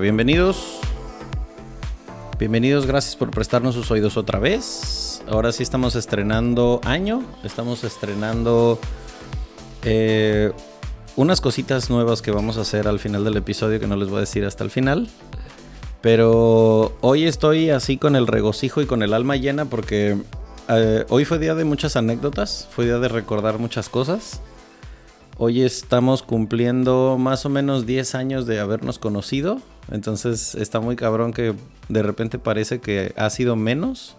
Bienvenidos. Bienvenidos, gracias por prestarnos sus oídos otra vez. Ahora sí estamos estrenando año, estamos estrenando eh, unas cositas nuevas que vamos a hacer al final del episodio que no les voy a decir hasta el final. Pero hoy estoy así con el regocijo y con el alma llena porque eh, hoy fue día de muchas anécdotas, fue día de recordar muchas cosas. Hoy estamos cumpliendo más o menos 10 años de habernos conocido. Entonces está muy cabrón que de repente parece que ha sido menos.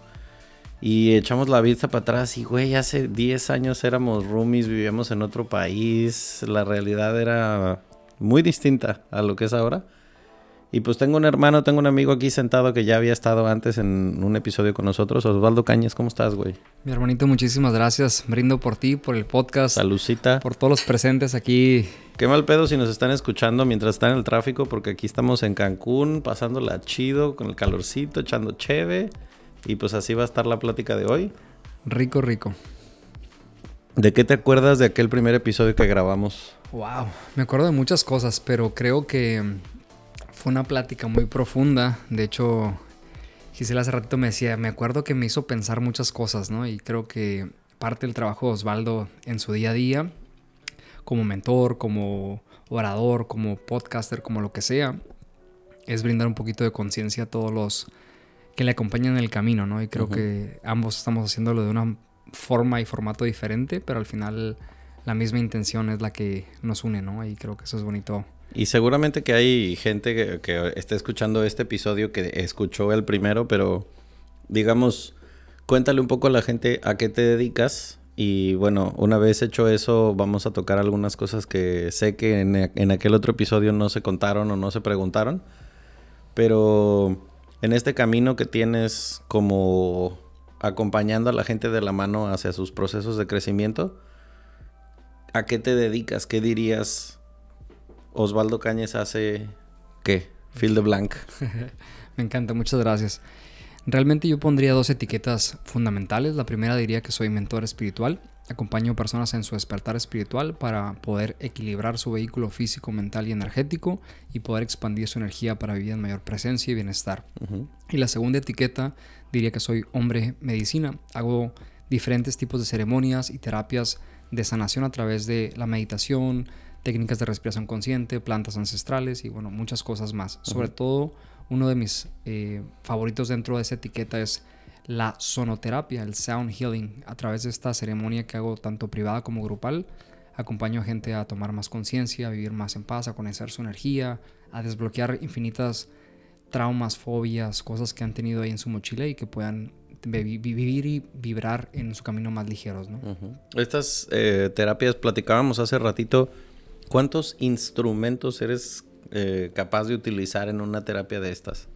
Y echamos la vista para atrás y, güey, hace 10 años éramos roomies, vivíamos en otro país. La realidad era muy distinta a lo que es ahora. Y pues tengo un hermano, tengo un amigo aquí sentado que ya había estado antes en un episodio con nosotros. Osvaldo Cañas, ¿cómo estás, güey? Mi hermanito, muchísimas gracias. Brindo por ti, por el podcast. Salucita. Por todos los presentes aquí. Qué mal pedo si nos están escuchando mientras están en el tráfico, porque aquí estamos en Cancún, pasándola chido, con el calorcito, echando cheve. Y pues así va a estar la plática de hoy. Rico, rico. ¿De qué te acuerdas de aquel primer episodio que grabamos? Wow, me acuerdo de muchas cosas, pero creo que fue una plática muy profunda. De hecho, Gisela hace ratito me decía, me acuerdo que me hizo pensar muchas cosas, ¿no? Y creo que parte del trabajo de Osvaldo en su día a día, como mentor, como orador, como podcaster, como lo que sea, es brindar un poquito de conciencia a todos los que le acompañan en el camino, ¿no? Y creo uh -huh. que ambos estamos haciéndolo de una forma y formato diferente, pero al final la misma intención es la que nos une, ¿no? Y creo que eso es bonito y seguramente que hay gente que, esté escuchando este episodio que escuchó el primero, pero digamos, cuéntale un poco a la gente a qué te dedicas. Y bueno, una vez hecho eso, vamos a tocar algunas cosas que sé que en, en aquel otro episodio no se contaron o no se preguntaron. Pero en este camino que tienes como acompañando a la gente de la mano hacia sus procesos de crecimiento, ¿a qué te dedicas? ¿Qué dirías Osvaldo Cañes hace qué? Phil de Blanc. Me encanta, muchas gracias. Realmente yo pondría dos etiquetas fundamentales. La primera diría que soy mentor espiritual. Acompaño personas en su despertar espiritual para poder equilibrar su vehículo físico, mental y energético y poder expandir su energía para vivir en mayor presencia y bienestar. Uh -huh. Y la segunda etiqueta diría que soy hombre medicina. Hago diferentes tipos de ceremonias y terapias de sanación a través de la meditación, técnicas de respiración consciente, plantas ancestrales y bueno, muchas cosas más. Uh -huh. Sobre todo, uno de mis eh, favoritos dentro de esa etiqueta es la sonoterapia, el sound healing. A través de esta ceremonia que hago tanto privada como grupal, acompaño a gente a tomar más conciencia, a vivir más en paz, a conocer su energía, a desbloquear infinitas traumas, fobias, cosas que han tenido ahí en su mochila y que puedan vivir y vibrar en su camino más ligeros. ¿no? Uh -huh. Estas eh, terapias, platicábamos hace ratito, ¿Cuántos instrumentos eres eh, capaz de utilizar en una terapia de estas?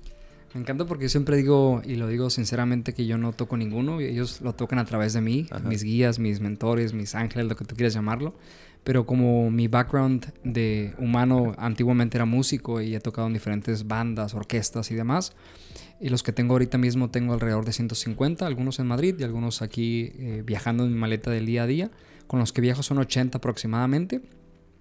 Me encanta porque yo siempre digo, y lo digo sinceramente, que yo no toco ninguno, ellos lo tocan a través de mí, mis guías, mis mentores, mis ángeles, lo que tú quieras llamarlo. Pero como mi background de humano antiguamente era músico y he tocado en diferentes bandas, orquestas y demás, y los que tengo ahorita mismo tengo alrededor de 150, algunos en Madrid y algunos aquí eh, viajando en mi maleta del día a día. Con los que viajo son 80 aproximadamente.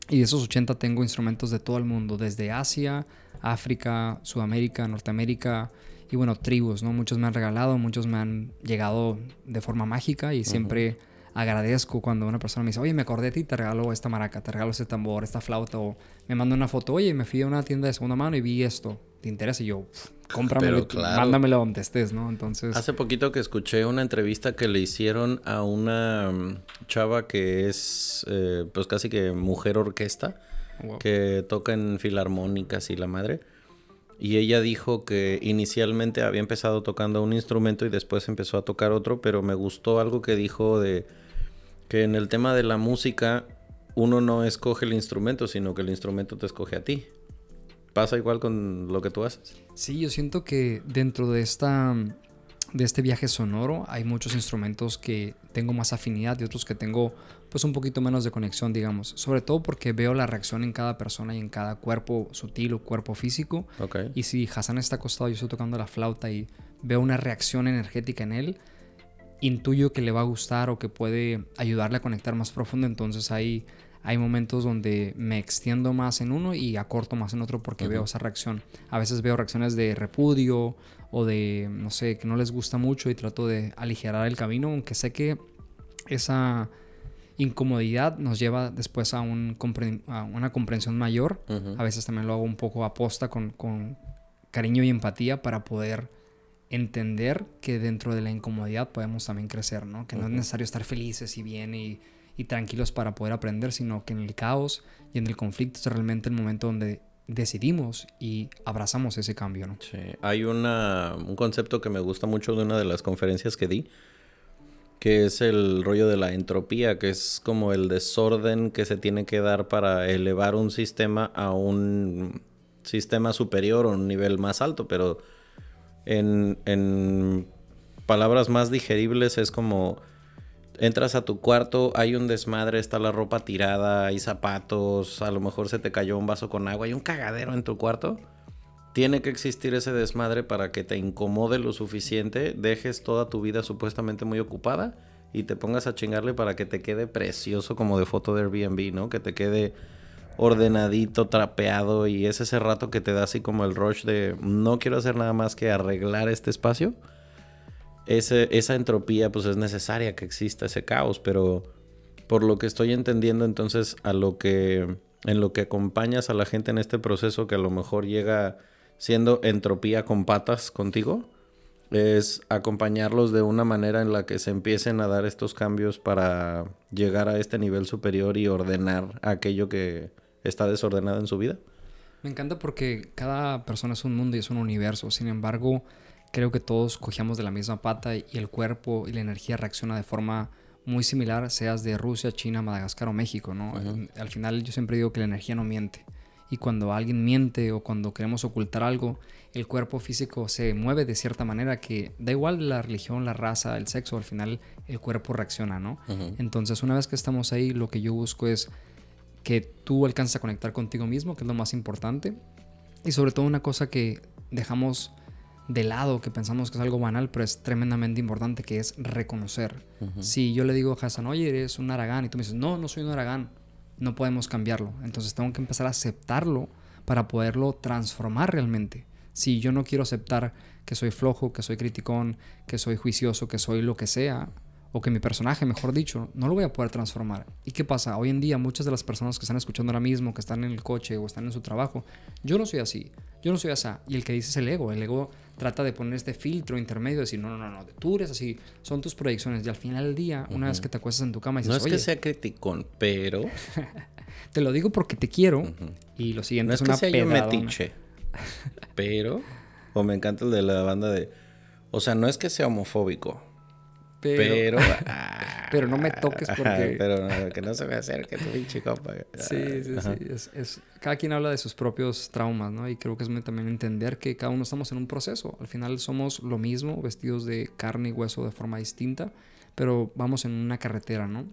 Y de esos 80 tengo instrumentos de todo el mundo, desde Asia, África, Sudamérica, Norteamérica y bueno, tribus, ¿no? Muchos me han regalado, muchos me han llegado de forma mágica y siempre agradezco cuando una persona me dice, oye, me acordé de ti, te regalo esta maraca, te regalo este tambor, esta flauta, o me manda una foto, oye, me fui a una tienda de segunda mano y vi esto, ¿te interesa? Y yo, cómpramelo, mándamelo donde estés, ¿no? Entonces... Hace poquito que escuché una entrevista que le hicieron a una mm, chava que es, eh, pues casi que mujer orquesta, que toca en filarmónicas y la madre. Y ella dijo que inicialmente había empezado tocando un instrumento y después empezó a tocar otro, pero me gustó algo que dijo de que en el tema de la música uno no escoge el instrumento, sino que el instrumento te escoge a ti. ¿Pasa igual con lo que tú haces? Sí, yo siento que dentro de esta de este viaje sonoro hay muchos instrumentos que tengo más afinidad y otros que tengo pues un poquito menos de conexión, digamos. Sobre todo porque veo la reacción en cada persona y en cada cuerpo sutil o cuerpo físico. Y si Hassan está acostado, yo estoy tocando la flauta y veo una reacción energética en él, intuyo que le va a gustar o que puede ayudarle a conectar más profundo. Entonces hay, hay momentos donde me extiendo más en uno y acorto más en otro porque veo esa reacción. A veces veo reacciones de repudio o de, no sé, que no les gusta mucho y trato de aligerar el camino, aunque sé que esa incomodidad nos lleva después a, un una comprensión mayor. A veces también lo hago un poco aposta con, con cariño y empatía para poder entender que dentro de la incomodidad podemos también crecer, ¿no? Que no es necesario estar felices y bien y, y, tranquilos para poder aprender, sino que en el caos y en el conflicto es realmente el momento donde decidimos y abrazamos ese cambio, ¿no? Sí. Hay una, un concepto que me gusta mucho de una de las conferencias que di, que es el rollo de la entropía, que es como el desorden que se tiene que dar para elevar un sistema a un sistema superior o un nivel más alto, pero en, en palabras más digeribles es como entras a tu cuarto, hay un desmadre, está la ropa tirada, hay zapatos, a lo mejor se te cayó un vaso con agua, hay un cagadero en tu cuarto. Tiene que existir ese desmadre para que te incomode lo suficiente, dejes toda tu vida supuestamente muy ocupada y te pongas a chingarle para que te quede precioso como de foto de Airbnb, ¿no? Que te quede ordenadito, trapeado y es ese rato que te da así como el rush de no quiero hacer nada más que arreglar este espacio esa entropía pues es necesaria que exista ese caos, pero por lo que estoy entendiendo entonces a lo que en lo que acompañas a la gente en este proceso que a lo mejor llega siendo entropía con patas contigo, es acompañarlos de una manera en la que se empiecen a dar estos cambios para llegar a este nivel superior y ordenar aquello que está desordenado en su vida. Me encanta porque cada persona es un mundo y es un universo, sin embargo, creo que todos cogíamos de la misma pata y el cuerpo y la energía reacciona de forma muy similar, seas de Rusia, China, Madagascar o México, ¿no? Al final yo siempre digo que la energía no miente. Y cuando alguien miente o cuando queremos ocultar algo, el cuerpo físico se mueve de cierta manera que da igual la religión, la raza, el sexo, al final el cuerpo reacciona, ¿no? Entonces una vez que estamos ahí, lo que yo busco es que tú alcances a conectar contigo mismo, que es lo más importante. Y sobre todo una cosa que dejamos de lado que pensamos que es algo banal, pero es tremendamente importante, que es reconocer. Si yo le digo a Hassan, oye, eres un Aragán, y tú me dices, no, no soy un Aragán, no podemos cambiarlo. Entonces tengo que empezar a aceptarlo para poderlo transformar realmente. Si yo no quiero aceptar que soy flojo, que soy criticón, que soy juicioso, que soy lo que sea, o que mi personaje, mejor dicho, no lo voy a poder transformar. ¿Y qué pasa? Hoy en día muchas de las personas que están escuchando ahora mismo, que están en el coche o están en su trabajo, yo no soy así, yo no soy así. Y el que dice es el ego, el ego trata de poner este filtro intermedio, de decir, no, no, no, no, tú eres así, son tus proyecciones. Y al final del día, una vez que te acuestas en tu cama y dices, No es que sea criticón, pero... te lo digo porque te quiero. Y lo siguiente no es, que sea metiche, pero... O me encanta el de la banda de... O sea, no es que sea homofóbico, Pero, pero, no me toques porque... pero que no se me acerque tu pinche copa. Sí, sí, sí. Es, cada quien habla de sus propios traumas, ¿no? Y creo que es también entender que cada uno estamos en un proceso. Al final somos lo mismo, vestidos de carne y hueso de forma distinta, pero vamos en una carretera, ¿no?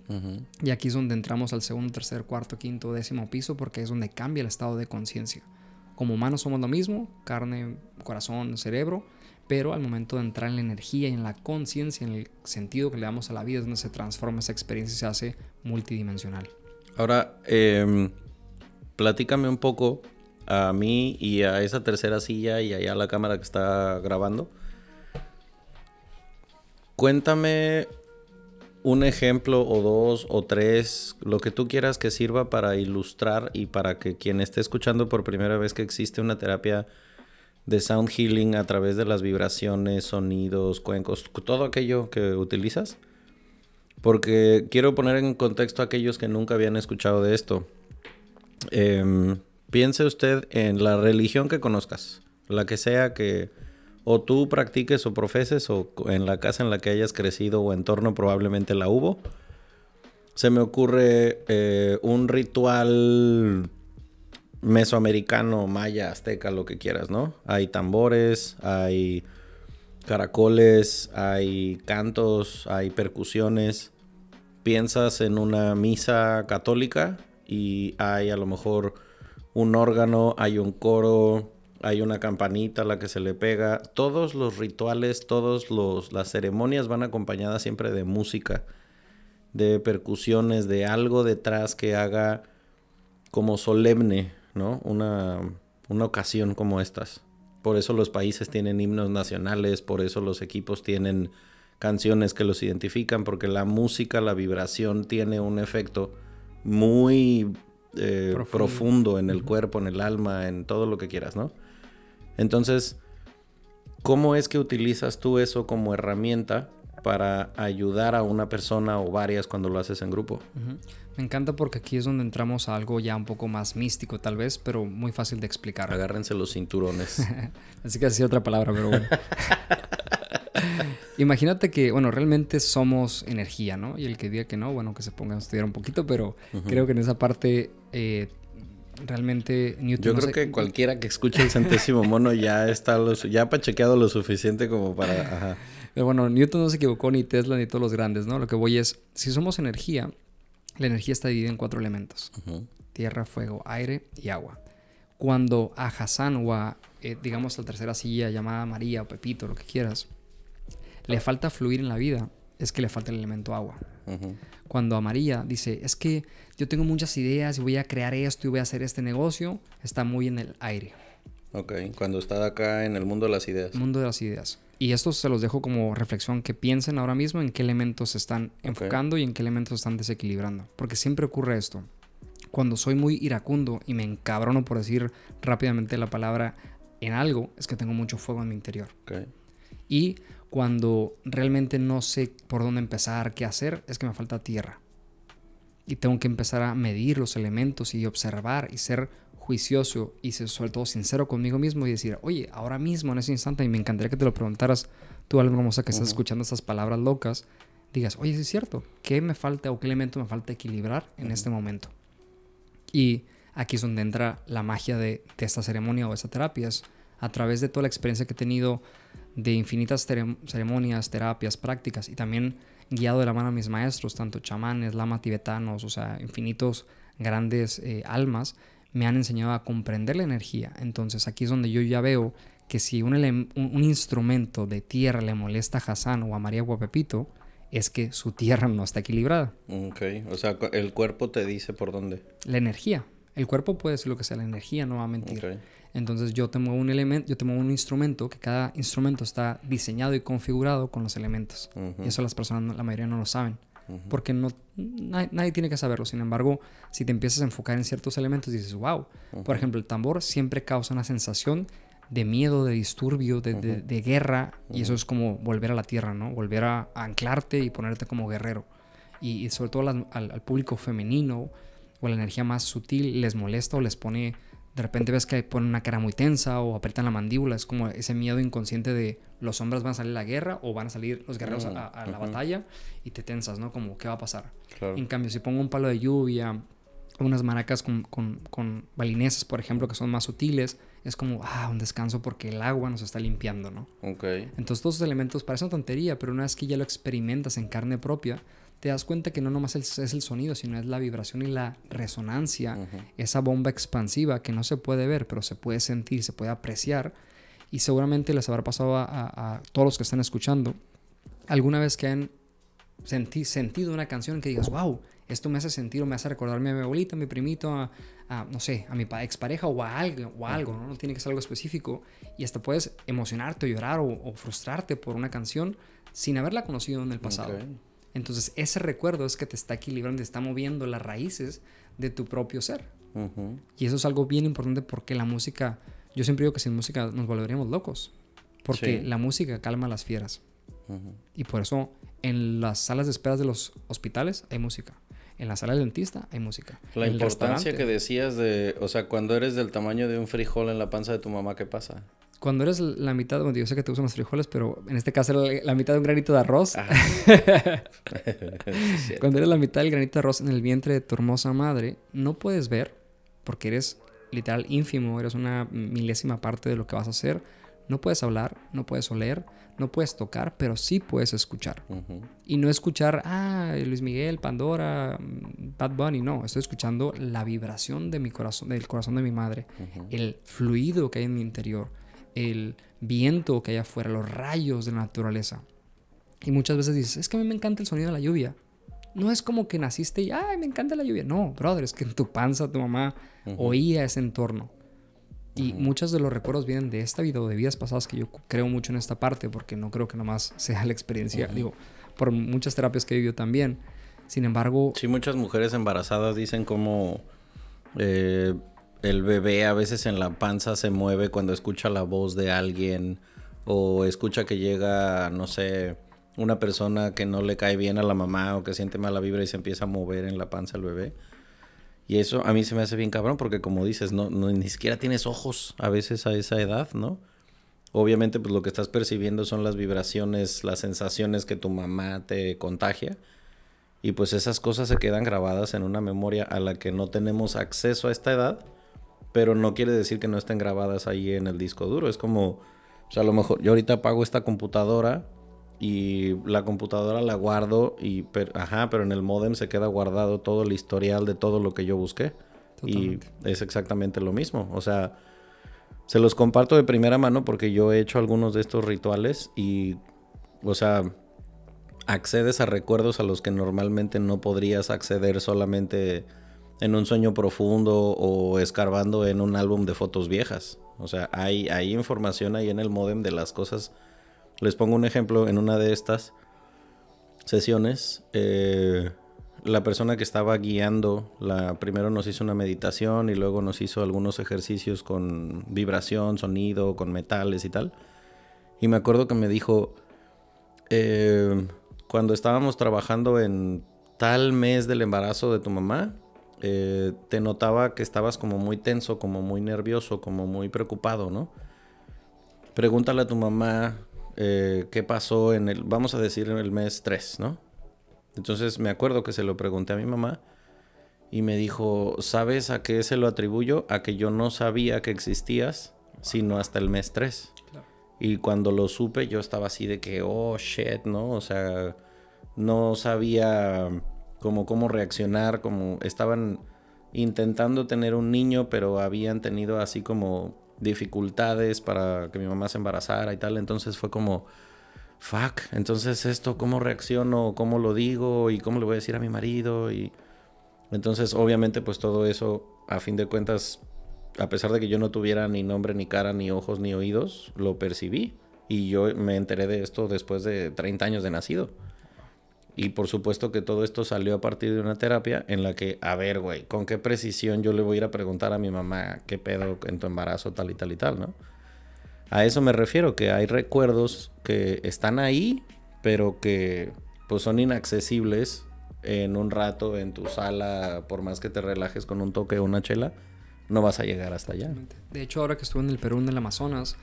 Y aquí es donde entramos al segundo, tercer, cuarto, quinto, décimo piso, porque es donde cambia el estado de conciencia. Como humanos somos lo mismo, carne, corazón, cerebro, pero al momento de entrar en la energía y en la conciencia, en el sentido que le damos a la vida, es donde se transforma esa experiencia y se hace multidimensional. Ahora, eh, platícame un poco a mí y a esa tercera silla y allá a la cámara que está grabando. Cuéntame un ejemplo o dos o tres, lo que tú quieras que sirva para ilustrar y para que quien esté escuchando por primera vez que existe una terapia de sound healing a través de las vibraciones, sonidos, cuencos, todo aquello que utilizas. Porque quiero poner en contexto a aquellos que nunca habían escuchado de esto. Em, piense usted en la religión que conozcas, la que sea que o tú practiques o profeses o en la casa en la que hayas crecido o entorno probablemente la hubo. Se me ocurre eh, un ritual mesoamericano, maya, azteca, lo que quieras, ¿no? Hay tambores, hay caracoles, hay cantos, hay percusiones. Piensas en una misa católica y hay a lo mejor un órgano, hay un coro, hay una campanita a la que se le pega. Todos los rituales, todas las ceremonias van acompañadas siempre de música, de percusiones, de algo detrás que haga como solemne ¿no? Una, ocasión como estas. Por eso los países tienen himnos nacionales, por eso los equipos tienen canciones que los identifican, porque la música, la vibración tiene un efecto muy eh, profundo. en el cuerpo, en el alma, en todo lo que quieras, ¿no? Entonces, ¿cómo es que utilizas tú eso como herramienta para ayudar a una persona o varias cuando lo haces en grupo? Me encanta porque aquí es donde entramos a algo ya un poco más místico tal vez, pero muy fácil de explicar. Agárrense los cinturones. Así que así otra palabra, pero bueno. Imagínate que, bueno, realmente somos energía, ¿no? Y el que diga que no, bueno, que se ponga a estudiar un poquito, pero creo que en esa parte eh, realmente Newton... Yo creo que cualquiera que escuche el centésimo mono ya está, lo, ya ha chequeado lo suficiente como para... Pero bueno, Newton no se equivocó, ni Tesla, ni todos los grandes, ¿no? Lo que voy es, si somos energía, la energía está dividida en cuatro elementos. Tierra, fuego, aire y agua. Cuando a Hassan o a, eh, digamos, la tercera silla llamada María o Pepito, lo que quieras, le falta fluir en la vida, es que le falta el elemento agua. Cuando a María dice, es que yo tengo muchas ideas y voy a crear esto y voy a hacer este negocio, está muy en el aire. Ok, cuando está acá en el mundo de las ideas. Mundo de las ideas. Y esto se los dejo como reflexión que piensen ahora mismo en qué elementos se están enfocando y en qué elementos se están desequilibrando. Porque siempre ocurre esto. Cuando soy muy iracundo y me encabrono por decir rápidamente la palabra en algo, es que tengo mucho fuego en mi interior. Y cuando realmente no sé por dónde empezar, qué hacer, es que me falta tierra. Y tengo que empezar a medir los elementos y observar y ser juicioso y sobre todo sincero conmigo mismo y decir, oye, ahora mismo, en ese instante, y me encantaría que te lo preguntaras tú, algo hermosa, que estás escuchando estas palabras locas, digas, oye, es cierto, ¿qué me falta o qué elemento me falta equilibrar en este momento? Y aquí es donde entra la magia de, esta ceremonia o esta terapia, es a través de toda la experiencia que he tenido de infinitas ceremonias, terapias, prácticas y también guiado de la mano a mis maestros, tanto chamanes, lamas tibetanos, o sea, infinitos grandes eh, almas, me han enseñado a comprender la energía. Entonces aquí es donde yo ya veo que si un, un, instrumento de tierra le molesta a Hassan o a María Guapepito, es que su tierra no está equilibrada. Ok, o sea, el cuerpo te dice por dónde. La energía. El cuerpo puede decir lo que sea, la energía no va a mentir. Entonces yo tengo un elemento, yo tengo un instrumento que cada instrumento está diseñado y configurado con los elementos. Y eso las personas, la mayoría no lo saben porque no, nadie, tiene que saberlo. Sin embargo, si te empiezas a enfocar en ciertos elementos, dices, wow. Por ejemplo, el tambor siempre causa una sensación de miedo, de disturbio, de, de, guerra, y eso es como volver a la tierra, ¿no? Volver a, anclarte y ponerte como guerrero. Y, sobre todo al, al, público femenino o la energía más sutil les molesta o les pone de repente ves que ponen una cara muy tensa o aprietan la mandíbula. Es como ese miedo inconsciente de los hombres van a salir a la guerra o van a salir los guerreros a, la batalla y te tensas, ¿no? Como, ¿qué va a pasar? En cambio, si pongo un palo de lluvia, unas maracas con, con, con balinesas, por ejemplo, que son más sutiles, es como, ah, un descanso porque el agua nos está limpiando, ¿no? Ok. Entonces, todos esos elementos parecen tontería, pero una vez que ya lo experimentas en carne propia, te das cuenta que no nomás es, el sonido, sino es la vibración y la resonancia, esa bomba expansiva que no se puede ver, pero se puede sentir, se puede apreciar. Y seguramente les habrá pasado a, todos los que están escuchando, alguna vez que han sentido una canción que digas, wow, esto me hace sentir o me hace recordarme a mi abuelita, a mi primito, a, no sé, a mi expareja o a algo, o algo ¿no? ¿no? tiene que ser algo específico. Y hasta puedes emocionarte o llorar o, frustrarte por una canción sin haberla conocido en el pasado. Entonces, ese recuerdo es que te está equilibrando, te está moviendo las raíces de tu propio ser. Y eso es algo bien importante porque la música, yo siempre digo que sin música nos volveríamos locos. Porque la música calma a las fieras. Y por eso en las salas de espera de los hospitales hay música. En la sala del dentista hay música. La importancia que decías de, o sea, cuando eres del tamaño de un frijol en la panza de tu mamá, ¿qué pasa? Cuando eres la mitad, bueno, yo sé que te gustan los frijoles, pero en este caso era la mitad de un granito de arroz. Cuando eres la mitad del granito de arroz en el vientre de tu hermosa madre, no puedes ver, porque eres literal ínfimo, eres una milésima parte de lo que vas a hacer. No puedes hablar, no puedes oler, no puedes tocar, pero sí puedes escuchar. Y no escuchar, ah, Luis Miguel, Pandora, Bad Bunny, no, estoy escuchando la vibración de mi corazón, del corazón de mi madre, el fluido que hay en mi interior el viento que hay afuera, los rayos de la naturaleza. Y muchas veces dices, es que a mí me encanta el sonido de la lluvia. No es como que naciste y, ay, me encanta la lluvia. No, brother, es que en tu panza tu mamá oía ese entorno. Y muchos de los recuerdos vienen de esta vida o de vidas pasadas que yo creo mucho en esta parte, porque no creo que nomás sea la experiencia, digo, por muchas terapias que he vivido también. Sin embargo... Sí, muchas mujeres embarazadas dicen como... Eh, el bebé a veces en la panza se mueve cuando escucha la voz de alguien o escucha que llega, no sé, una persona que no le cae bien a la mamá o que siente mala vibra y se empieza a mover en la panza el bebé. Y eso a mí se me hace bien cabrón porque como dices, no, ni siquiera tienes ojos a veces a esa edad, ¿no? Obviamente pues lo que estás percibiendo son las vibraciones, las sensaciones que tu mamá te contagia. Y pues esas cosas se quedan grabadas en una memoria a la que no tenemos acceso a esta edad pero no quiere decir que no estén grabadas ahí en el disco duro. Es como, o sea, a lo mejor yo ahorita apago esta computadora y la computadora la guardo y, ajá, pero en el modem se queda guardado todo el historial de todo lo que yo busqué. Y es exactamente lo mismo. O sea, se los comparto de primera mano porque yo he hecho algunos de estos rituales y, o sea, accedes a recuerdos a los que normalmente no podrías acceder solamente en un sueño profundo o escarbando en un álbum de fotos viejas. O sea, hay, hay información ahí en el modem de las cosas. Les pongo un ejemplo en una de estas sesiones. Eh, la persona que estaba guiando, la, primero nos hizo una meditación y luego nos hizo algunos ejercicios con vibración, sonido, con metales y tal. Y me acuerdo que me dijo, eh, cuando estábamos trabajando en tal mes del embarazo de tu mamá, eh, te notaba que estabas como muy tenso, como muy nervioso, como muy preocupado, ¿no? Pregúntale a tu mamá eh, qué pasó en el, vamos a decir, en el mes 3, ¿no? Entonces me acuerdo que se lo pregunté a mi mamá y me dijo, ¿sabes a qué se lo atribuyo? A que yo no sabía que existías, sino hasta el mes 3. Y cuando lo supe yo estaba así de que, oh, shit, ¿no? O sea, no sabía como cómo reaccionar, como estaban intentando tener un niño, pero habían tenido así como dificultades para que mi mamá se embarazara y tal, entonces fue como, fuck, entonces esto, ¿cómo reacciono? ¿Cómo lo digo? ¿Y cómo le voy a decir a mi marido? Y entonces obviamente pues todo eso, a fin de cuentas, a pesar de que yo no tuviera ni nombre, ni cara, ni ojos, ni oídos, lo percibí. Y yo me enteré de esto después de 30 años de nacido. Y por supuesto que todo esto salió a partir de una terapia en la que, a ver, güey, ¿con qué precisión yo le voy a ir a preguntar a mi mamá qué pedo en tu embarazo, tal y tal y tal, ¿no? A eso me refiero, que hay recuerdos que están ahí, pero que pues son inaccesibles en un rato en tu sala, por más que te relajes con un toque o una chela, no vas a llegar hasta allá. De hecho, ahora que estuve en el Perú, en el Amazonas,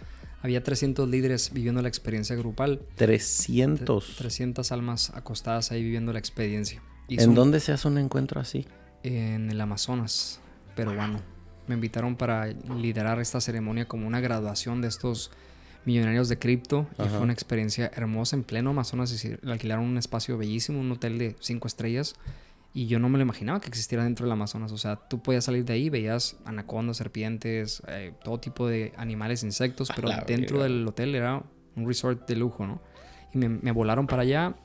había 300 líderes viviendo la experiencia grupal. 300. 300 almas acostadas ahí viviendo la experiencia. Y ¿En dónde se hace un encuentro así? En el Amazonas peruano. Me invitaron para liderar esta ceremonia como una graduación de estos millonarios de cripto. Y fue una experiencia hermosa en pleno Amazonas. Y alquilaron un espacio bellísimo, un hotel de cinco estrellas. Y yo no me lo imaginaba que existiera dentro del Amazonas. O sea, tú podías salir de ahí, veías anacondas, serpientes, eh, todo tipo de animales, insectos, pero dentro del hotel era un resort de lujo, ¿no? Y me, me, volaron para allá.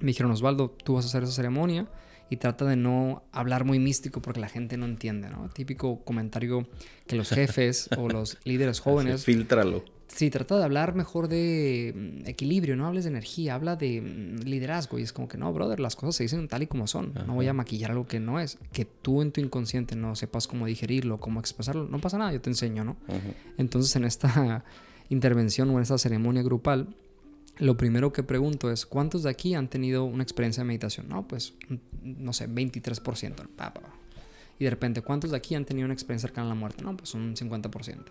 Me dijeron, Osvaldo, tú vas a hacer esa ceremonia y trata de no hablar muy místico porque la gente no entiende, ¿no? Típico comentario que los jefes o los líderes jóvenes... Filtralo. Sí, trata de hablar mejor de mm, equilibrio, no hables de energía, habla de mm, liderazgo. Y es como que no, brother, las cosas se dicen tal y como son. No voy a maquillar algo que no es. Que tú en tu inconsciente no sepas cómo digerirlo, cómo expresarlo, no pasa nada, yo te enseño, ¿no? Entonces en esta intervención o en esta ceremonia grupal, lo primero que pregunto es, ¿cuántos de aquí han tenido una experiencia de meditación? No, pues, no sé, 23%. Y de repente, ¿cuántos de aquí han tenido una experiencia cercana a la muerte? No, pues un 50%.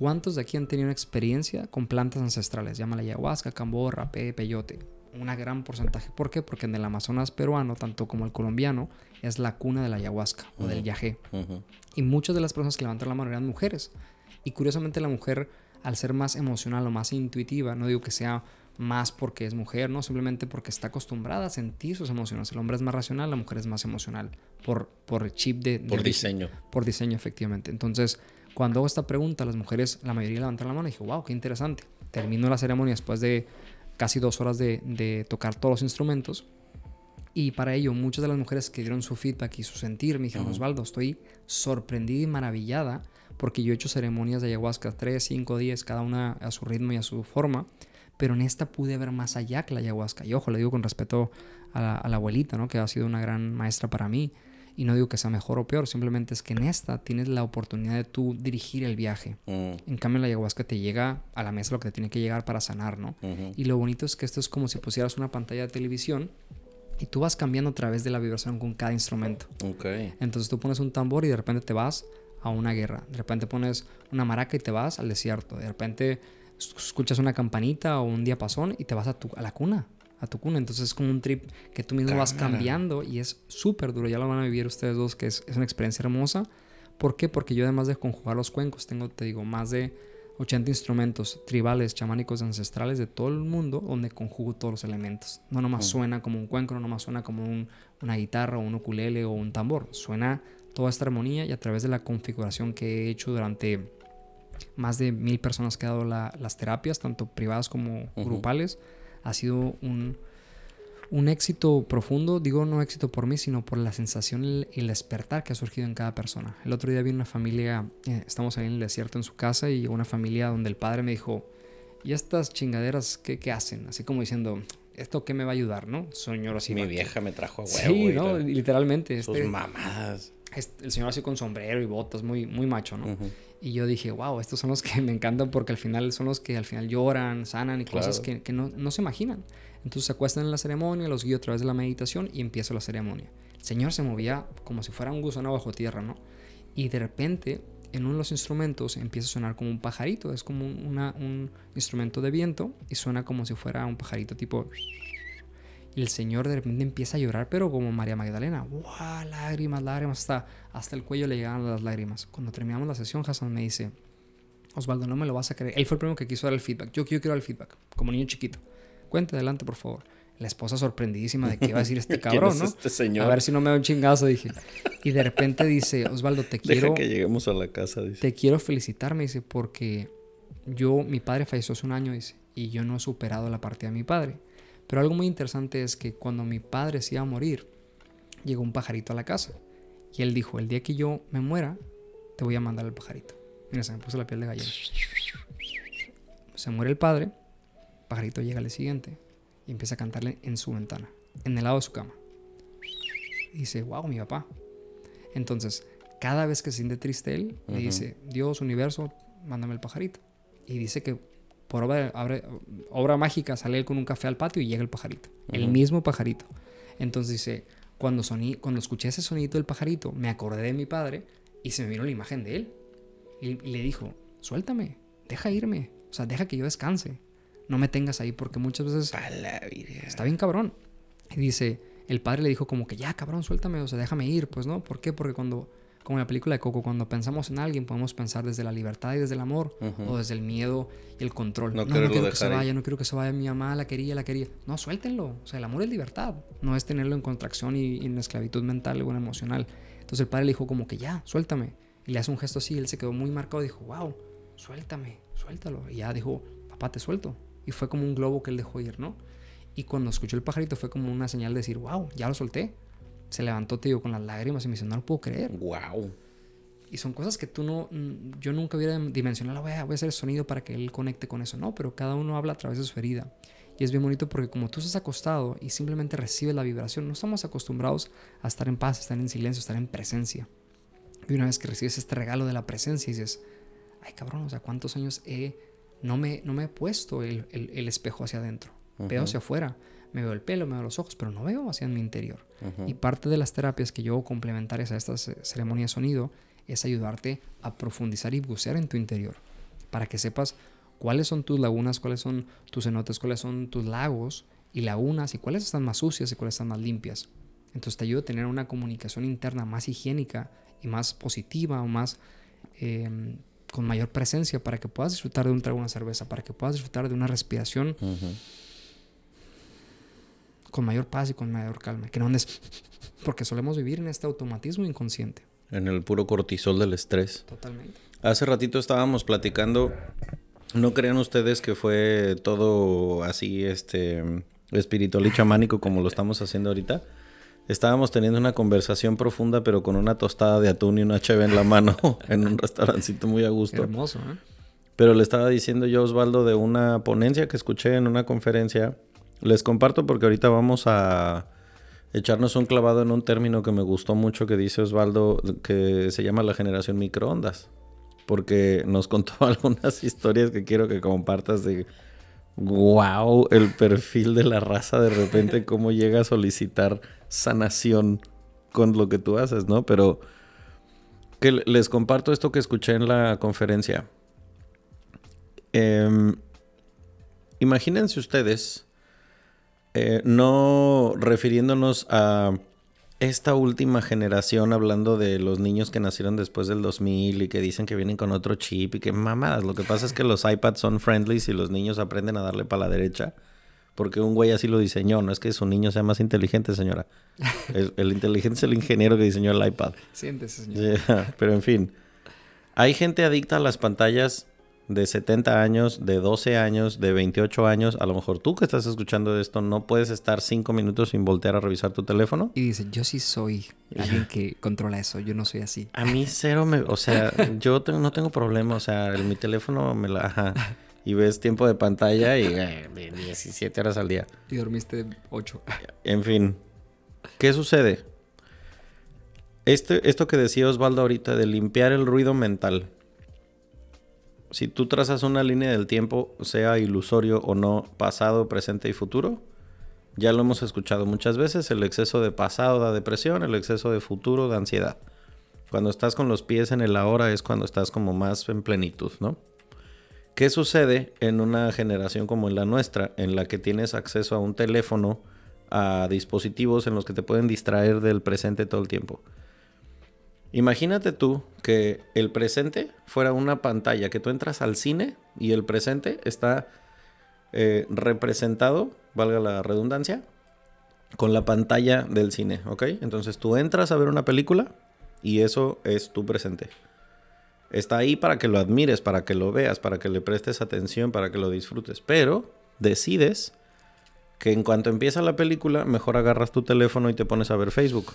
¿Cuántos de aquí han tenido una experiencia con plantas ancestrales? Llámala ayahuasca, camborra, pe, peyote. Una gran porcentaje. ¿Por qué? Porque en el Amazonas peruano, tanto como el colombiano, es la cuna de la ayahuasca o del yagé. Y muchas de las personas que levantan la mano eran mujeres. Y curiosamente la mujer, al ser más emocional o más intuitiva, no digo que sea más porque es mujer, no simplemente porque está acostumbrada a sentir sus emociones. El hombre es más racional, la mujer es más emocional por, por chip de... Por diseño. Por diseño, efectivamente. Entonces, cuando hago esta pregunta, las mujeres, la mayoría levantaron la mano y dije, wow, qué interesante. Termino la ceremonia después de casi dos horas de, de tocar todos los instrumentos. Y para ello, muchas de las mujeres que dieron su feedback y su sentir me dijeron, Osvaldo, estoy sorprendida y maravillada porque yo he hecho ceremonias de ayahuasca 3, 5, 10, cada una a su ritmo y a su forma, pero en esta pude ver más allá que la ayahuasca. Y ojo, le digo con respeto a la, a la abuelita, ¿no? que ha sido una gran maestra para mí. Y no digo que sea mejor o peor, simplemente es que en esta tienes la oportunidad de tú dirigir el viaje. Mm. En cambio, la ayahuasca te llega a la mesa lo que te tiene que llegar para sanar, ¿no? Y lo bonito es que esto es como si pusieras una pantalla de televisión y tú vas cambiando a través de la vibración con cada instrumento. Okay. Entonces tú pones un tambor y de repente te vas a una guerra. De repente pones una maraca y te vas al desierto. De repente escuchas una campanita o un diapasón y te vas a, tu, a la cuna a tu cuna. Entonces es como un trip que tú mismo vas cambiando y es súper duro. Ya lo van a vivir ustedes dos, que es, una experiencia hermosa. ¿Por qué? Porque yo además de conjugar los cuencos, tengo, te digo, más de 80 instrumentos tribales, chamánicos, ancestrales de todo el mundo donde conjugo todos los elementos. No nomás suena como un cuenco, no nomás suena como una guitarra o un ukulele o un tambor. Suena toda esta armonía y a través de la configuración que he hecho durante más de mil personas que he dado las terapias, tanto privadas como grupales, ha sido un, un éxito profundo, digo no éxito por mí, sino por la sensación y el despertar que ha surgido en cada persona. El otro día vi una familia, eh, estamos ahí en el desierto en su casa y una familia donde el padre me dijo, ¿y estas chingaderas qué, qué hacen? Así como diciendo, ¿esto qué me va a ayudar, no? Señor así. Mi vieja me trajo a huevo. Sí, ¿no? Literalmente. Sus este, mamadas. El señor así con sombrero y botas, muy, muy macho, ¿no? Y yo dije, wow, estos son los que me encantan porque al final son los que al final lloran, sanan y cosas que, que no, no, se imaginan. Entonces se acuestan en la ceremonia, los guío a través de la meditación y empiezo la ceremonia. El Señor se movía como si fuera un gusano bajo tierra, ¿no? Y de repente en uno de los instrumentos empieza a sonar como un pajarito, es como una, un instrumento de viento y suena como si fuera un pajarito tipo... Y el Señor de repente empieza a llorar, pero como María Magdalena. ¡Wow! Lágrimas, lágrimas. Hasta, hasta el cuello le llegaban las lágrimas. Cuando terminamos la sesión, Hassan me dice, Osvaldo, no me lo vas a creer. Él fue el primero que quiso dar el feedback. Yo, yo quiero dar el feedback, como niño chiquito. Cuente adelante, por favor. La esposa sorprendidísima de qué iba a decir este cabrón, ¿no? Este señor? A ver si no me da un chingazo, dije. Y de repente dice, Osvaldo, te quiero... Deja que lleguemos a la casa, dice. Te quiero felicitar, me dice, porque yo, mi padre falleció hace un año, dice, y yo no he superado la partida de mi padre. Pero algo muy interesante es que cuando mi padre se iba a morir, llegó un pajarito a la casa. Y él dijo, el día que yo me muera, te voy a mandar el pajarito. Mira, se me puso la piel de gallina. Se muere el padre, el pajarito llega al siguiente y empieza a cantarle en su ventana, en el lado de su cama. Y dice, wow, mi papá. Entonces, cada vez que se siente triste él, le dice, Dios, universo, mándame el pajarito. Y dice que por obra, obra, mágica sale él con un café al patio y llega el pajarito. El mismo pajarito. Entonces dice, cuando, soní, cuando escuché ese sonido del pajarito, me acordé de mi padre Y se me vino la imagen de él. Y, y le dijo, suéltame, deja irme. O sea, deja que yo descanse. No me tengas ahí porque muchas veces... Está bien cabrón. Y dice, el padre le dijo como que ya, cabrón, suéltame, o sea, déjame ir, pues, ¿no? ¿Por qué? Porque cuando, como en la película de Coco, cuando pensamos en alguien, podemos pensar desde la libertad y desde el amor, o desde el miedo y el control. No No, no, quiero que se vaya, no quiero que se vaya, mi mamá la quería, la quería. No, suéltenlo. O sea, el amor es libertad, no es tenerlo en contracción y, y en esclavitud mental o en emocional. Entonces el padre le dijo como que ya, suéltame. Y le hace un gesto así, él se quedó muy marcado y dijo, wow, suéltame, suéltalo. Y ya dijo, papá, te suelto. Y fue como un globo que él dejó ir, ¿no? Y cuando escuchó el pajarito fue como una señal de decir, wow, ya lo solté. Se levantó, te digo, con las lágrimas y me dice, no lo puedo creer. Wow. Y son cosas que tú no, yo nunca hubiera dimensionado, voy a, voy a hacer el sonido para que él conecte con eso. No, pero cada uno habla a través de su herida. Y es bien bonito porque como tú estás acostado y simplemente recibes la vibración, no estamos acostumbrados a estar en paz, a estar en silencio, a estar en presencia. Y una vez que recibes este regalo de la presencia, dices, ay cabrón, o sea, ¿cuántos años he, no, me, no me he puesto el, el- el espejo hacia adentro? Veo hacia afuera, me veo el pelo, me veo los ojos, pero no veo hacia mi interior. Y parte de las terapias que yo complementarias a estas eh, ceremonias de sonido es ayudarte a profundizar y bucear en tu interior para que sepas cuáles son tus lagunas, cuáles son tus cenotes, cuáles son tus lagos y lagunas y cuáles están más sucias y cuáles están más limpias. Entonces te ayuda a tener una comunicación interna más higiénica y más positiva o más eh, con mayor presencia para que puedas disfrutar de un trago una cerveza, para que puedas disfrutar de una respiración con mayor paz y con mayor calma. Que no andes porque solemos vivir en este automatismo inconsciente. En el puro cortisol del estrés. Totalmente. Hace ratito estábamos platicando. No crean ustedes que fue todo así, este, espiritual y chamánico como lo estamos haciendo ahorita. Estábamos teniendo una conversación profunda, pero con una tostada de atún y una cheve en la mano, en un restaurancito muy a gusto. Hermoso, ¿eh? Pero le estaba diciendo yo a Osvaldo de una ponencia que escuché en una conferencia. Les comparto porque ahorita vamos a echarnos un clavado en un término que me gustó mucho que dice Osvaldo, que se llama la generación microondas. Porque nos contó algunas historias que quiero que compartas de wow, el perfil de la raza de repente, cómo llega a solicitar sanación con lo que tú haces, ¿no? Pero que les comparto esto que escuché en la conferencia. Em, imagínense ustedes, eh, no refiriéndonos a esta última generación, hablando de los niños que nacieron después del 2000 y que dicen que vienen con otro chip y que mamadas. Lo que pasa es que los iPads son friendly y los niños aprenden a darle para la derecha. Porque un güey así lo diseñó, no es que su niño sea más inteligente, señora. El, el inteligente es el ingeniero que diseñó el iPad. Siéntese, señor. Yeah, Pero en fin, hay gente adicta a las pantallas de 70 años, de 12 años, de 28 años. A lo mejor tú que estás escuchando esto no puedes estar 5 minutos sin voltear a revisar tu teléfono. Y dice, yo sí soy alguien que controla eso, yo no soy así. A mí cero me... O sea, yo no tengo problema. O sea, el- mi teléfono me la... Ajá. Y ves tiempo de pantalla y eh, de 17 horas al día. Y dormiste ocho. En fin, ¿qué sucede? Este, esto que decía Osvaldo ahorita de limpiar el ruido mental. Si tú trazas una línea del tiempo, sea ilusorio o no, pasado, presente y futuro, ya lo hemos escuchado muchas veces, el exceso de pasado da depresión, el exceso de futuro da ansiedad. Cuando estás con los pies en el ahora es cuando estás como más en plenitud, ¿no? ¿Qué sucede en una generación como en la nuestra, en la que tienes acceso a un teléfono, a dispositivos en los que te pueden distraer del presente todo el tiempo? Imagínate tú que el presente fuera una pantalla, que tú entras al cine y el presente está eh, representado, valga la redundancia, con la pantalla del cine, ¿ok? Entonces tú entras a ver una película y eso es tu presente. Está ahí para que lo admires, para que lo veas, para que le prestes atención, para que lo disfrutes. Pero decides que en cuanto empieza la película, mejor agarras tu teléfono y te pones a ver Facebook.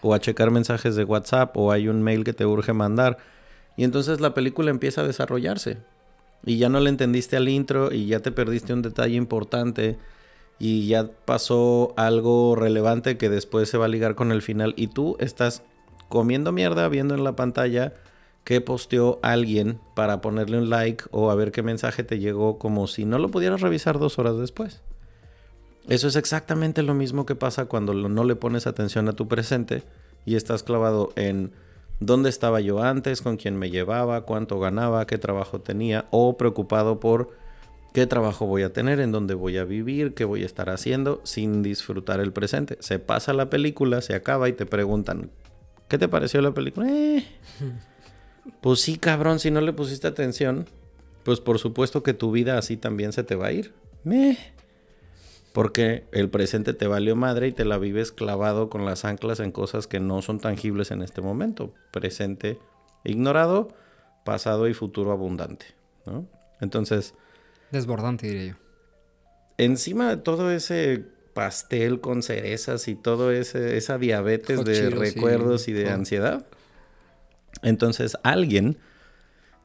O a checar mensajes de WhatsApp, o hay un mail que te urge mandar. Y entonces la película empieza a desarrollarse. Y ya no le entendiste al intro y ya te perdiste un detalle importante. Y ya pasó algo relevante que después se va a ligar con el final. Y tú estás comiendo mierda viendo en la pantalla que posteó alguien para ponerle un like o a ver qué mensaje te llegó como si no lo pudieras revisar dos horas después. Eso es exactamente lo mismo que pasa cuando no le pones atención a tu presente y estás clavado en dónde estaba yo antes, con quién me llevaba, cuánto ganaba, qué trabajo tenía, o preocupado por qué trabajo voy a tener, en dónde voy a vivir, qué voy a estar haciendo, sin disfrutar el presente. Se pasa la película, se acaba y te preguntan, ¿qué te pareció la película? Eh, pues sí, cabrón, si no le pusiste atención, pues por supuesto que tu vida así también se te va a ir. Meh. Porque el presente te valió madre y te la vives clavado con las anclas en cosas que no son tangibles en este momento. Presente ignorado, pasado y futuro abundante. ¿no? Entonces. Desbordante, diría yo. Encima de todo ese pastel con cerezas y todo ese esa diabetes de recuerdos y, de ansiedad. Entonces alguien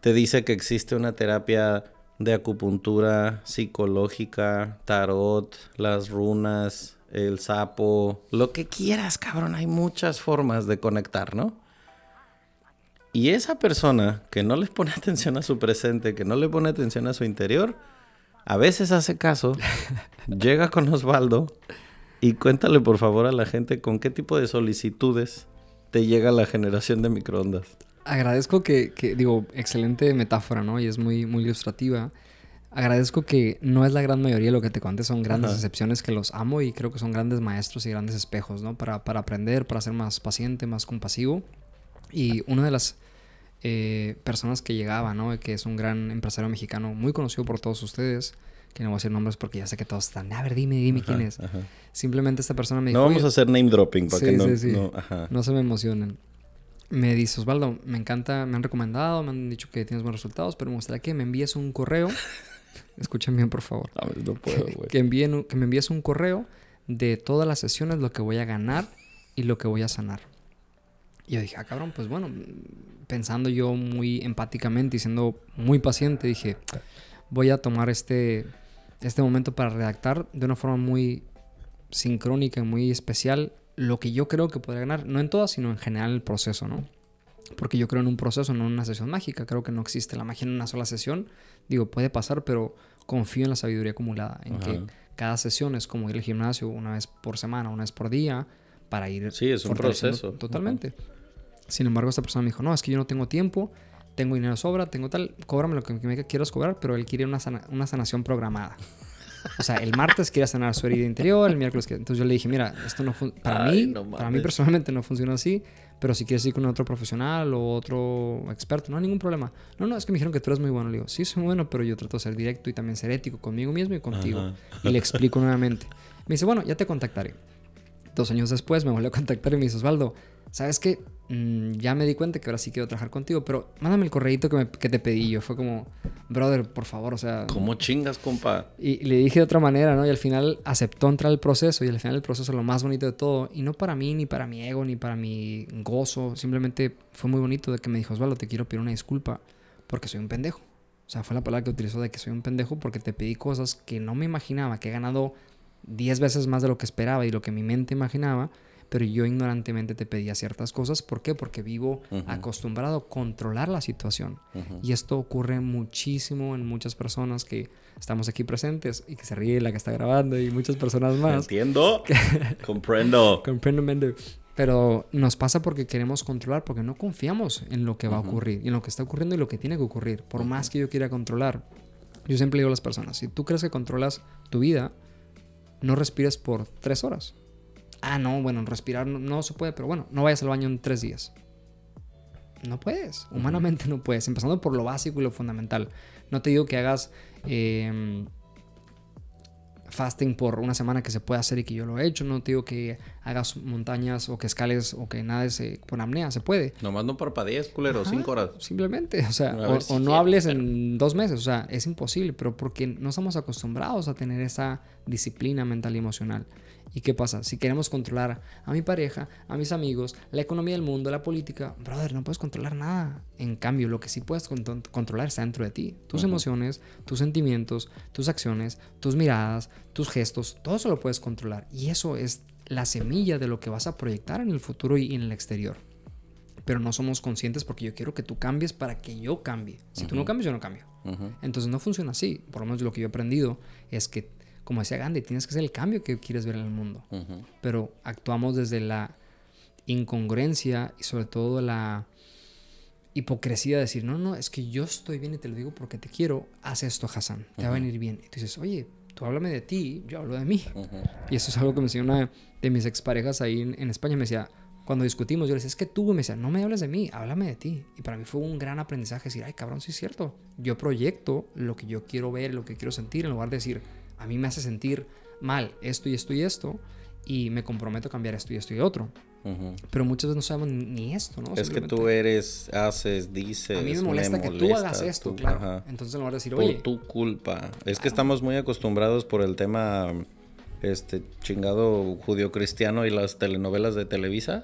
te dice que existe una terapia de acupuntura psicológica, tarot, las runas, el sapo, lo que quieras, cabrón. Hay muchas formas de conectar, ¿no? Y esa persona que no le pone atención a su presente, que no le pone atención a su interior, a veces hace caso, llega con Osvaldo y cuéntale por favor a la gente con qué tipo de solicitudes te llega la generación de microondas. Agradezco que, digo, excelente metáfora, ¿no? Y es muy, muy ilustrativa. Agradezco que no es la gran mayoría de lo que te conté, son grandes excepciones que los amo y creo que son grandes maestros y grandes espejos, ¿no? Para, para aprender, para ser más paciente, más compasivo. Y una de las eh, personas que llegaba, ¿no? Que es un gran empresario mexicano, muy conocido por todos ustedes, que no voy a decir nombres porque ya sé que todos están, a ver, dime, dime quién es. Simplemente esta persona me dijo... No vamos a hacer name dropping para que no, no, no, se me emocionen. Me dice, Osvaldo, me encanta, me han recomendado, me han dicho que tienes buenos resultados, pero me gustaría que me envíes un correo. Escuchen bien, por favor. A ver, no puedo, güey. Que, envíen, que me envíes un correo de todas las sesiones, lo que voy a ganar y lo que voy a sanar. Y yo dije, ah, cabrón, pues bueno, pensando yo muy empáticamente y siendo muy paciente, dije, voy a tomar este, este momento para redactar de una forma muy sincrónica y muy especial lo que yo creo que podría ganar, no en todas, sino en general el proceso, ¿no? Porque yo creo en un proceso, no en una sesión mágica. Creo que no existe la magia en una sola sesión. Digo, puede pasar, pero confío en la sabiduría acumulada, en que cada sesión es como ir al gimnasio una vez por semana, una vez por día, para ir. Sí, es un proceso. Totalmente. Sin embargo, esta persona me dijo, no, es que yo no tengo tiempo, tengo dinero sobra, tengo tal, cóbrame lo que me quieras cobrar, pero él quiere una, una sanación programada. O sea, el martes quiere sanar su herida interior, el miércoles que... Entonces yo le dije, mira, esto no para mí, para mí personalmente no funciona así, pero si quieres ir con otro profesional o otro experto, no hay ningún problema. No, no, es que me dijeron que tú eres muy bueno. Le digo, sí, soy muy bueno, pero yo trato de ser directo y también ser ético conmigo mismo y contigo. Y le explico nuevamente. Me dice, bueno, ya te contactaré. Dos años después me volvió a contactar y me dice, Osvaldo, ¿sabes qué? Mm, ya me di cuenta que ahora sí quiero trabajar contigo, pero mándame el correíto que, que te pedí yo. Fue como, brother, por favor, o sea... ¿Cómo chingas, compa? Y, le dije de otra manera, ¿no? Y al final aceptó entrar al proceso y al final el proceso es lo más bonito de todo. Y no para mí, ni para mi ego, ni para mi gozo. Simplemente fue muy bonito de que me dijo, Osvaldo, te quiero pedir una disculpa porque soy un pendejo. O sea, fue la palabra que utilizó de que soy un pendejo porque te pedí cosas que no me imaginaba, que he ganado 10 veces más de lo que esperaba y lo que mi mente imaginaba pero yo ignorantemente te pedía ciertas cosas. ¿Por qué? Porque vivo acostumbrado a controlar la situación. Y esto ocurre muchísimo en muchas personas que estamos aquí presentes y que se ríe la que está grabando y muchas personas más. Entiendo. Comprendo. Comprendo, Pero nos pasa porque queremos controlar, porque no confiamos en lo que va a ocurrir, y en lo que está ocurriendo y lo que tiene que ocurrir, por más que yo quiera controlar. Yo siempre digo a las personas, si tú crees que controlas tu vida, no respires por tres horas ah, no, bueno, respirar no, se puede, pero bueno, no vayas al baño en tres días. No puedes, humanamente no puedes, empezando por lo básico y lo fundamental. No te digo que hagas em, fasting por una semana que se puede hacer y que yo lo he hecho. No te digo que hagas montañas o que escales o que nades con apnea. Se puede. Nomás no parpadees, culero, cinco horas. Simplemente, o sea, o, no hables en dos meses. O sea, es imposible, pero porque no estamos acostumbrados a tener esa disciplina mental y emocional. ¿Y qué pasa? Si queremos controlar a mi pareja, a mis amigos, la economía del mundo, la política, brother, no puedes controlar nada. En cambio, lo que sí puedes controlar está dentro de ti. Tus emociones, tus sentimientos, tus acciones, tus miradas, tus gestos, todo eso lo puedes controlar. Y eso es la semilla de lo que vas a proyectar en el futuro y en el exterior. Pero no somos conscientes porque yo quiero que tú cambies para que yo cambie. Si tú no cambias, yo no cambio. Entonces no funciona así. Por lo menos lo que yo he aprendido es que como decía Gandhi, tienes que ser el cambio que quieres ver en el mundo. Pero actuamos desde la incongruencia y sobre todo la hipocresía de decir, no, no, es que yo estoy bien y te lo digo porque te quiero, haz esto, Hassan, te va a venir bien. Y tú dices, oye, tú háblame de ti, yo hablo de mí. Y eso es algo que me enseñó una de mis exparejas ahí en, en España. Me decía, cuando discutimos, yo le decía, es que tú, me decía, no me hables de mí, háblame de ti. Y para mí fue un gran aprendizaje decir, ay, cabrón, sí es cierto. Yo proyecto lo que yo quiero ver, lo que quiero sentir, en lugar de decir, a mí me hace sentir mal esto y esto y esto, y me comprometo a cambiar esto y esto y otro. Pero muchas veces no sabemos ni esto, ¿no? Es que tú eres, haces, dices. A mí me molesta, que tú hagas esto, claro. Entonces, en lugar de decir, oye. Por tu culpa. Es que estamos muy acostumbrados por el tema este chingado judío-cristiano y las telenovelas de Televisa.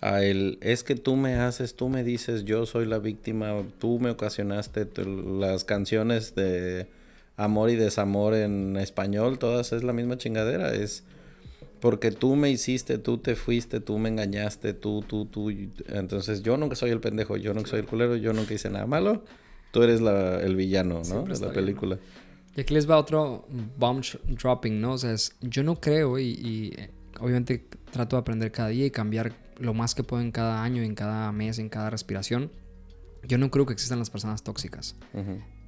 A el, es que tú me haces, tú me dices, yo soy la víctima, tú me ocasionaste las canciones de amor y desamor en español, todas es la misma chingadera. Es porque tú me hiciste, tú te fuiste, tú me engañaste, tú, tú, tú. Entonces yo nunca soy el pendejo, yo nunca soy el culero, yo nunca hice nada malo. Tú eres la, el villano, ¿no? De la película. Y aquí les va otro bomb dropping, ¿no? O sea, es, yo no creo y, y, eh, obviamente trato de aprender cada día y cambiar lo más que puedo en cada año, en cada mes, en cada respiración. Yo no creo que existan las personas tóxicas.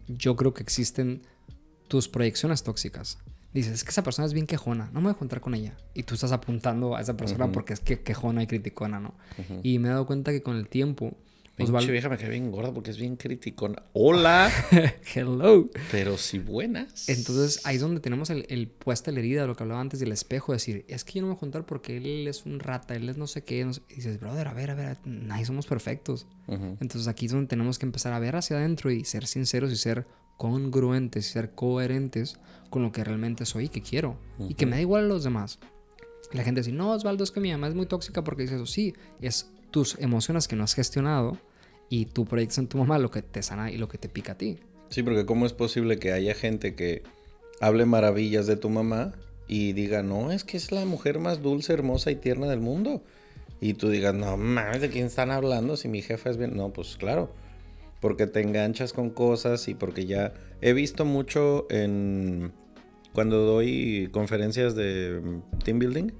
Yo creo que existen tus proyecciones tóxicas dices, es que esa persona es bien quejona, no me voy a juntar con ella. Y tú estás apuntando a esa persona porque es que quejona y criticona, ¿no? Y me he dado cuenta que con el tiempo... Osvaldo... vieja me cae bien gorda porque es bien criticona. ¡Hola! ¡Hello! Pero si buenas. Entonces ahí es donde tenemos el, el puesta la herida lo que hablaba antes del espejo. Decir, es que yo no me voy a juntar porque él es un rata, él es no sé qué. Y dices, brother, a ver, a ver, nadie somos perfectos. Entonces aquí es donde tenemos que empezar a ver hacia adentro y ser sinceros y ser congruentes y ser coherentes con lo que realmente soy y que quiero. Y que me da igual a los demás. la gente dice, no, Osvaldo, es que mi mamá es muy tóxica porque dice eso. Sí, es tus emociones que no has gestionado y tu proyección en tu mamá lo que te sana y lo que te pica a ti. Sí, porque ¿cómo es posible que haya gente que hable maravillas de tu mamá y diga, no, es que es la mujer más dulce, hermosa y tierna del mundo? Y tú digas, no mames, ¿de quién están hablando? Si mi jefa es bien. No, pues claro porque te enganchas con cosas y porque ya he visto mucho en cuando doy conferencias de team building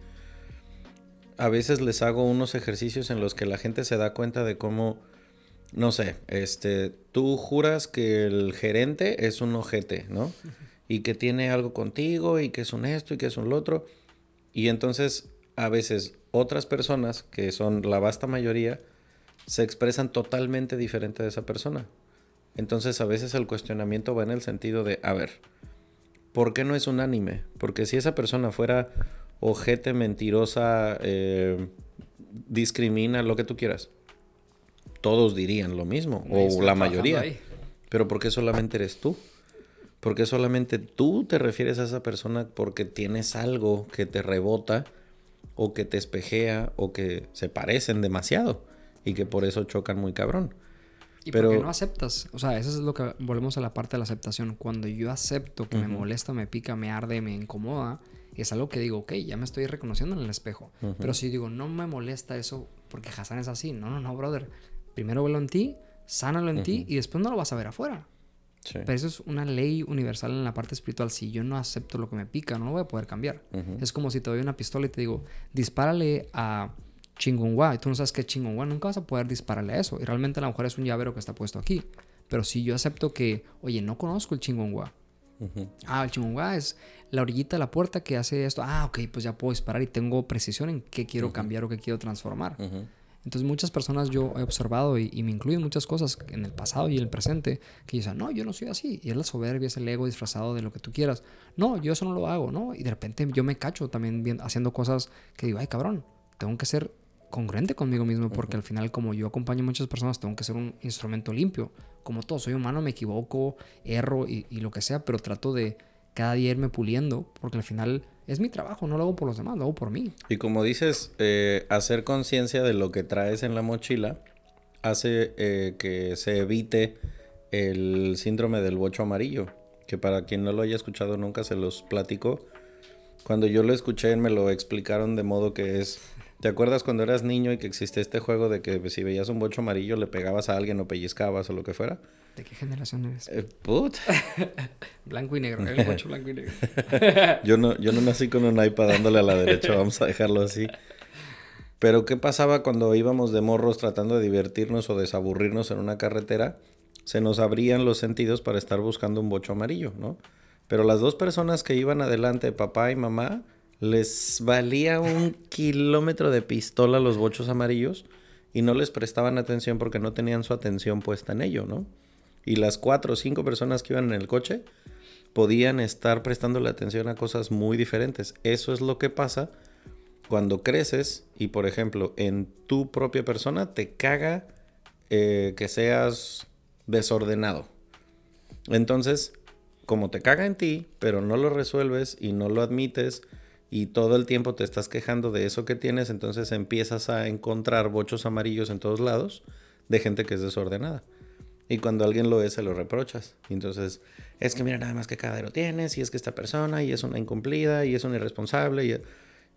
a veces les hago unos ejercicios en los que la gente se da cuenta de cómo no sé, este, tú juras que el gerente es un ojete, ¿no? Y que tiene algo contigo y que es un esto y que es un lo otro. Y entonces a veces otras personas, que son la vasta mayoría, se expresan totalmente diferente de esa persona. Entonces a veces el cuestionamiento va en el sentido de, a ver, ¿por qué no es unánime? Porque si esa persona fuera ojete, mentirosa, eh, discrimina, lo que tú quieras, todos dirían lo mismo, o la mayoría. Pero ¿por qué solamente eres tú? ¿Por qué solamente tú te refieres a esa persona porque tienes algo que te rebota o que te espejea o que se parecen demasiado? Y que por eso chocan muy cabrón. Y pero porque no aceptas, o sea, eso es lo que volvemos a la parte de la aceptación. Cuando yo acepto que me molesta, me pica, me arde, me incomoda, es algo que digo, ok, ya me estoy reconociendo en el espejo. Pero si digo, no me molesta eso porque Hassan es así, no, no, no, brother. Primero velo en ti, sánalo en ti y después no lo vas a ver afuera. Pero eso es una ley universal en la parte espiritual. Si yo no acepto lo que me pica, no lo voy a poder cambiar. Es como si te doy una pistola y te digo, dispárale a Chingonwa y tú no sabes qué es nunca vas a poder dispararle a eso. Y realmente a lo mejor es un llavero que está puesto aquí. Pero si yo acepto que, oye, no conozco el Chingonwa. Ah, el Chingonwa es la orillita de la puerta que hace esto. Ah, ok, pues ya puedo disparar y tengo precisión en qué quiero cambiar o qué quiero transformar. Entonces muchas personas yo he observado y, me incluyen muchas cosas en el pasado y en el presente que dicen, no, yo no soy así. Y es la soberbia, es el ego disfrazado de lo que tú quieras. No, yo eso no lo hago, ¿no? Y de repente yo me cacho también haciendo cosas que digo, ay cabrón, tengo que ser congruente conmigo mismo, porque al final, como yo acompaño a muchas personas, tengo que ser un instrumento limpio. Como todo, soy humano, me equivoco, erro y, lo que sea, pero trato de cada día irme puliendo, porque al final es mi trabajo, no lo hago por los demás, lo hago por mí. Y como dices, eh, hacer conciencia de lo que traes en la mochila hace eh, que se evite el síndrome del bocho amarillo, que para quien no lo haya escuchado nunca se los platico. Cuando yo lo escuché me lo explicaron de modo que es ¿Te acuerdas cuando eras niño y que existía este juego de que si veías un bocho amarillo le pegabas a alguien o pellizcabas o lo que fuera? ¿De qué generación eres? Eh, put. blanco y negro, el bocho blanco y negro. yo, no, yo no nací con un iPad dándole a la derecha, vamos a dejarlo así. Pero ¿qué pasaba cuando íbamos de morros tratando de divertirnos o desaburrirnos en una carretera? Se nos abrían los sentidos para estar buscando un bocho amarillo, ¿no? Pero las dos personas que iban adelante, papá y mamá, les valía un kilómetro de pistola los bochos amarillos y no les prestaban atención porque no tenían su atención puesta en ello, ¿no? Y las cuatro o cinco personas que iban en el coche podían estar prestándole atención a cosas muy diferentes. Eso es lo que pasa cuando creces y, por ejemplo, en tu propia persona te caga eh, que seas desordenado. Entonces, como te caga en ti, pero no lo resuelves y no lo admites y todo el tiempo te estás quejando de eso que tienes, entonces empiezas a encontrar bochos amarillos en todos lados de gente que es desordenada. Y cuando alguien lo es, se lo reprochas. entonces, es que mira nada más que cadero tienes, y es que esta persona, y es una incumplida, y es una irresponsable, y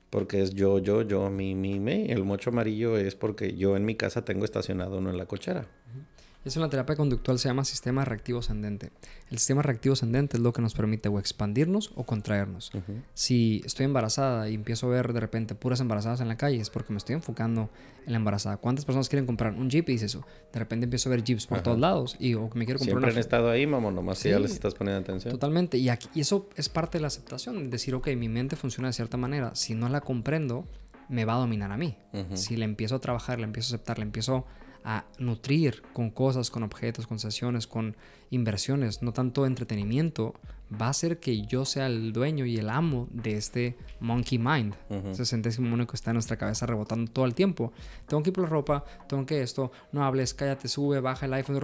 porque es yo, yo, yo, mi, mi, mi. El mocho amarillo es porque yo en mi casa tengo estacionado uno en la cochera. Es una terapia conductual, se llama sistema reactivo ascendente. El sistema reactivo ascendente es lo que nos permite o expandirnos o contraernos. Si estoy embarazada y empiezo a ver de repente puras embarazadas en la calle, es porque me estoy enfocando en la embarazada. ¿Cuántas personas quieren comprar un jeep? Y dices eso. De repente empiezo a ver jeeps por todos lados y o me quiero comprar Siempre han estado ahí, mamá, nomás si ya les estás poniendo atención. Totalmente. Y, aquí, y eso es parte de la aceptación. Decir, ok, mi mente funciona de cierta manera. Si no la comprendo, me va a dominar a mí. Si le empiezo a trabajar, le empiezo a aceptar, le empiezo a nutrir con cosas, con objetos, con sesiones, con inversiones, no tanto entretenimiento, va a hacer que yo sea el dueño y el amo de este monkey mind, ese centésimo mono que está en nuestra cabeza rebotando todo el tiempo. Tengo que ir por la ropa, tengo que esto, no hables, cállate, sube, baja el iPhone,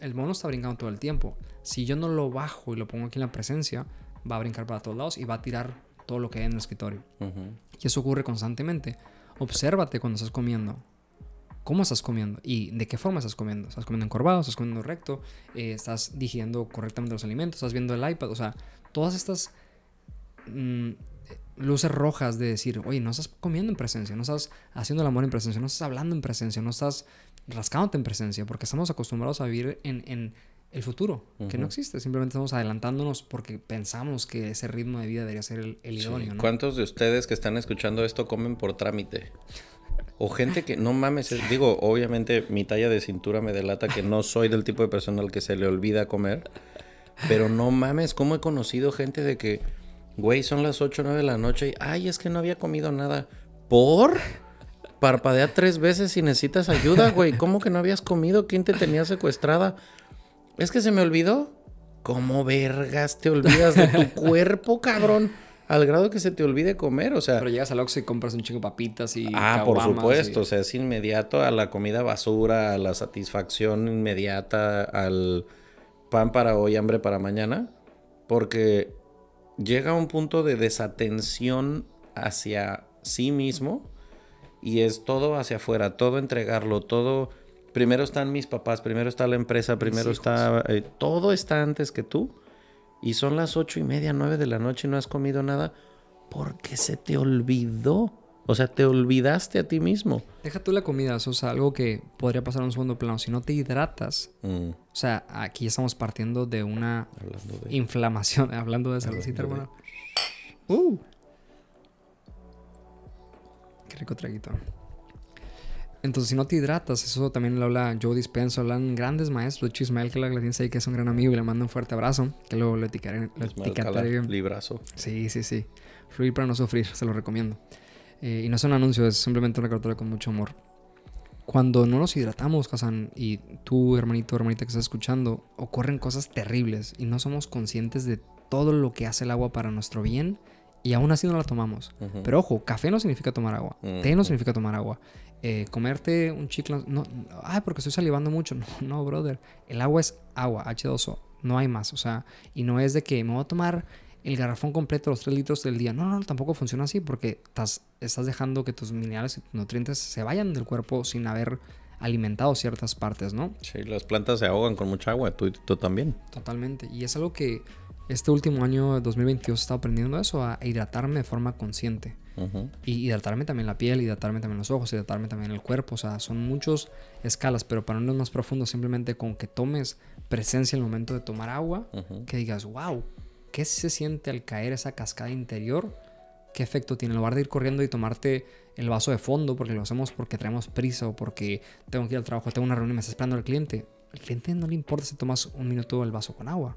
el mono está brincando todo el tiempo. Si yo no lo bajo y lo pongo aquí en la presencia, va a brincar para todos lados y va a tirar todo lo que hay en el escritorio. Y eso ocurre constantemente. Obsérvate cuando estás comiendo cómo estás comiendo y de qué forma estás comiendo. ¿Estás comiendo encorvado? ¿Estás comiendo recto? Eh, ¿Estás digiriendo correctamente los alimentos? ¿Estás viendo el iPad? O sea, todas estas mm, luces rojas de decir, oye, no estás comiendo en presencia, no estás haciendo el amor en presencia, no estás hablando en presencia, no estás rascándote en presencia, porque estamos acostumbrados a vivir en, el futuro, que no existe. Simplemente estamos adelantándonos porque pensamos que ese ritmo de vida debería ser el, idóneo. ¿Cuántos de ustedes que están escuchando esto comen por trámite? O gente que, no mames, digo, obviamente mi talla de cintura me delata que no soy del tipo de persona al que se le olvida comer. Pero no mames, ¿cómo he conocido gente de que, güey, son las 8 o 9 de la noche y, ay, es que no había comido nada. ¿Por? Parpadea tres veces y necesitas ayuda, güey. ¿Cómo que no habías comido? ¿Quién te tenía secuestrada? Es que se me olvidó. ¿Cómo vergas te olvidas de tu cuerpo, cabrón? Al grado que se te olvide comer, o sea... Pero llegas al Oxxo y compras un chingo de papitas y Ah, por supuesto, o sea, es inmediato a la comida basura, a la satisfacción inmediata, al pan para hoy, hambre para mañana, porque llega a un punto de desatención hacia sí mismo y es todo hacia afuera, todo entregarlo, todo... Primero están mis papás, primero está la empresa, primero está... Eh, todo está antes que tú y son las ocho y media, nueve de la noche y no has comido nada porque se te olvidó. O sea, te olvidaste a ti mismo. Deja tú la comida, eso es algo que podría pasar a un segundo plano. Si no te hidratas, mm. o sea, aquí estamos partiendo de una inflamación. Hablando de saludcita, hermano. Uh. Qué rico traguito. Entonces, si no te hidratas, eso también lo habla Joe Dispenso, hablan grandes maestros. De Ismael que la tienes ahí, que es un gran amigo, y le mando un fuerte abrazo. Que luego lo etiquetaré. Lo etiquetaré. Librazo. Sí, sí, sí. Fluir para no sufrir, se lo recomiendo. Eh, y no es un anuncio, es simplemente una recordatoria con mucho amor. Cuando no nos hidratamos, Kazan, y tú, hermanito, hermanita que estás escuchando, ocurren cosas terribles y no somos conscientes de todo lo que hace el agua para nuestro bien y aún así no la tomamos. Pero ojo, café no significa tomar agua, té no significa tomar agua. Eh, comerte un chicle, no, ay, porque estoy salivando mucho. No, no, brother. El agua es agua, H2O. No hay más. O sea, y no es de que me voy a tomar el garrafón completo, los 3 litros del día. No, no, tampoco funciona así porque estás, estás dejando que tus minerales y nutrientes se vayan del cuerpo sin haber alimentado ciertas partes, ¿no? Sí, las plantas se ahogan con mucha agua, tú, tú también. Totalmente. Y es algo que este último año, 2022, he estado aprendiendo eso, a hidratarme de forma consciente. Y hidratarme también la piel, hidratarme también los ojos, hidratarme también el cuerpo. O sea, son muchas escalas, pero para irnos más profundo, simplemente con que tomes presencia en el momento de tomar agua, que digas, wow, ¿qué se siente al caer esa cascada interior? ¿qué efecto tiene? En lugar de ir corriendo y tomarte el vaso de fondo porque lo hacemos porque traemos prisa o porque tengo que ir al trabajo, tengo una reunión y me está esperando el cliente. Al cliente no le importa si tomas un minuto el vaso con agua,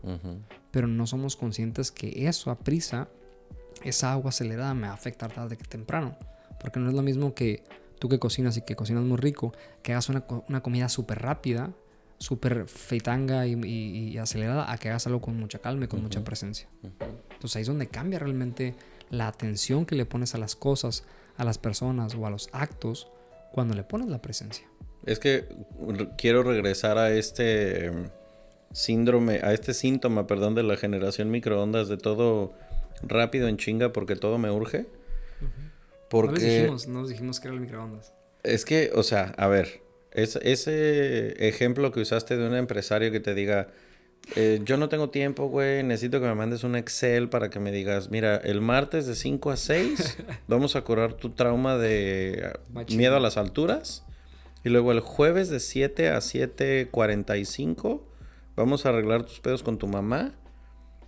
pero no somos conscientes que eso a prisa, esa agua acelerada me va a afectar tarde que temprano. Porque no es lo mismo que tú que cocinas y que cocinas muy rico, que hagas una, una comida súper rápida, súper feitanga y, acelerada, a que hagas algo con mucha calma y con mucha presencia. Entonces ahí es donde cambia realmente la atención que le pones a las cosas, a las personas o a los actos cuando le pones la presencia. Es que quiero regresar a este em, síndrome, a este síntoma, perdón, de la generación microondas, de todo rápido en chinga porque todo me urge. Porque... No dijimos, no dijimos que era el microondas. Es que, o sea, a ver, es, ese ejemplo que usaste de un empresario que te diga, eh, yo no tengo tiempo, güey, necesito que me mandes un Excel para que me digas, mira, el martes de 5 a 6 vamos a curar tu trauma de miedo a las alturas. Y luego el jueves de 7 a 7.45 vamos a arreglar tus pedos con tu mamá.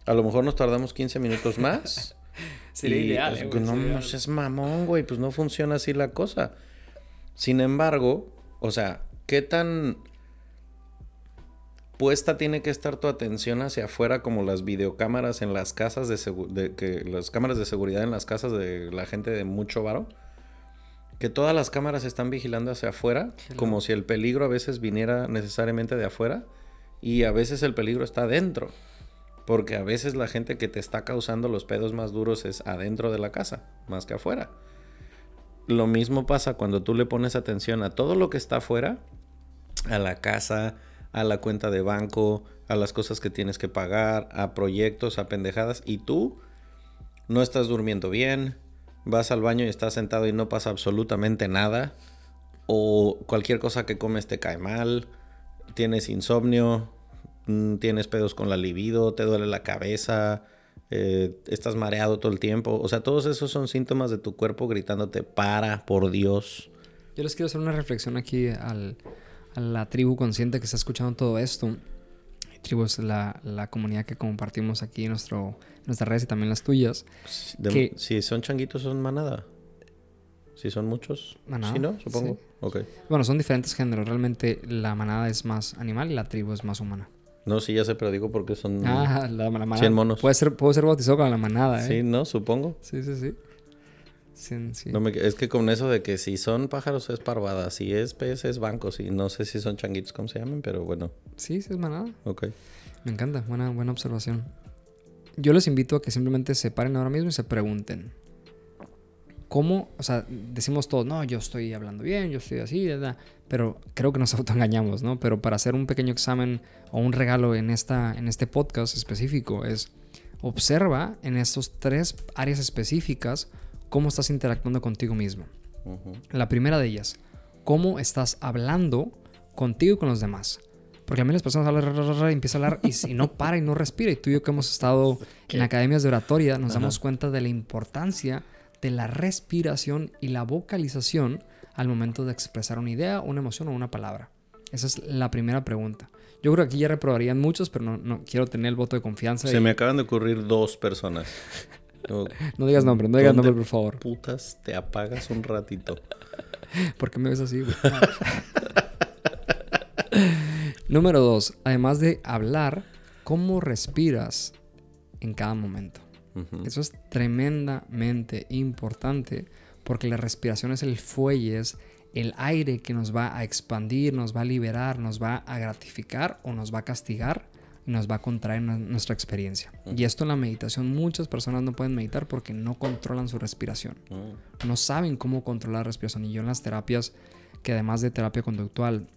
A lo mejor nos tardamos 15 minutos más. sería ideal. Pues, no, no es mamón, güey, pues no funciona así la cosa. Sin embargo, o sea, ¿qué tan puesta tiene que estar tu atención hacia afuera como las videocámaras en las casas de, que las cámaras de seguridad en las casas de la gente de mucho varo? Que todas las cámaras están vigilando hacia afuera, como si el peligro a veces viniera necesariamente de afuera y a veces el peligro está adentro. Porque a veces la gente que te está causando los pedos más duros es adentro de la casa, más que afuera. Lo mismo pasa cuando tú le pones atención a todo lo que está afuera, a la casa, a la cuenta de banco, a las cosas que tienes que pagar, a proyectos, a pendejadas, y tú no estás durmiendo bien, vas al baño y estás sentado y no pasa absolutamente nada, o cualquier cosa que comes te cae mal, tienes insomnio, tienes pedos con la libido, te duele la cabeza, eh, estás mareado todo el tiempo. O sea, todos esos son síntomas de tu cuerpo gritándote, para, por Dios. Yo les quiero hacer una reflexión aquí al, a la tribu consciente que está escuchando todo esto. tribu es la, la, comunidad que compartimos aquí en nuestro, nuestras redes y también las tuyas. si son changuitos, son manada. Si son muchos. Manada. Sí, ¿no? Supongo. Bueno, son diferentes géneros. Realmente la manada es más animal y la tribu es más humana. No, sí, ya sé, pero digo porque son ah, la, manada. 100 monos. Puede ser, puedo ser bautizado con la manada, ¿eh? Sí, ¿no? Supongo. Sí, sí, sí. es que con eso de que si son pájaros es parvada, si es pez es bancos y no sé si son changuitos, ¿cómo se llaman? Pero bueno. Sí, sí es manada. Ok. Me encanta, buena, buena observación. Yo les invito a que simplemente se paren ahora mismo y se pregunten. ¿Cómo? O sea, decimos todos, no, yo estoy hablando bien, yo estoy así, ¿verdad? pero creo que nos autoengañamos, ¿no? Pero para hacer un pequeño examen o un regalo en, esta, en este podcast específico es observa en estos tres áreas específicas cómo estás interactuando contigo mismo. La primera de ellas, cómo estás hablando contigo y con los demás. Porque a mí las personas hablan y empieza a hablar y, no para y no respira. Y tú y yo que hemos estado en academias de oratoria nos damos cuenta de la importancia de la respiración y la vocalización al momento de expresar una idea, una emoción o una palabra? Esa es la primera pregunta. Yo creo que aquí ya reprobarían muchos, pero no, no quiero tener el voto de confianza. Se me acaban de ocurrir dos personas. No, digas nombre, no digas nombre, por favor. Putas, te apagas un ratito. ¿Por qué me ves así, Número dos, además de hablar, ¿cómo respiras en cada momento? Eso es tremendamente importante porque la respiración es el fuelle, es el aire que nos va a expandir, nos va a liberar, nos va a gratificar o nos va a castigar y nos va a contraer nuestra experiencia. Y esto en la meditación muchas personas no pueden meditar porque no controlan su respiración. No saben cómo controlar la respiración. Y yo en las terapias, que además de terapia conductual,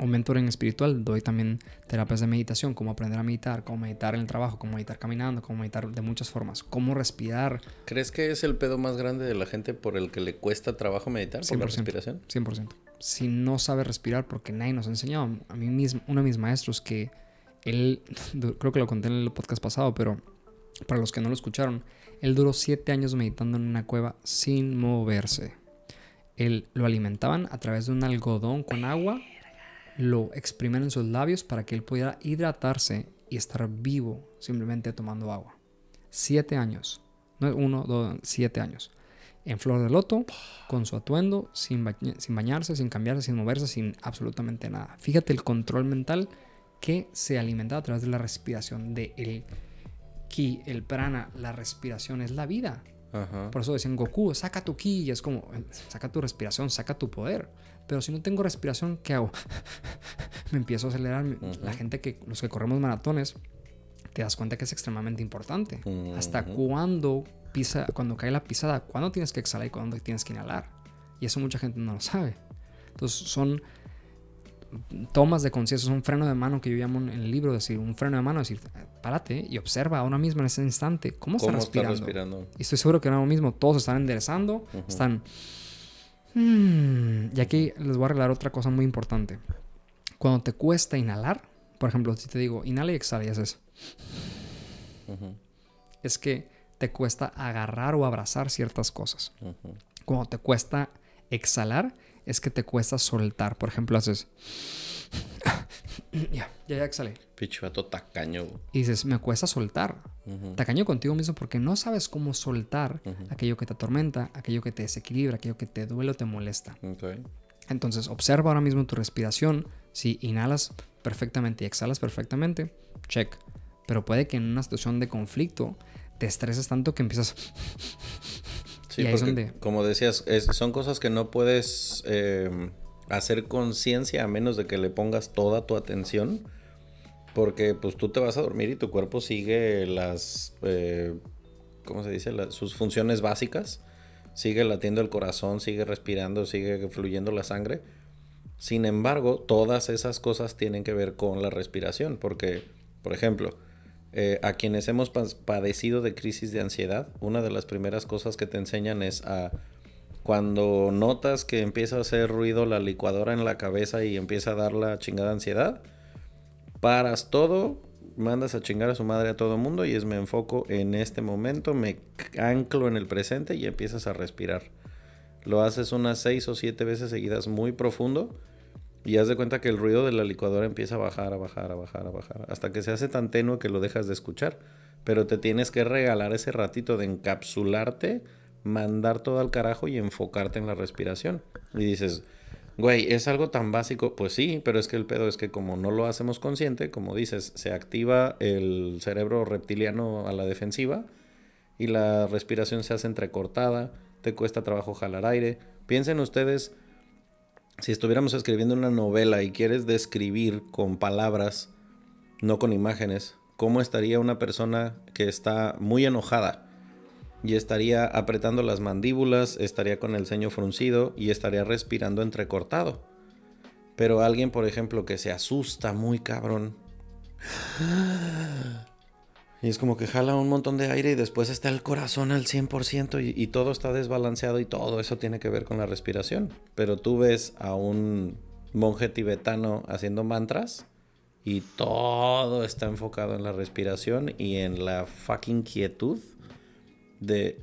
o mentoring espiritual, doy también terapias de meditación, cómo aprender a meditar, cómo meditar en el trabajo, cómo meditar caminando, cómo meditar de muchas formas, cómo respirar. ¿Crees que es el pedo más grande de la gente por el que le cuesta trabajo meditar, por la respiración? 100%. Si no sabe respirar, porque nadie nos ha enseñado, a mí mismo, uno de mis maestros que él, creo que lo conté en el podcast pasado, pero para los que no lo escucharon, él duró siete años meditando en una cueva sin moverse. Él lo alimentaban a través de un algodón con agua lo exprimen en sus labios para que él pudiera hidratarse y estar vivo simplemente tomando agua. Siete años. No es uno, dos, siete años. En flor de loto, con su atuendo, sin, sin bañarse, sin cambiarse, sin moverse, sin absolutamente nada. Fíjate el control mental que se alimenta a través de la respiración, de el ki, el prana, la respiración es la vida. Por eso decían Goku, saca tu ki, y es como, saca tu respiración, saca tu poder. Pero si no tengo respiración, ¿qué hago? Me empiezo a acelerar. La gente que, los que corremos maratones, te das cuenta que es extremadamente importante. Hasta cuándo pisa, cuando cae la pisada, cuándo tienes que exhalar y cuándo tienes que inhalar. Y eso mucha gente no lo sabe. Entonces son tomas de conciencia, un freno de mano que yo llamo en el libro, decir, un freno de mano, decir, párate y observa ahora mismo en ese instante cómo, está, respirando? Y estoy seguro que ahora mismo todos están enderezando, están... Hmm, y aquí les voy a arreglar otra cosa muy importante. Cuando te cuesta inhalar, por ejemplo, si te digo, inhala y exhala y haces... Es que te cuesta agarrar o abrazar ciertas cosas. Cuando te cuesta exhalar, es que te cuesta soltar. Por ejemplo, haces. ya, ya, ya exhalé. Pichuato tacaño. Y dices, me cuesta soltar. Tacaño contigo mismo porque no sabes cómo soltar aquello que te atormenta, aquello que te desequilibra, aquello que te duele o te molesta. Entonces, observa ahora mismo tu respiración. Si inhalas perfectamente y exhalas perfectamente, check. Pero puede que en una situación de conflicto te estreses tanto que empiezas Sí, porque, como decías, son cosas que no puedes em, hacer conciencia a menos de que le pongas toda tu atención. Porque pues tú te vas a dormir y tu cuerpo sigue las, eh, ¿cómo se dice? sus funciones básicas. Sigue latiendo el corazón, sigue respirando, sigue fluyendo la sangre. Sin embargo, todas esas cosas tienen que ver con la respiración. Porque, por ejemplo, eh, a quienes hemos padecido de crisis de ansiedad, una de las primeras cosas que te enseñan es a cuando notas que empieza a hacer ruido la licuadora en la cabeza y empieza a dar la chingada ansiedad, paras todo, mandas a chingar a su madre a todo el mundo y es me enfoco en este momento, me anclo en el presente y empiezas a respirar. Lo haces unas seis o siete veces seguidas muy profundo y haz de cuenta que el ruido de la licuadora empieza a bajar, a bajar, a bajar, a bajar, hasta que se hace tan tenue que lo dejas de escuchar. Pero te tienes que regalar ese ratito de encapsularte, mandar todo al carajo y enfocarte en la respiración. Y dices, güey, ¿es algo tan básico? Pues sí, pero es que el pedo es que como no lo hacemos consciente, como dices, se activa el cerebro reptiliano a la defensiva y la respiración se hace entrecortada, te cuesta trabajo jalar aire. Piensen ustedes si estuviéramos escribiendo una novela y quieres describir con palabras, no con imágenes, cómo estaría una persona que está muy enojada y estaría apretando las mandíbulas, estaría con el ceño fruncido y estaría respirando entrecortado. Pero alguien, por ejemplo, que se asusta muy cabrón y es como que jala un montón de aire y después está el corazón al 100% y, y, todo está desbalanceado y todo eso tiene que ver con la respiración. Pero tú ves a un monje tibetano haciendo mantras y todo está enfocado en la respiración y en la fucking quietud de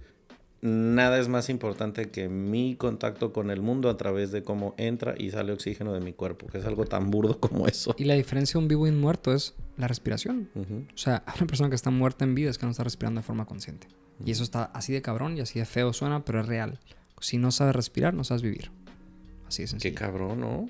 nada es más importante que mi contacto con el mundo a través de cómo entra y sale oxígeno de mi cuerpo, que es algo tan burdo como eso. Y la diferencia de un vivo y un muerto es la respiración. O sea, una persona que está muerta en vida es que no está respirando de forma consciente. Y eso está así de cabrón y así de feo suena, pero es real. Si no sabes respirar, no sabes vivir. Así de sencillo. Qué cabrón, ¿no?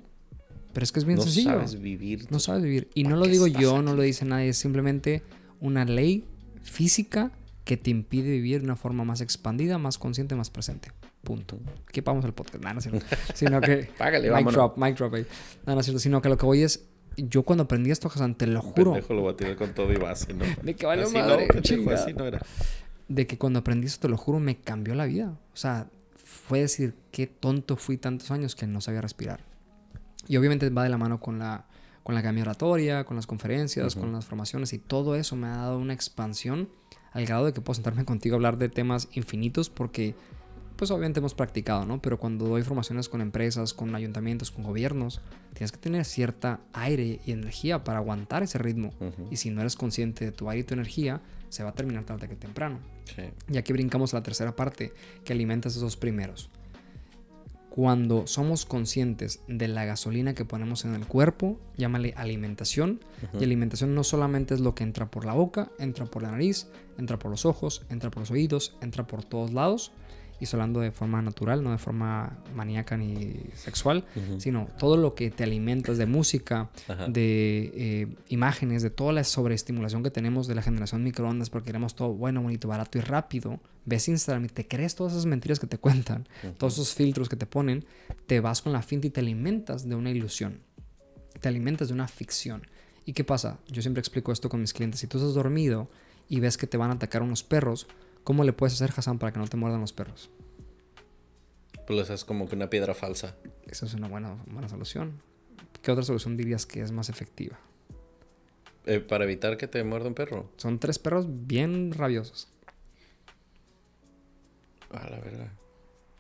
Pero es que es bien sencillo. No sabes vivir. No sabes vivir. Y no lo digo yo, no lo dice nadie, es simplemente una ley física que te impide vivir de una forma más expandida, más consciente, más presente. Punto. Aquí vamos al podcast. Nada, no, sino, sino que. Págale, mic drop, mic drop ahí. Nada, no es cierto. Sino que lo que voy es. Yo cuando aprendí esto, Hassan, te lo juro. Pendejo lo voy a tirar con todo y base, ¿no? De que vale madre. No, así no era. De que cuando aprendí esto, te lo juro, me cambió la vida. O sea, fue decir, qué tonto fui tantos años que no sabía respirar. Y obviamente va de la mano con la, con la oratoria, con las conferencias, con las formaciones y todo eso me ha dado una expansión al grado de que puedo sentarme contigo a hablar de temas infinitos porque pues obviamente hemos practicado, ¿no? Pero cuando doy formaciones con empresas, con ayuntamientos, con gobiernos, tienes que tener cierta aire y energía para aguantar ese ritmo. Y si no eres consciente de tu aire y tu energía, se va a terminar tarde que temprano. Y aquí brincamos a la tercera parte, que alimentas esos primeros. Cuando somos conscientes de la gasolina que ponemos en el cuerpo, llámale alimentación, y alimentación no solamente es lo que entra por la boca, entra por la nariz, entra por los ojos, entra por los oídos, entra por todos lados, y hablando de forma natural, no de forma maníaca ni sexual, sino todo lo que te alimentas de música, de eh, imágenes, de toda la sobreestimulación que tenemos de la generación microondas, porque queremos todo bueno, bonito, barato y rápido. Ves Instagram y te crees todas esas mentiras que te cuentan, todos esos filtros que te ponen, te vas con la finta y te alimentas de una ilusión, te alimentas de una ficción. ¿Y qué pasa? Yo siempre explico esto con mis clientes. Si tú estás dormido y ves que te van a atacar unos perros, ¿Cómo le puedes hacer, Hassan, para que no te muerdan los perros? Pues es como que una piedra falsa. Esa es una buena, buena solución. ¿Qué otra solución dirías que es más efectiva? Eh, para evitar que te muerda un perro. Son tres perros bien rabiosos. A la verdad.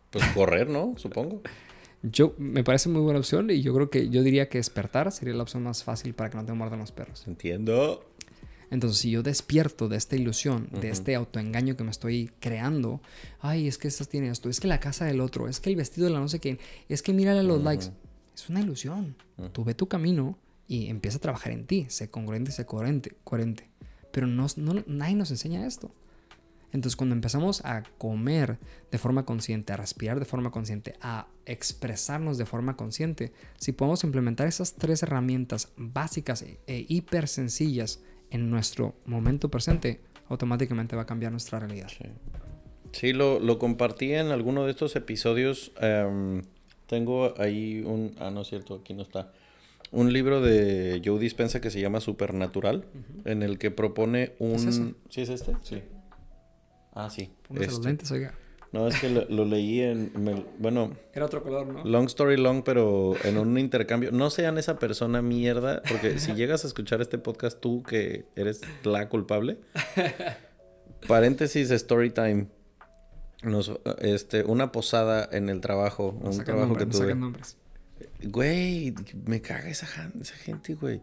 Pues correr, ¿no? Supongo. Yo me parece muy buena opción y yo creo que yo diría que despertar sería la opción más fácil para que no te muerdan los perros. Entiendo. Entonces, si yo despierto de esta ilusión, de este autoengaño que me estoy creando, ay, es que estas tiene esto, es que la casa del otro, es que el vestido de la no sé quién, es que mírale los likes. Es una ilusión. Tú ve tu camino y empieza a trabajar en ti. Sé congruente, sé coherente. coherente. Pero no, nadie nos enseña esto. Entonces, cuando empezamos a comer de forma consciente, a respirar de forma consciente, a expresarnos de forma consciente, si podemos implementar esas tres herramientas básicas e hiper sencillas en nuestro momento presente, automáticamente va a cambiar nuestra realidad. Sí, lo, compartí en alguno de estos episodios. Em, tengo ahí un... Ah, no es cierto, aquí no está. Un libro de Joe Dispensa que se llama Supernatural, en el que propone un... ¿Sí es este? Sí. Ah, sí. Póngase los este. lentes, oiga. No, es que lo, leí en... bueno... Era otro color, ¿no? Long story long, pero en un intercambio. No sean esa persona mierda, porque si llegas a escuchar este podcast tú que eres la culpable. Paréntesis, story time. Nos, este, una posada en el trabajo. un trabajo que tuve. Güey, me caga esa, esa gente, güey.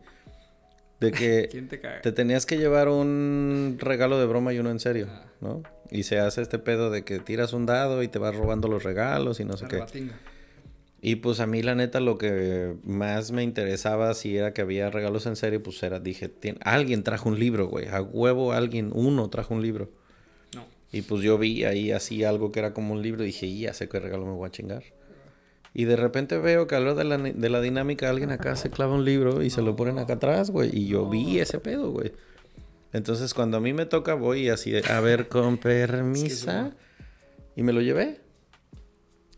De que ¿Quién te, caga? te tenías que llevar un regalo de broma y uno en serio, ah. ¿no? Y se hace este pedo de que tiras un dado y te vas robando los regalos y no sé qué. Y pues a mí la neta lo que más me interesaba si era que había regalos en serio, pues era, dije, alguien trajo un libro, güey. A huevo alguien, uno trajo un libro. No. Y pues yo vi ahí así algo que era como un libro y dije, ya sé qué regalo me voy a chingar. Y de repente veo que a lo de la, de la dinámica alguien acá se clava un libro y se lo ponen acá atrás, güey. Y yo vi ese pedo, güey. Entonces, cuando a mí me toca, voy así de, a ver, con permisa. y me lo llevé.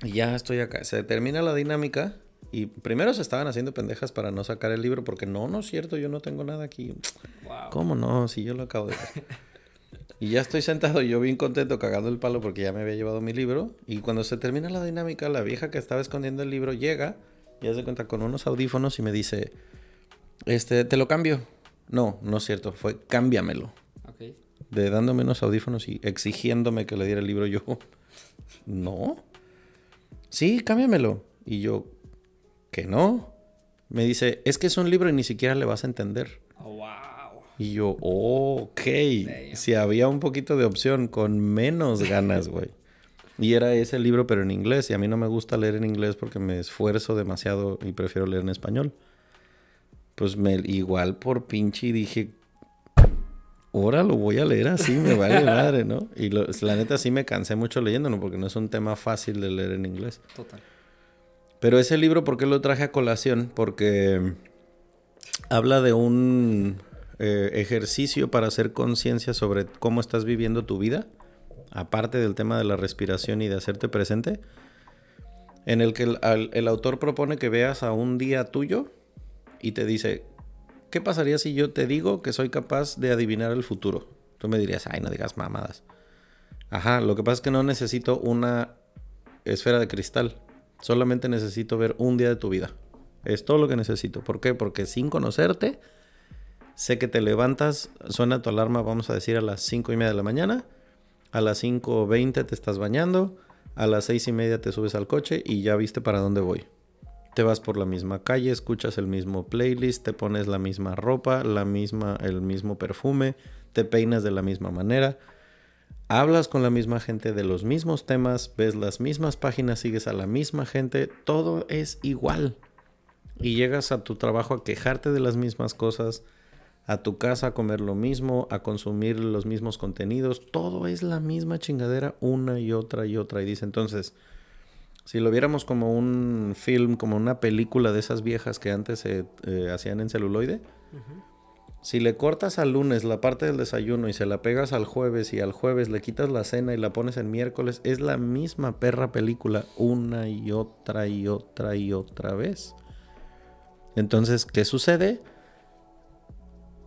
Y ya estoy acá. Se termina la dinámica. Y primero se estaban haciendo pendejas para no sacar el libro. Porque no, no es cierto, yo no tengo nada aquí. ¿Cómo no? Si yo lo acabo de ver. y ya estoy sentado, yo bien contento, cagando el palo porque ya me había llevado mi libro. Y cuando se termina la dinámica, la vieja que estaba escondiendo el libro llega. Y hace cuenta con unos audífonos y me dice: Este, te lo cambio. No, no es cierto. Fue cámbiamelo. De dándome unos audífonos y exigiéndome que le diera el libro yo. No. Sí, cámbiamelo. Y yo, que no. Me dice, es que es un libro y ni siquiera le vas a entender. Oh, wow. Y yo, ok. Si había un poquito de opción, con menos ganas, güey. Y era ese libro, pero en inglés. Y a mí no me gusta leer en inglés porque me esfuerzo demasiado y prefiero leer en español pues me, igual por pinche dije, ahora lo voy a leer así, me vale madre, ¿no? Y la neta sí me cansé mucho leyéndolo porque no es un tema fácil de leer en inglés. Total. Pero ese libro, ¿por qué lo traje a colación? Porque habla de un eh, ejercicio para hacer conciencia sobre cómo estás viviendo tu vida, aparte del tema de la respiración y de hacerte presente, en el que el autor propone que veas a un día tuyo y te dice, ¿qué pasaría si yo te digo que soy capaz de adivinar el futuro? Tú me dirías, ay, no digas mamadas. Ajá, lo que pasa es que no necesito una esfera de cristal. Solamente necesito ver un día de tu vida. Es todo lo que necesito. ¿Por qué? Porque sin conocerte, sé que te levantas, suena tu alarma, vamos a decir, a las 5 y media de la mañana. A las 5.20 te estás bañando. A las seis y media te subes al coche y ya viste para dónde voy. Te vas por la misma calle, escuchas el mismo playlist, te pones la misma ropa, la misma, el mismo perfume, te peinas de la misma manera. hablas con la misma gente de los mismos temas, ves las mismas páginas, sigues a la misma gente, todo es igual. Y llegas a tu trabajo a quejarte de las mismas cosas, a tu casa a comer lo mismo, a consumir los mismos contenidos, todo es la misma chingadera una y otra y otra. Y dice entonces, si lo viéramos como un film, como una película de esas viejas que antes se eh, hacían en celuloide, si le cortas al lunes la parte del desayuno y se la pegas al jueves y al jueves le quitas la cena y la pones en miércoles, es la misma perra película una y otra y otra y otra vez. Entonces, ¿qué sucede?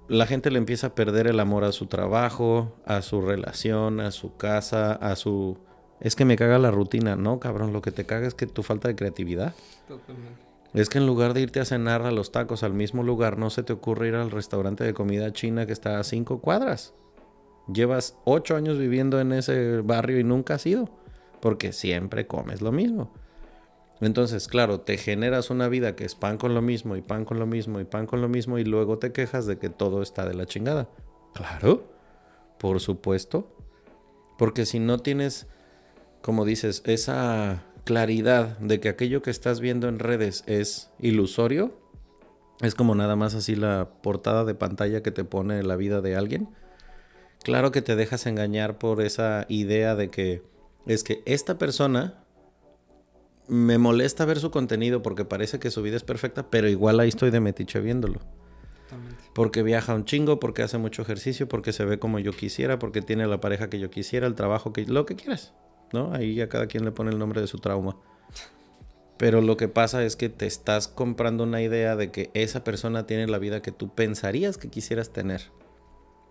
La gente le empieza a perder el amor a su trabajo, a su relación, a su casa, a su... Es que me caga la rutina, ¿no, cabrón? Lo que te caga es que tu falta de creatividad. Totalmente. Es que en lugar de irte a cenar a los tacos al mismo lugar, no se te ocurre ir al restaurante de comida china que está a cinco cuadras. Llevas ocho años viviendo en ese barrio y nunca has ido, porque siempre comes lo mismo. Entonces, claro, te generas una vida que es pan con lo mismo y pan con lo mismo y pan con lo mismo y luego te quejas de que todo está de la chingada. Claro, por supuesto. Porque si no tienes, como dices, esa claridad de que aquello que estás viendo en redes es ilusorio, es como nada más así la portada de pantalla que te pone la vida de alguien. Claro que te dejas engañar por esa idea de que es que esta persona me molesta ver su contenido porque parece que su vida es perfecta, pero igual ahí estoy de metiche viéndolo. Porque viaja un chingo, porque hace mucho ejercicio, porque se ve como yo quisiera, porque tiene la pareja que yo quisiera, el trabajo que lo que quieras. ¿No? Ahí a cada quien le pone el nombre de su trauma. Pero lo que pasa es que te estás comprando una idea de que esa persona tiene la vida que tú pensarías que quisieras tener.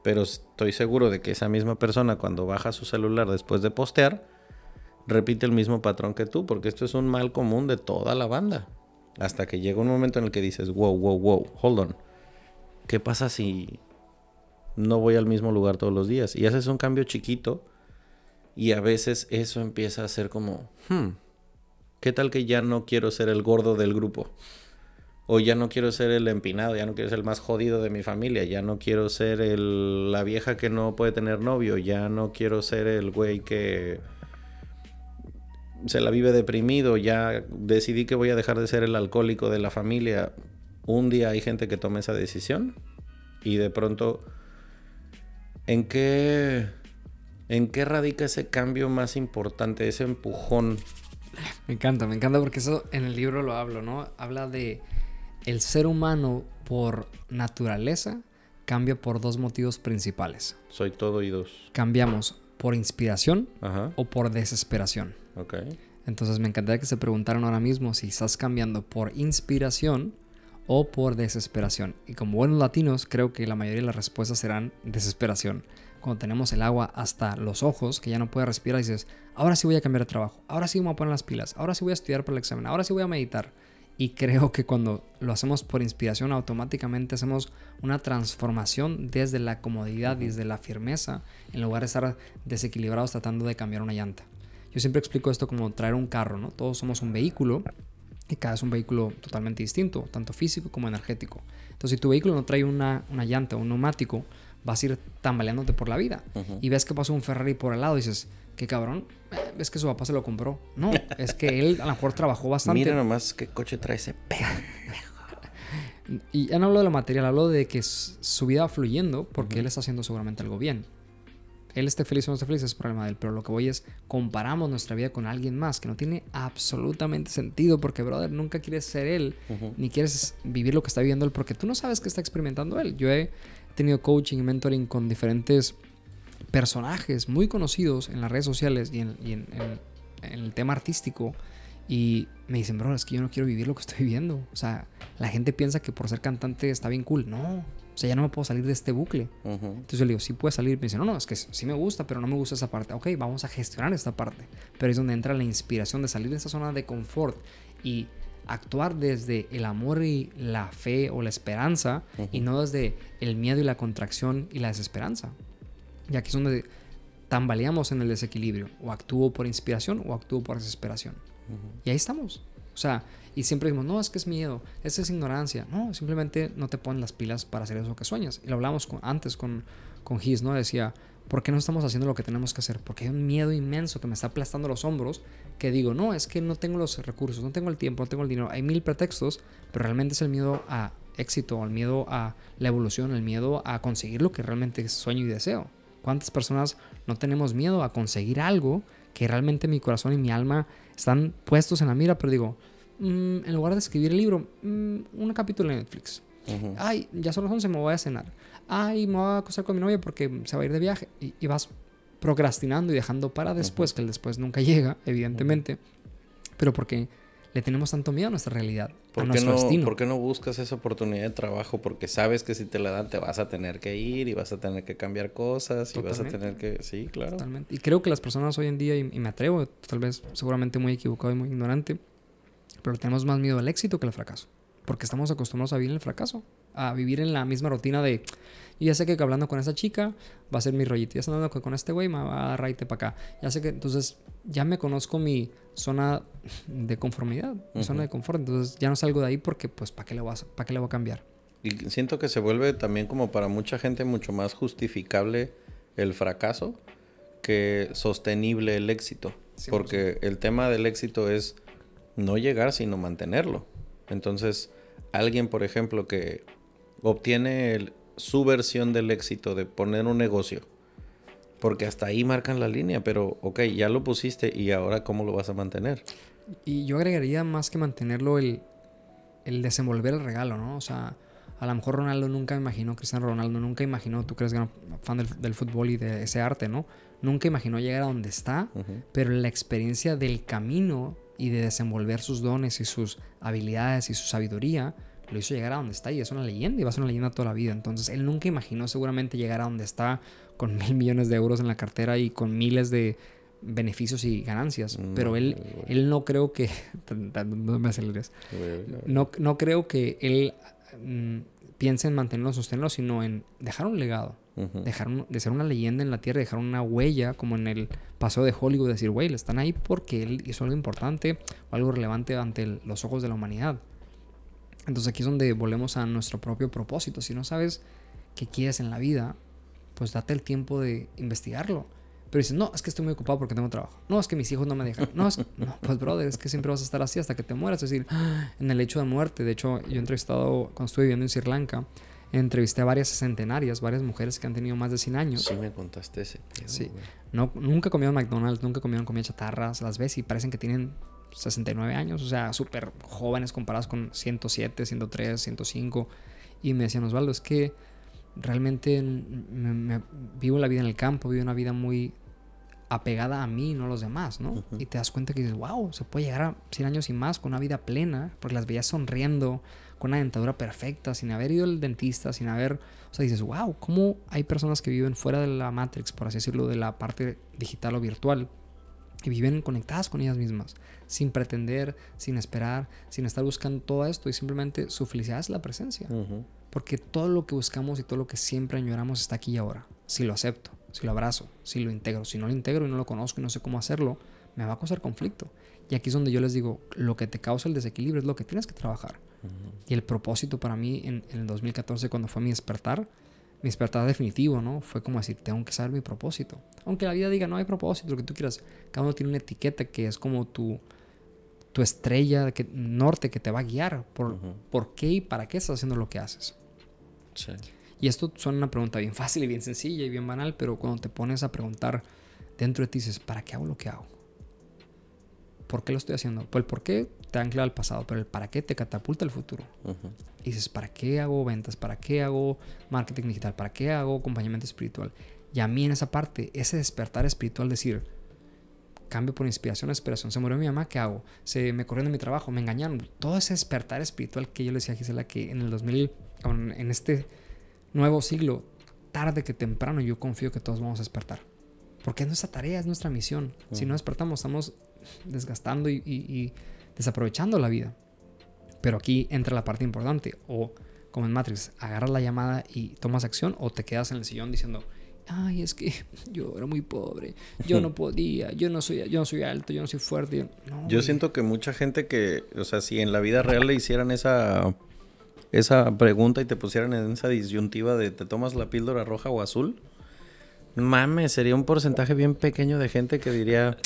Pero estoy seguro de que esa misma persona cuando baja su celular después de postear, repite el mismo patrón que tú, porque esto es un mal común de toda la banda. Hasta que llega un momento en el que dices, wow, wow, wow, hold on. ¿Qué pasa si no voy al mismo lugar todos los días? Y haces un cambio chiquito y a veces eso empieza a ser como, hmm, ¿qué tal que ya no quiero ser el gordo del grupo? O ya no quiero ser el empinado, ya no quiero ser el más jodido de mi familia, ya no quiero ser el, la vieja que no puede tener novio, ya no quiero ser el güey que se la vive deprimido, ya decidí que voy a dejar de ser el alcohólico de la familia. Un día hay gente que toma esa decisión y de pronto, ¿en qué ¿En qué radica ese cambio más importante, ese empujón? Me encanta, me encanta porque eso en el libro lo hablo, ¿no? Habla de el ser humano por naturaleza cambia por dos motivos principales. Soy todo y dos. Cambiamos por inspiración o por desesperación. Ok. Entonces me encantaría que se preguntaran ahora mismo si estás cambiando por inspiración o por desesperación. Y como buenos latinos, creo que la mayoría de las respuestas serán desesperación cuando tenemos el agua hasta los ojos, que ya no puede respirar, y dices, ahora sí voy a cambiar de trabajo, ahora sí me voy a poner las pilas, ahora sí voy a estudiar para el examen, ahora sí voy a meditar. Y creo que cuando lo hacemos por inspiración, automáticamente hacemos una transformación desde la comodidad, desde la firmeza, en lugar de estar desequilibrados tratando de cambiar una llanta. Yo siempre explico esto como traer un carro, ¿no? Todos somos un vehículo y cada es un vehículo totalmente distinto, tanto físico como energético. Entonces, si tu vehículo no trae una, una llanta, un neumático, vas a ir tambaleándote por la vida. Y ves que pasó un Ferrari por al lado y dices, qué cabrón, eh, ves que su papá se lo compró. No, es que él a lo mejor trabajó bastante. Mira nomás qué coche trae ese Y ya no hablo de lo material, hablo de que su vida va fluyendo porque él está haciendo seguramente algo bien. Él esté feliz o no esté feliz es problema de él, pero lo que voy es comparamos nuestra vida con alguien más que no tiene absolutamente sentido porque, brother, nunca quieres ser él, ni quieres vivir lo que está viviendo él porque tú no sabes qué está experimentando él. Yo he tenido coaching y mentoring con diferentes personajes muy conocidos en las redes sociales y en, el tema artístico. Y me dicen, bro, es que yo no quiero vivir lo que estoy viviendo. O sea, la gente piensa que por ser cantante está bien cool. No, o sea, ya no me puedo salir de este bucle. Entonces yo le digo, sí puedes salir. Me dice, no, no, es que sí me gusta, pero no me gusta esa parte. Ok, vamos a gestionar esta parte. Pero es donde entra la inspiración de salir de esa zona de confort y actuar desde el amor y la fe o la esperanza y no desde el miedo y la contracción y la desesperanza. Y aquí es donde tambaleamos en el desequilibrio. O actúo por inspiración o actúo por desesperación. Y ahí estamos. O sea, y siempre decimos, no, es que es miedo, esa es ignorancia. No, simplemente no te ponen las pilas para hacer eso que sueñas. Y lo hablamos antes con, con Gis, ¿no? Decía, ¿Por qué no estamos haciendo lo que tenemos que hacer? Porque hay un miedo inmenso que me está aplastando los hombros, que digo, no, es que no tengo los recursos, no tengo el tiempo, no tengo el dinero. Hay mil pretextos, pero realmente es el miedo a éxito, el miedo a la evolución, el miedo a conseguir lo que realmente sueño y deseo. ¿Cuántas personas no tenemos miedo a conseguir algo que realmente mi corazón y mi alma están puestos en la mira? Pero digo, mm, en lugar de escribir el libro, mm, un capítulo de Netflix. Ay, ya son las 11, me voy a cenar ay, me voy a acostar con mi novia porque se va a ir de viaje. Y, vas procrastinando y dejando para después, que el después nunca llega, evidentemente. Pero porque le tenemos tanto miedo a nuestra realidad, ¿Por a nuestro no, destino. ¿Por qué no buscas esa oportunidad de trabajo? Porque sabes que si te la dan te vas a tener que ir y vas a tener que cambiar cosas y vas a tener que... Sí, claro. Totalmente. Y creo que las personas hoy en día, y, y me atrevo, tal vez seguramente muy equivocado y muy ignorante, pero tenemos más miedo al éxito que al fracaso. Porque estamos acostumbrados a vivir en el fracaso, a vivir en la misma rutina de y ya sé que hablando con esa chica va a ser mi rollito. Ya sé hablando con este güey me va a dar raite para acá. Ya sé que entonces ya me conozco mi zona de conformidad, mi zona de confort. Entonces ya no salgo de ahí porque pues ¿para qué le voy a, para qué le voy a cambiar? Y siento que se vuelve también como para mucha gente mucho más justificable el fracaso que sostenible el éxito. Porque el tema del éxito es no llegar sino mantenerlo. Entonces, alguien, por ejemplo, que obtiene el, su versión del éxito de poner un negocio. Porque hasta ahí marcan la línea, pero ok, ya lo pusiste y ahora cómo lo vas a mantener. Y yo agregaría más que mantenerlo el, el desenvolver el regalo, ¿no? O sea, a lo mejor Ronaldo nunca imaginó, Cristiano Ronaldo nunca imaginó, tú crees gran fan del, fútbol y de ese arte, ¿no? Nunca imaginó llegar a donde está, pero la experiencia del camino y de desenvolver sus dones y sus habilidades y su sabiduría lo hizo llegar a donde está y es una leyenda y va a ser una leyenda toda la vida. Entonces él nunca imaginó seguramente llegar a donde está con mil millones de euros en la cartera y con miles de beneficios y ganancias. Mm, Pero él, él no creo que... no me aceleres. No, no creo que él mm, piense en mantenerlo, sostenerlo, sino en dejar un legado. Dejar de ser una leyenda en la tierra, dejar una huella como en el paseo de Hollywood, decir, güey, están ahí porque él hizo algo importante o algo relevante ante los ojos de la humanidad. Entonces aquí es donde volvemos a nuestro propio propósito. Si no sabes qué quieres en la vida, pues date el tiempo de investigarlo. Pero dices, no, es que estoy muy ocupado porque tengo trabajo. No, es que mis hijos no me dejan. No, es, no pues brother, es que siempre vas a estar así hasta que te mueras. Es decir, en el hecho de muerte. De hecho, yo he entrevistado, cuando estuve viviendo en Sri Lanka, entrevisté a varias centenarias, varias mujeres que han tenido más de 100 años. Sí, me contaste ese. sí. No, nunca comieron McDonald's, nunca comieron comida chatarras. Las ves y parecen que tienen 69 años, o sea, súper jóvenes comparados con 107, 103, 105. Y me decían, Osvaldo, es que realmente me, vivo la vida en el campo, vivo una vida muy apegada a mí, no a los demás, ¿no? Y te das cuenta que dices, wow, se puede llegar a 100 años y más con una vida plena, porque las veías sonriendo, con una dentadura perfecta, sin haber ido al dentista, sin haber... O sea, dices, wow, ¿cómo hay personas que viven fuera de la Matrix, por así decirlo, de la parte digital o virtual? Y viven conectadas con ellas mismas, sin pretender, sin esperar, sin estar buscando todo esto y simplemente su felicidad es la presencia. Porque todo lo que buscamos y todo lo que siempre añoramos está aquí y ahora. Si lo acepto, si lo abrazo, si lo integro. Si no lo integro y no lo conozco y no sé cómo hacerlo, me va a causar conflicto. Y aquí es donde yo les digo, lo que te causa el desequilibrio es lo que tienes que trabajar. Y el propósito para mí en, en el 2014, cuando fue mi despertar, mi despertar definitivo, ¿no? Fue como decir, tengo que saber mi propósito. Aunque la vida diga, no hay propósito, lo que tú quieras. Cada uno tiene una etiqueta que es como tu, tu estrella que, norte que te va a guiar por, por qué y para qué estás haciendo lo que haces. Sí. Y esto suena una pregunta bien fácil y bien sencilla y bien banal, pero cuando te pones a preguntar dentro de ti dices, ¿para qué hago lo que hago? ¿Por qué lo estoy haciendo? Pues el por qué te ancla al pasado, pero el para qué te catapulta al futuro. Y dices, ¿para qué hago ventas? ¿Para qué hago marketing digital? ¿Para qué hago acompañamiento espiritual? Y a mí en esa parte, ese despertar espiritual, decir, cambio por inspiración, esperación. Se murió mi mamá, ¿qué hago? Se me corrieron de mi trabajo, me engañaron. Todo ese despertar espiritual que yo le decía a Gisela que en el 2000, en este nuevo siglo, tarde que temprano, yo confío que todos vamos a despertar. Porque es nuestra tarea, es nuestra misión. Si no despertamos, estamos desgastando y, desaprovechando la vida. Pero aquí entra la parte importante. O como en Matrix, agarras la llamada y tomas acción o te quedas en el sillón diciendo, ay, es que yo era muy pobre, yo no podía, yo no soy, yo no soy alto, yo no soy fuerte. Yo, siento que mucha gente que, o sea, si en la vida real le hicieran esa, esa pregunta y te pusieran en esa disyuntiva de te tomas la píldora roja o azul, Mames, sería un porcentaje bien pequeño de gente que diría,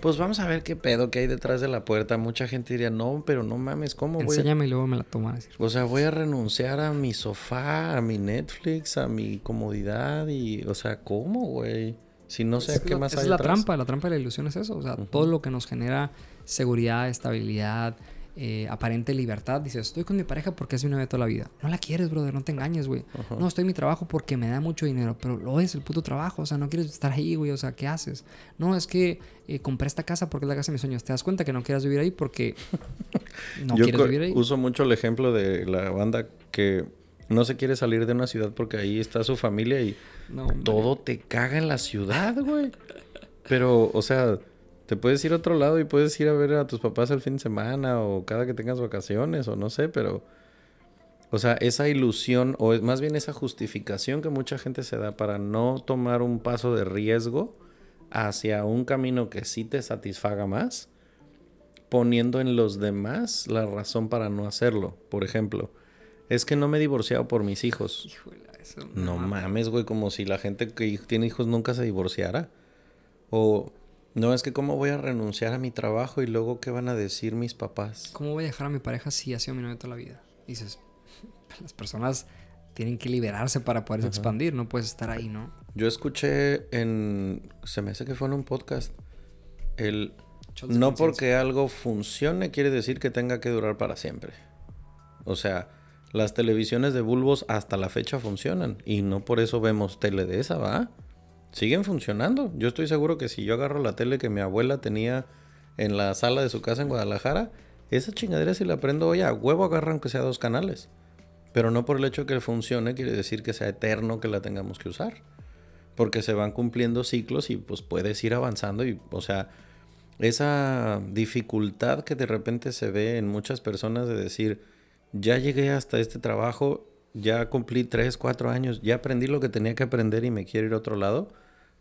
pues vamos a ver qué pedo que hay detrás de la puerta. Mucha gente diría, no, pero no mames, ¿cómo voy? Enséñame y luego me la tomo a decir. O sea, voy a renunciar a mi sofá, a mi Netflix, a mi comodidad y, o sea, ¿cómo, güey? Si no sé Es qué la- más esa hay es la atrás. trampa, la trampa de la ilusión es eso. O sea, todo lo que nos genera seguridad, estabilidad, eh, aparente libertad. Dices, estoy con mi pareja porque es mi novia toda la vida. No la quieres, brother, no te engañes, güey. No, estoy en mi trabajo porque me da mucho dinero, pero lo es el puto trabajo. O sea, no quieres estar ahí, güey. O sea, ¿qué haces? No, es que eh, compré esta casa porque es la casa de mis sueños. Te das cuenta que no quieras vivir ahí porque no Yo quieres vivir ahí. uso mucho el ejemplo de la banda que no se quiere salir de una ciudad porque ahí está su familia y No, todo te caga en la ciudad, güey. Pero, o sea, te puedes ir a otro lado y puedes ir a ver a tus papás el fin de semana o cada que tengas vacaciones o no sé, pero... O sea, esa ilusión o más bien esa justificación que mucha gente se da para no tomar un paso de riesgo hacia un camino que sí te satisfaga más, poniendo en los demás la razón para no hacerlo. Por ejemplo, es que no me he divorciado por mis hijos. Híjole, eso No mata. mames, güey, como si la gente que tiene hijos nunca se divorciara. O no, es que cómo voy a renunciar a mi trabajo y luego qué van a decir mis papás. ¿Cómo voy a dejar a mi pareja si ha sido mi novia toda la vida? Dices, las personas tienen que liberarse para poderse expandir, no puedes estar ahí, ¿no? Yo escuché en se me hace que fue en un podcast el no porque algo funcione quiere decir que tenga que durar para siempre. O sea, las televisiones de bulbos hasta la fecha funcionan y no por eso vemos tele de esa, ¿va? Siguen funcionando. Yo estoy seguro que si yo agarro la tele que mi abuela tenía en la sala de su casa en Guadalajara, esa chingadera si la prendo hoy a huevo agarra aunque sea dos canales. Pero no por el hecho de que funcione quiere decir que sea eterno que la tengamos que usar. Porque se van cumpliendo ciclos y pues puedes ir avanzando y, o sea, esa dificultad que de repente se ve en muchas personas de decir, ya llegué hasta este trabajo, ya cumplí 3, 4 años, ya aprendí lo que tenía que aprender y me quiero ir a otro lado.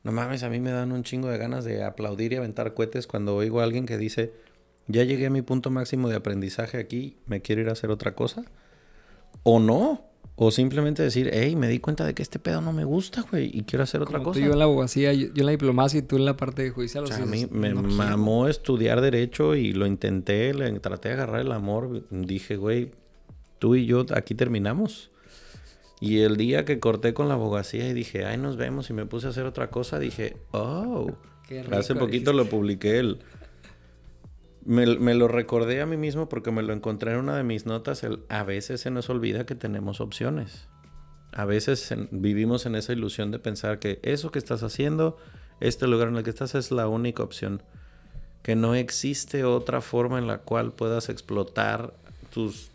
No mames, a mí me dan un chingo de ganas de aplaudir y aventar cohetes cuando oigo a alguien que dice, ya llegué a mi punto máximo de aprendizaje aquí, me quiero ir a hacer otra cosa. O no. O simplemente decir, hey, me di cuenta de que este pedo no me gusta, güey, y quiero hacer otra Como cosa. Tú yo en la abogacía, yo, yo en la diplomacia y tú en la parte judicial. O sea, a mí me no quiero. mamó estudiar derecho y lo intenté, le traté de agarrar el amor. Dije, güey, tú y yo aquí terminamos. Y el día que corté con la abogacía y dije, ay, nos vemos y me puse a hacer otra cosa, dije, oh, Qué hace rico, poquito lo publiqué. El... Me, me lo recordé a mí mismo porque me lo encontré en una de mis notas. El, a veces se nos olvida que tenemos opciones. A veces en- vivimos en esa ilusión de pensar que eso que estás haciendo, este lugar en el que estás es la única opción. Que no existe otra forma en la cual puedas explotar tus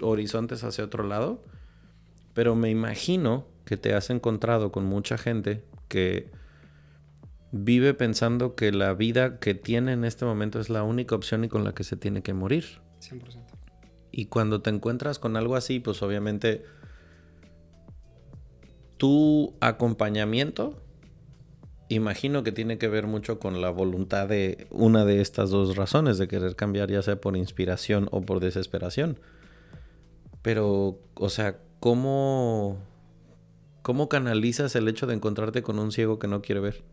horizontes hacia otro lado. Pero me imagino que te has encontrado con mucha gente que vive pensando que la vida que tiene en este momento es la única opción y con la que se tiene que morir. 100%. Y cuando te encuentras con algo así, pues obviamente tu acompañamiento, imagino que tiene que ver mucho con la voluntad de una de estas dos razones, de querer cambiar ya sea por inspiración o por desesperación. Pero, o sea, ¿cómo, cómo canalizas el hecho de encontrarte con un ciego que no quiere ver?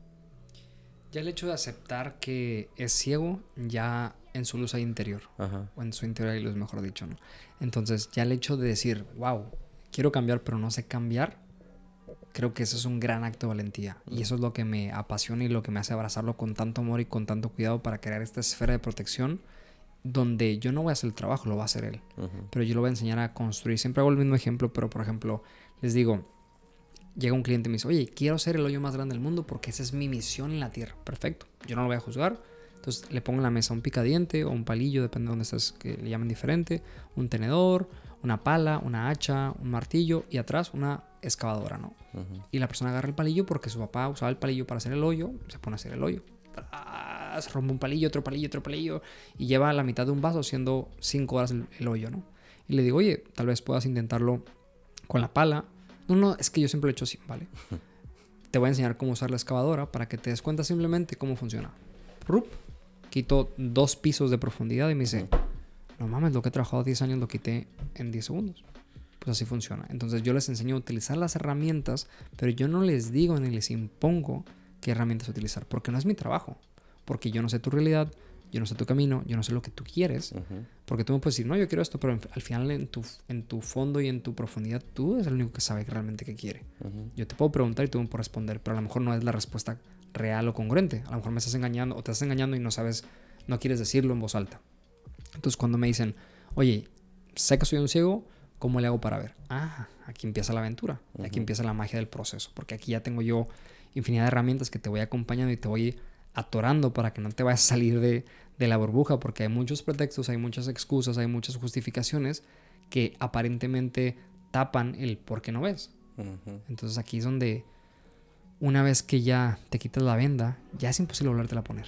Ya el hecho de aceptar que es ciego, ya en su luz hay interior. Ajá. O en su interior hay luz, mejor dicho, ¿no? Entonces, ya el hecho de decir, wow, quiero cambiar, pero no sé cambiar, creo que eso es un gran acto de valentía. Y eso es lo que me apasiona y lo que me hace abrazarlo con tanto amor y con tanto cuidado para crear esta esfera de protección donde yo no voy a hacer el trabajo, lo va a hacer él. Pero yo lo voy a enseñar a construir. Siempre hago el mismo ejemplo, pero por ejemplo, les digo, llega un cliente y me dice, oye, quiero ser el hoyo más grande del mundo porque esa es mi misión en la tierra. Perfecto, yo no lo voy a juzgar. Entonces le pongo en la mesa un picadiente o un palillo, depende de dónde estás, que le llamen diferente, un tenedor, una pala, una hacha, un martillo y atrás una excavadora, ¿no? Y la persona agarra el palillo porque su papá usaba el palillo para hacer el hoyo, se pone a hacer el hoyo. Rompe un palillo, otro palillo, otro palillo y lleva a la mitad de un vaso haciendo 5 horas el, el hoyo, ¿no? Y le digo, oye, tal vez puedas intentarlo con la pala. No, no, es que yo siempre lo he hecho así, ¿vale? Te voy a enseñar cómo usar la excavadora para que te des cuenta simplemente cómo funciona. Rup, quito dos pisos de profundidad y me dice, no mames, lo que he trabajado 10 años lo quité en 10 segundos. pues así funciona. Entonces yo les enseño a utilizar las herramientas, pero yo no les digo ni les impongo qué herramientas utilizar, porque no es mi trabajo, porque yo no sé tu realidad, yo no sé tu camino, yo no sé lo que tú quieres, porque tú me puedes decir, no, yo quiero esto, pero al final en tu, en tu fondo y en tu profundidad tú eres el único que sabe realmente qué quiere. Yo te puedo preguntar y tú me puedes responder, pero a lo mejor no es la respuesta real o congruente. A lo mejor me estás engañando o te estás engañando y no sabes, no quieres decirlo en voz alta. Entonces cuando me dicen, oye, sé que soy un ciego, ¿cómo le hago para ver? Ah, aquí empieza la aventura, aquí empieza la magia del proceso, porque aquí ya tengo yo infinidad de herramientas que te voy acompañando y te voy atorando para que no te vayas a salir de, de la burbuja, porque hay muchos pretextos, hay muchas excusas, hay muchas justificaciones que aparentemente tapan el por qué no ves. Entonces aquí es donde una vez que ya te quitas la venda, ya es imposible volverte a poner.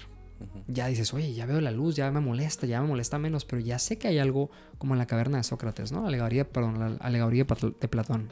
Ya dices, oye, ya veo la luz, ya me molesta, ya me molesta menos, pero ya sé que hay algo como en la caverna de Sócrates, ¿no? La alegoría, perdón, la alegoría de Platón.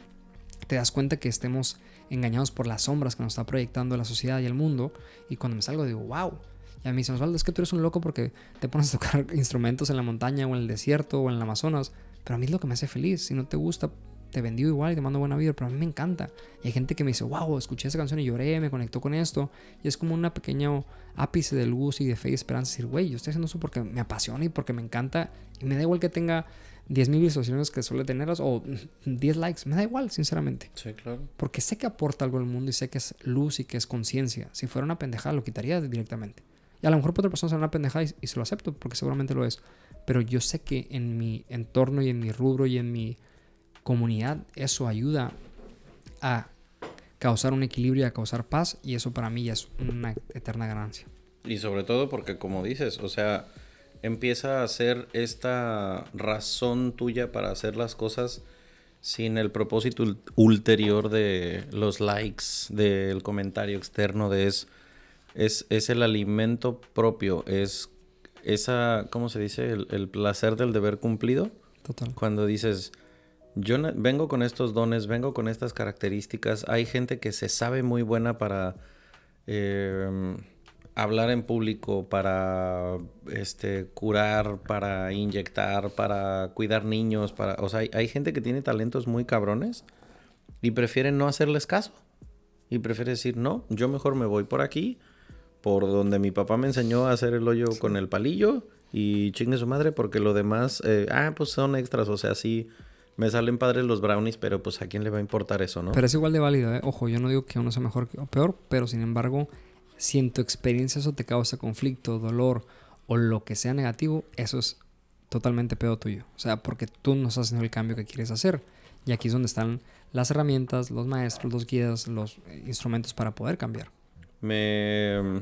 Te das cuenta que estemos engañados por las sombras que nos está proyectando la sociedad y el mundo, y cuando me salgo digo, wow, y a mí me Osvaldo, es que tú eres un loco porque te pones a tocar instrumentos en la montaña o en el desierto o en el Amazonas. Pero a mí es lo que me hace feliz. Si no te gusta, te vendió igual y te mando buena vida, pero a mí me encanta. Y hay gente que me dice, wow, escuché esa canción y lloré, me conectó con esto. Y es como una pequeña ápice de luz y de fe y esperanza. Decir, güey, yo estoy haciendo eso porque me apasiona y porque me encanta. Y me da igual que tenga 10.000 visualizaciones que suele tenerlas o 10 likes. Me da igual, sinceramente. Sí, claro. Porque sé que aporta algo al mundo y sé que es luz y que es conciencia. Si fuera una pendejada, lo quitaría directamente. Y a lo mejor para otra persona será una pendejada y, se lo acepto, porque seguramente lo es. Pero yo sé que en mi entorno y en mi rubro y en mi comunidad eso ayuda a causar un equilibrio y a causar paz. Y eso para mí ya es una eterna ganancia. Y sobre todo porque, como dices, o sea, empieza a ser esta razón tuya para hacer las cosas sin el propósito ulterior de los likes, del comentario externo, de es es, es el alimento propio, es esa, ¿cómo se dice? El, placer del deber cumplido. Total. Cuando dices, yo vengo con estos dones, vengo con estas características. Hay gente que se sabe muy buena para em, hablar en público, para este, curar, para inyectar, para cuidar niños. Para, o sea, hay, hay gente que tiene talentos muy cabrones y prefieren no hacerles caso. Y prefiere decir, no, yo mejor me voy por aquí por donde mi papá me enseñó a hacer el hoyo con el palillo y chingue su madre porque lo demás, eh, ah, pues son extras, o sea, sí, me salen padres los brownies, pero pues a quién le va a importar eso, ¿no? Pero es igual de válido, ¿eh? Ojo, yo no digo que uno sea mejor o peor, pero sin embargo, si en tu experiencia eso te causa conflicto, dolor o lo que sea negativo, eso es totalmente pedo tuyo. O sea, porque tú no estás haciendo el cambio que quieres hacer. Y aquí es donde están las herramientas, los maestros, los guías, los instrumentos para poder cambiar me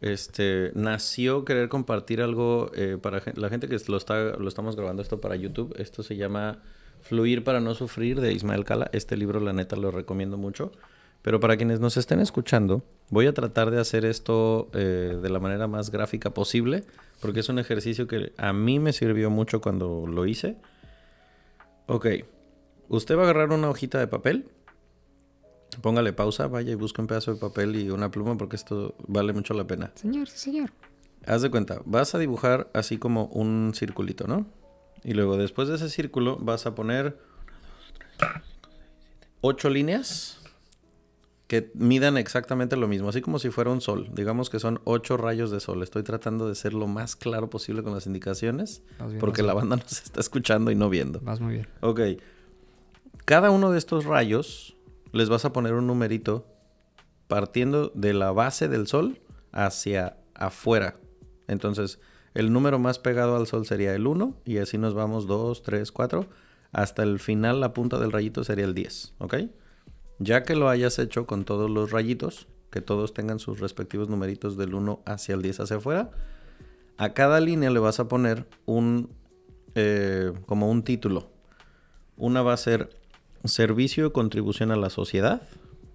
este nació querer compartir algo eh, para la gente que lo está lo estamos grabando esto para YouTube esto se llama Fluir para no sufrir de Ismael Cala este libro la neta lo recomiendo mucho pero para quienes nos estén escuchando voy a tratar de hacer esto eh, de la manera más gráfica posible porque es un ejercicio que a mí me sirvió mucho cuando lo hice ok usted va a agarrar una hojita de papel Póngale pausa, vaya y busque un pedazo de papel y una pluma porque esto vale mucho la pena. Señor, señor. Haz de cuenta, vas a dibujar así como un circulito, ¿no? Y luego después de ese círculo vas a poner ocho líneas que midan exactamente lo mismo, así como si fuera un sol. Digamos que son ocho rayos de sol. Estoy tratando de ser lo más claro posible con las indicaciones porque la banda nos está escuchando y no viendo. Vas muy bien. Ok. Cada uno de estos rayos les vas a poner un numerito partiendo de la base del sol hacia afuera. Entonces, el número más pegado al sol sería el 1 y así nos vamos 2, 3, 4. Hasta el final la punta del rayito sería el 10, ¿ok? Ya que lo hayas hecho con todos los rayitos, que todos tengan sus respectivos numeritos del 1 hacia el 10 hacia afuera, a cada línea le vas a poner un, eh, como un título. Una va a ser servicio y contribución a la sociedad.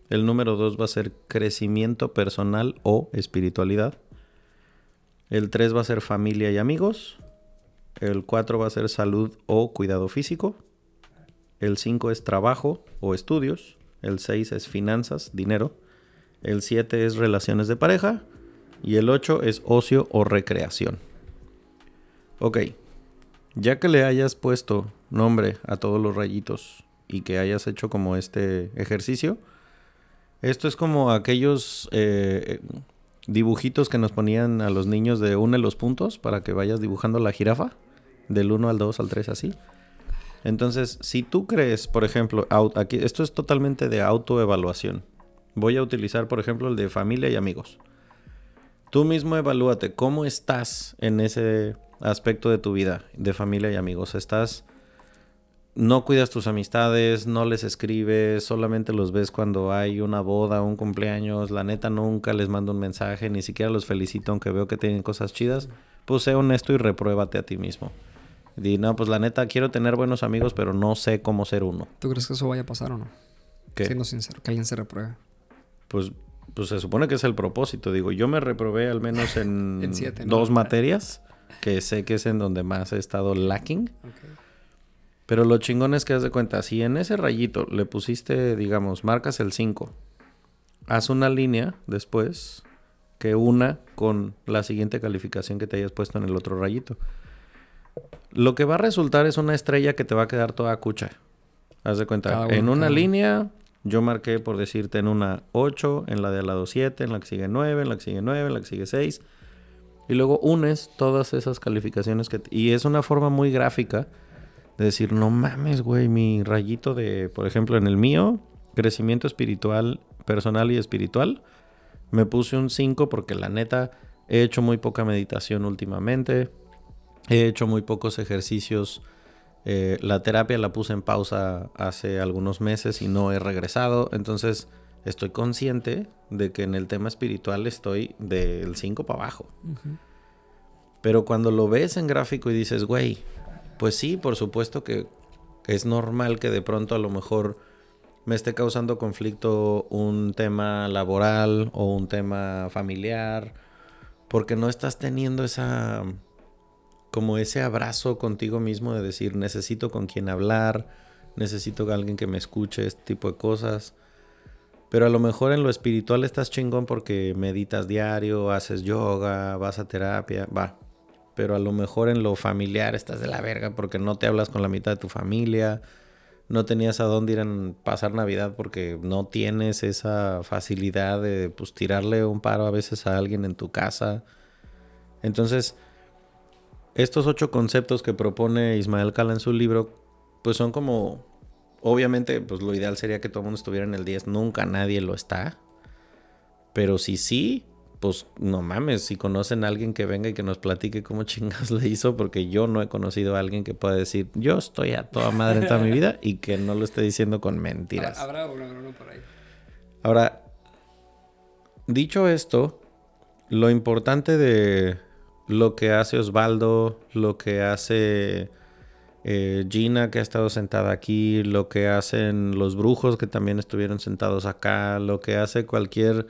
El número dos va a ser crecimiento personal o espiritualidad. El 3 va a ser familia y amigos. El 4 va a ser salud o cuidado físico. El 5 es trabajo o estudios. El 6 es finanzas, dinero. El 7 es relaciones de pareja. Y el 8 es ocio o recreación. Ok, ya que le hayas puesto nombre a todos los rayitos y que hayas hecho como este ejercicio. Esto es como aquellos eh, dibujitos que nos ponían a los niños de une los puntos para que vayas dibujando la jirafa del 1 al 2 al 3 así. Entonces, si tú crees, por ejemplo, aquí, esto es totalmente de autoevaluación. Voy a utilizar, por ejemplo, el de familia y amigos. Tú mismo evalúate cómo estás en ese aspecto de tu vida, de familia y amigos. Estás no cuidas tus amistades, no les escribes, solamente los ves cuando hay una boda, un cumpleaños, la neta nunca les mando un mensaje, ni siquiera los felicito aunque veo que tienen cosas chidas, pues sé honesto y repruébate a ti mismo. Di, no, pues la neta quiero tener buenos amigos, pero no sé cómo ser uno. ¿Tú crees que eso vaya a pasar o no? ¿Qué? Siendo sincero, que alguien se repruebe. Pues, pues se supone que es el propósito. Digo, yo me reprobé al menos en, dos materias, que sé que es en donde más he estado lacking. Pero lo chingón es que haz de cuenta, si en ese rayito le pusiste, digamos, marcas el 5, haz una línea después que una con la siguiente calificación que te hayas puesto en el otro rayito. Lo que va a resultar es una estrella que te va a quedar toda cucha. Haz de cuenta, en una línea yo marqué por decirte en una 8, en la de al lado 7, en la que sigue 9, en la que sigue 9, en la que sigue 6. Y luego unes todas esas calificaciones que... Y es una forma muy gráfica de decir, no mames, güey, mi rayito de, por ejemplo, en el mío, crecimiento espiritual, personal y espiritual, me puse un 5 porque la neta he hecho muy poca meditación últimamente, he hecho muy pocos ejercicios. Eh, la terapia la puse en pausa hace algunos meses y no he regresado, entonces estoy consciente de que en el tema espiritual estoy del 5 para abajo. Pero cuando lo ves en gráfico y dices, güey, pues sí, por supuesto que es normal que de pronto a lo mejor me esté causando conflicto un tema laboral o un tema familiar, porque no estás teniendo esa como ese abrazo contigo mismo de decir, necesito con quien hablar, necesito alguien que me escuche, este tipo de cosas. Pero a lo mejor en lo espiritual estás chingón porque meditas diario, haces yoga, vas a terapia, va, pero a lo mejor en lo familiar estás de la verga porque no te hablas con la mitad de tu familia, no tenías a dónde ir a pasar Navidad porque no tienes esa facilidad de pues tirarle un paro a veces a alguien en tu casa. Entonces, estos ocho conceptos que propone Ismael Cala en su libro, pues son como, obviamente, pues lo ideal sería que todo el mundo estuviera en el 10, nunca nadie lo está, pero si sí, pues no mames, si conocen a alguien que venga y que nos platique cómo chingas le hizo, porque yo no he conocido a alguien que pueda decir, yo estoy a toda madre en toda mi vida y que no lo esté diciendo con mentiras. Habrá uno, uno por ahí. Ahora, dicho esto, lo importante de lo que hace Osvaldo, lo que hace eh, Gina que ha estado sentada aquí, lo que hacen los brujos que también estuvieron sentados acá, lo que hace cualquier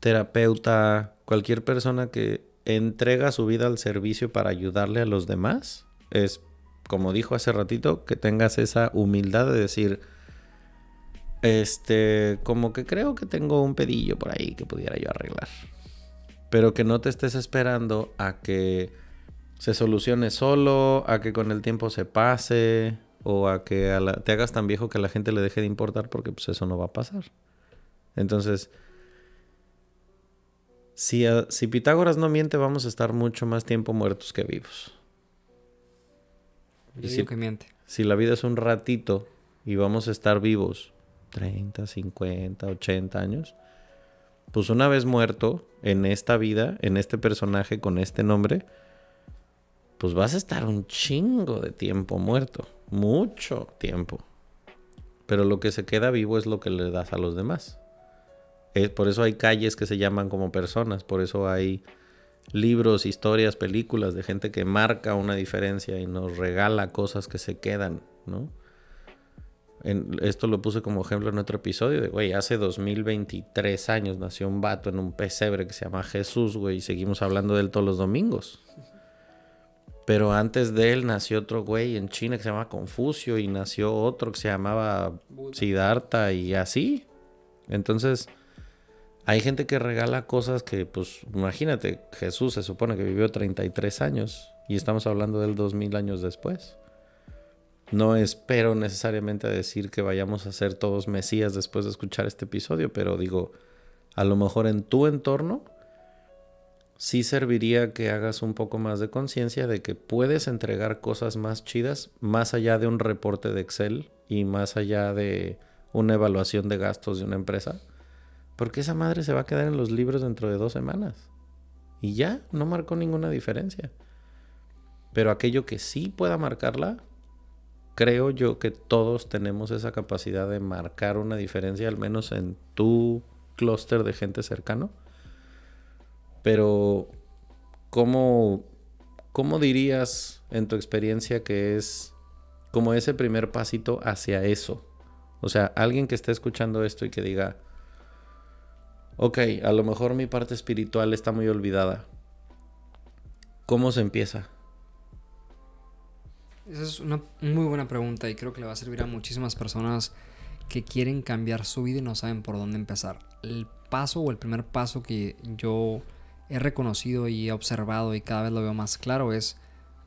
terapeuta, cualquier persona que entrega su vida al servicio para ayudarle a los demás, es, como dijo hace ratito, que tengas esa humildad de decir, este, como que creo que tengo un pedillo por ahí que pudiera yo arreglar. Pero que no te estés esperando a que se solucione solo, a que con el tiempo se pase, o a que te hagas tan viejo que a la gente le deje de importar, porque pues eso no va a pasar. Entonces, si, si Pitágoras no miente, vamos a estar mucho más tiempo muertos que vivos. y si, que miente. Si la vida es un ratito y vamos a estar vivos 30, 50, 80 años, pues una vez muerto en esta vida, en este personaje con este nombre, pues vas a estar un chingo de tiempo muerto. Mucho tiempo. Pero lo que se queda vivo es lo que le das a los demás por eso hay calles que se llaman como personas, por eso hay libros, historias, películas de gente que marca una diferencia y nos regala cosas que se quedan, ¿no? Esto lo puse como ejemplo en otro episodio de, güey, hace 2023 años nació un vato en un pesebre que se llama Jesús, güey, y seguimos hablando de él todos los domingos. Pero antes de él nació otro güey en China que se llama Confucio y nació otro que se llamaba Siddhartha y así. Entonces, hay gente que regala cosas que, pues, imagínate, Jesús se supone que vivió 33 años y estamos hablando del 2000 años después. No espero necesariamente decir que vayamos a ser todos mesías después de escuchar este episodio, pero digo, a lo mejor en tu entorno sí serviría que hagas un poco más de conciencia de que puedes entregar cosas más chidas más allá de un reporte de Excel y más allá de una evaluación de gastos de una empresa. Porque esa madre se va a quedar en los libros dentro de dos semanas. Y ya, no marcó ninguna diferencia. Pero aquello que sí pueda marcarla, creo yo que todos tenemos esa capacidad de marcar una diferencia, al menos en tu clúster de gente cercano. Pero, ¿cómo, ¿cómo dirías en tu experiencia que es como ese primer pasito hacia eso? O sea, alguien que esté escuchando esto y que diga, ok, a lo mejor mi parte espiritual está muy olvidada. ¿Cómo se empieza? Esa es una muy buena pregunta y creo que le va a servir a muchísimas personas que quieren cambiar su vida y no saben por dónde empezar. El paso o el primer paso que yo he reconocido y he observado y cada vez lo veo más claro es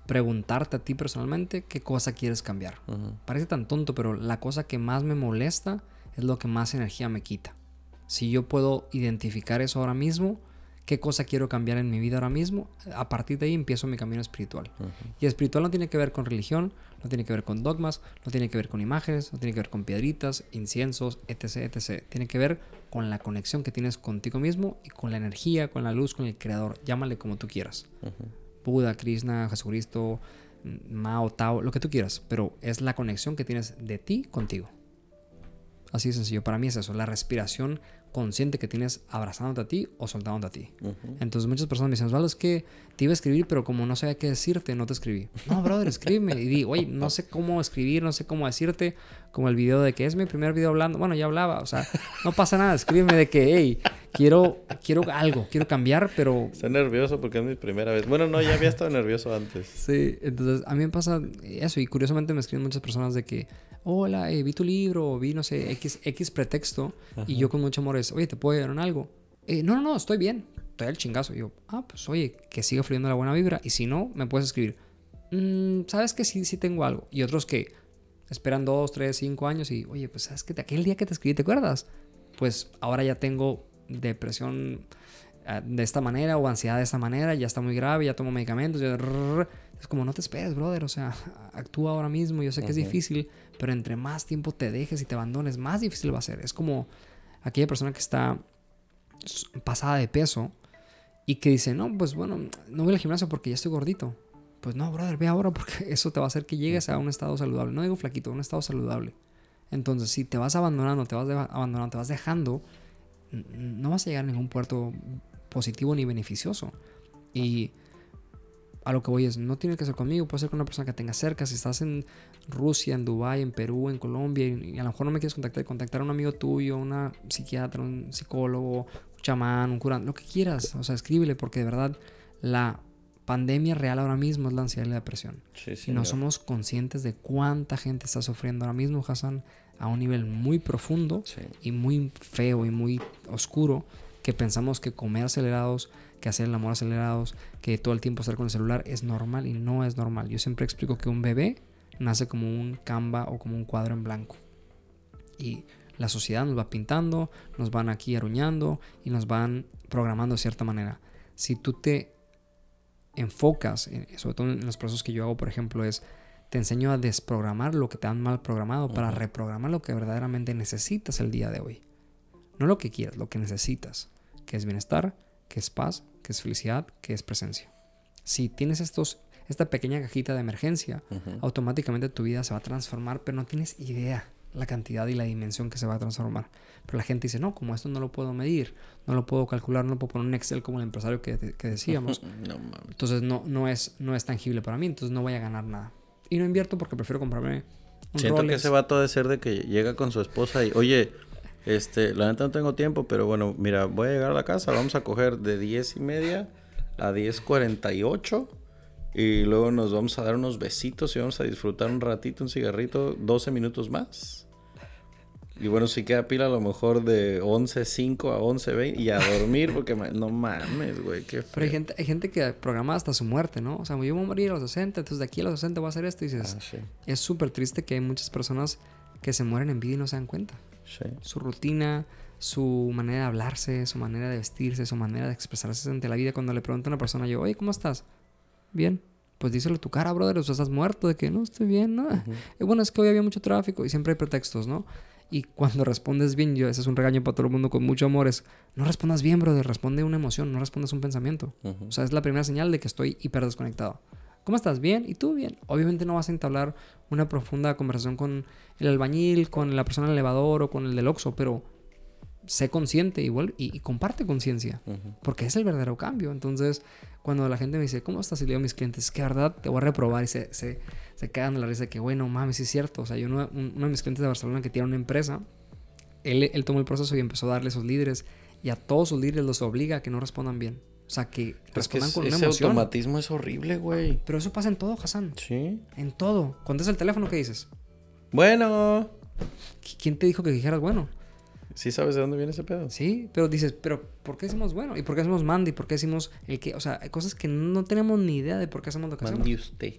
preguntarte a ti personalmente qué cosa quieres cambiar. Parece tan tonto, pero la cosa que más me molesta es lo que más energía me quita. Si yo puedo identificar eso ahora mismo, qué cosa quiero cambiar en mi vida ahora mismo, a partir de ahí empiezo mi camino espiritual. Y espiritual no tiene que ver con religión, no tiene que ver con dogmas, no tiene que ver con imágenes, no tiene que ver con piedritas, inciensos, etc, etc. Tiene que ver con la conexión que tienes contigo mismo y con la energía, con la luz, con el creador. Llámale como tú quieras. Buda, Krishna, Jesucristo, Mao, Tao, lo que tú quieras. Pero es la conexión que tienes de ti contigo. Así de sencillo. Para mí es eso, la respiración consciente que tienes abrazándote a ti o soltándote a ti. Entonces muchas personas me dicen, Osvaldo, es que te iba a escribir, pero como no sabía qué decirte, no te escribí. No, brother, escríbeme. Y di, oye, no sé cómo escribir, no sé cómo decirte, como el video de que es mi primer video hablando. Bueno, ya hablaba, o sea, no pasa nada, escríbeme de que, hey, quiero, quiero algo, quiero cambiar, pero... Estoy nervioso porque es mi primera vez. Bueno, no, ya había estado nervioso antes. Sí, entonces a mí me pasa eso y curiosamente me escriben muchas personas de que, hola, eh, vi tu libro, vi, no sé, X, X pretexto y yo con mucho amor es, oye, ¿te puedo ayudar en algo? Eh, no, no, no, estoy bien, estoy al chingazo. Y yo, ah, pues oye, que siga fluyendo la buena vibra y si no, me puedes escribir. Mm, ¿Sabes que sí, sí tengo algo? Y otros que esperan dos, tres, cinco años y, oye, pues sabes que de aquel día que te escribí, ¿te acuerdas? Pues ahora ya tengo depresión eh, de esta manera o ansiedad de esta manera, ya está muy grave, ya tomo medicamentos. es como, no te esperes, brother, o sea, actúa ahora mismo. Yo sé que es difícil, pero entre más tiempo te dejes y te abandones, más difícil va a ser. Es como aquella persona que está pasada de peso y que dice, no, pues bueno, no voy al gimnasio porque ya estoy gordito. Pues no, brother, ve ahora porque eso te va a hacer que llegues a un estado saludable. No digo flaquito, un estado saludable. Entonces, si te vas abandonando, te vas abandonando, te vas dejando, no vas a llegar a ningún puerto positivo ni beneficioso. Y a lo que voy es, no tiene que ser conmigo, puede ser con una persona que tenga cerca. Si estás en Rusia, en Dubái, en Perú, en Colombia, y, a lo mejor no me quieres contactar, contactar a un amigo tuyo, una psiquiatra, un psicólogo, un chamán, un curante, lo que quieras. O sea, escríbele porque de verdad la pandemia real ahora mismo es la ansiedad y la depresión. y no somos conscientes de cuánta gente está sufriendo ahora mismo, Hassan, a un nivel muy profundo y muy feo y muy oscuro que pensamos que comer acelerados, que hacer el amor acelerados, que todo el tiempo estar con el celular es normal y no es normal. Yo siempre explico que un bebé nace como un canva o como un cuadro en blanco. Y la sociedad nos va pintando, nos van aquí aruñando y nos van programando de cierta manera. Si tú te enfocas, sobre todo en los procesos que yo hago, por ejemplo, es te enseño a desprogramar lo que te han mal programado para reprogramar lo que verdaderamente necesitas el día de hoy. No lo que quieras, lo que necesitas, que es bienestar, que es paz, que es felicidad, que es presencia. Si tienes estos, esta pequeña cajita de emergencia, automáticamente tu vida se va a transformar, pero no tienes idea la cantidad y la dimensión que se va a transformar. Pero la gente dice, no, como esto no lo puedo medir, no lo puedo calcular, no puedo poner un Excel como el empresario que, decíamos. entonces no, no, es, no es tangible para mí, entonces no voy a ganar nada. Y no invierto porque prefiero comprarme un Siento que ese vato de ser de que llega con su esposa y, oye, este, la neta no tengo tiempo, pero bueno, mira, voy a llegar a la casa, vamos a coger de 10 y media a 10.48 y luego nos vamos a dar unos besitos y vamos a disfrutar un ratito, un cigarrito, 12 minutos más. Y bueno, si queda pila a lo mejor de 11.05 a 11.20 y a dormir porque no mames, güey, qué Pero hay gente, hay gente que programa hasta su muerte, ¿no? O sea, yo voy a morir a los 60, entonces de aquí a los 60 voy a hacer esto y dices, Ah, sí. es súper triste que hay muchas personas que se mueren en vida y no se dan cuenta. Sí. Su rutina, su manera de hablarse, su manera de vestirse, su manera de expresarse ante la vida. Cuando le pregunto a una persona, yo, oye, ¿cómo estás? Bien. Pues díselo a tu cara, brother. O sea, estás muerto de que no estoy bien, ¿no? Y bueno, es que hoy había mucho tráfico y siempre hay pretextos, ¿no? Y cuando respondes bien, yo, ese es un regaño para todo el mundo con mucho amor, es no respondas bien, brother, responde una emoción, no respondas un pensamiento. O sea, es la primera señal de que estoy hiper desconectado. ¿Cómo estás? ¿Bien? ¿Y tú? Bien. Obviamente no vas a entablar una profunda conversación con el albañil, con la persona del elevador o con el del Oxxo, pero sé consciente y, y comparte conciencia, porque es el verdadero cambio. Entonces, cuando la gente me dice, ¿cómo estás? Y le digo a mis clientes, es que verdad te voy a reprobar y se, se, se cagan de la risa de que, bueno, mames, sí es cierto. O sea, yo uno, un- uno de mis clientes de Barcelona que tiene una empresa, él, él tomó el proceso y empezó a darle a sus líderes y a todos sus líderes los obliga a que no respondan bien. O sea, que Es que respondan es- con una ese emoción. automatismo es horrible, güey. Pero eso pasa en todo, Hassan. Sí. En todo. Contesta el teléfono, ¿qué dices? Bueno. ¿Qui- ¿Quién te dijo que dijeras bueno? ¿Sí sabes de dónde viene ese pedo? Sí, pero dices, pero ¿por qué decimos bueno? ¿Y por qué decimos Mandy? ¿Por qué decimos el que? O sea, hay cosas que no tenemos ni idea de por qué hacemos lo que hacemos. Mande usted.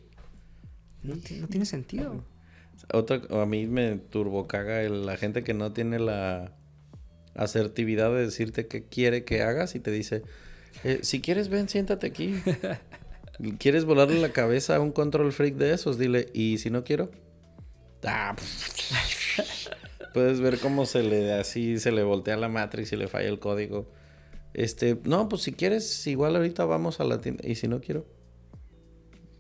No, ti- no tiene sentido. Otra, a mí me turbocaga el- la gente que no tiene la asertividad de decirte qué quiere que hagas y te dice, "Eh, si quieres ven, siéntate aquí. ¿Quieres volarle la cabeza a un control freak de esos? Dile, ¿y si no quiero? Ah. Puedes ver cómo se le así se le voltea la matrix y le falla el código. Este, no, pues si quieres, igual ahorita vamos a la tienda. ¿Y si no quiero?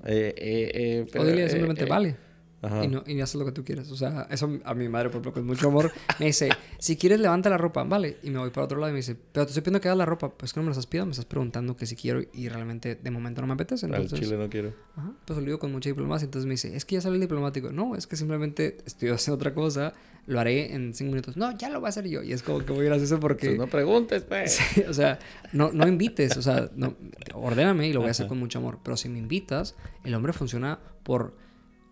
Eh, eh, eh, O pero, dile eh, simplemente eh. vale. Ajá. Y, no, y haces lo que tú quieres. O sea, eso a mi madre, por ejemplo, con mucho amor, me dice, si quieres levanta la ropa, vale. Y me voy para otro lado y me dice, pero te estoy pidiendo que hagas la ropa. Pues que no me la estás pidiendo, me estás preguntando que si quiero y realmente de momento no me apetece. Al Entonces, chile no quiero. Ajá, pues lo digo con mucha diplomacia. Entonces me dice, es que ya sale el diplomático. No, es que simplemente estoy haciendo otra cosa, lo haré en cinco minutos. No, ya lo voy a hacer yo. Y es como que muy gracioso porque, Pues no preguntes, pues. Sí, o sea, no, no invites, o sea, no, ordéname y lo voy a hacer Ajá. con mucho amor. Pero si me invitas, el hombre funciona por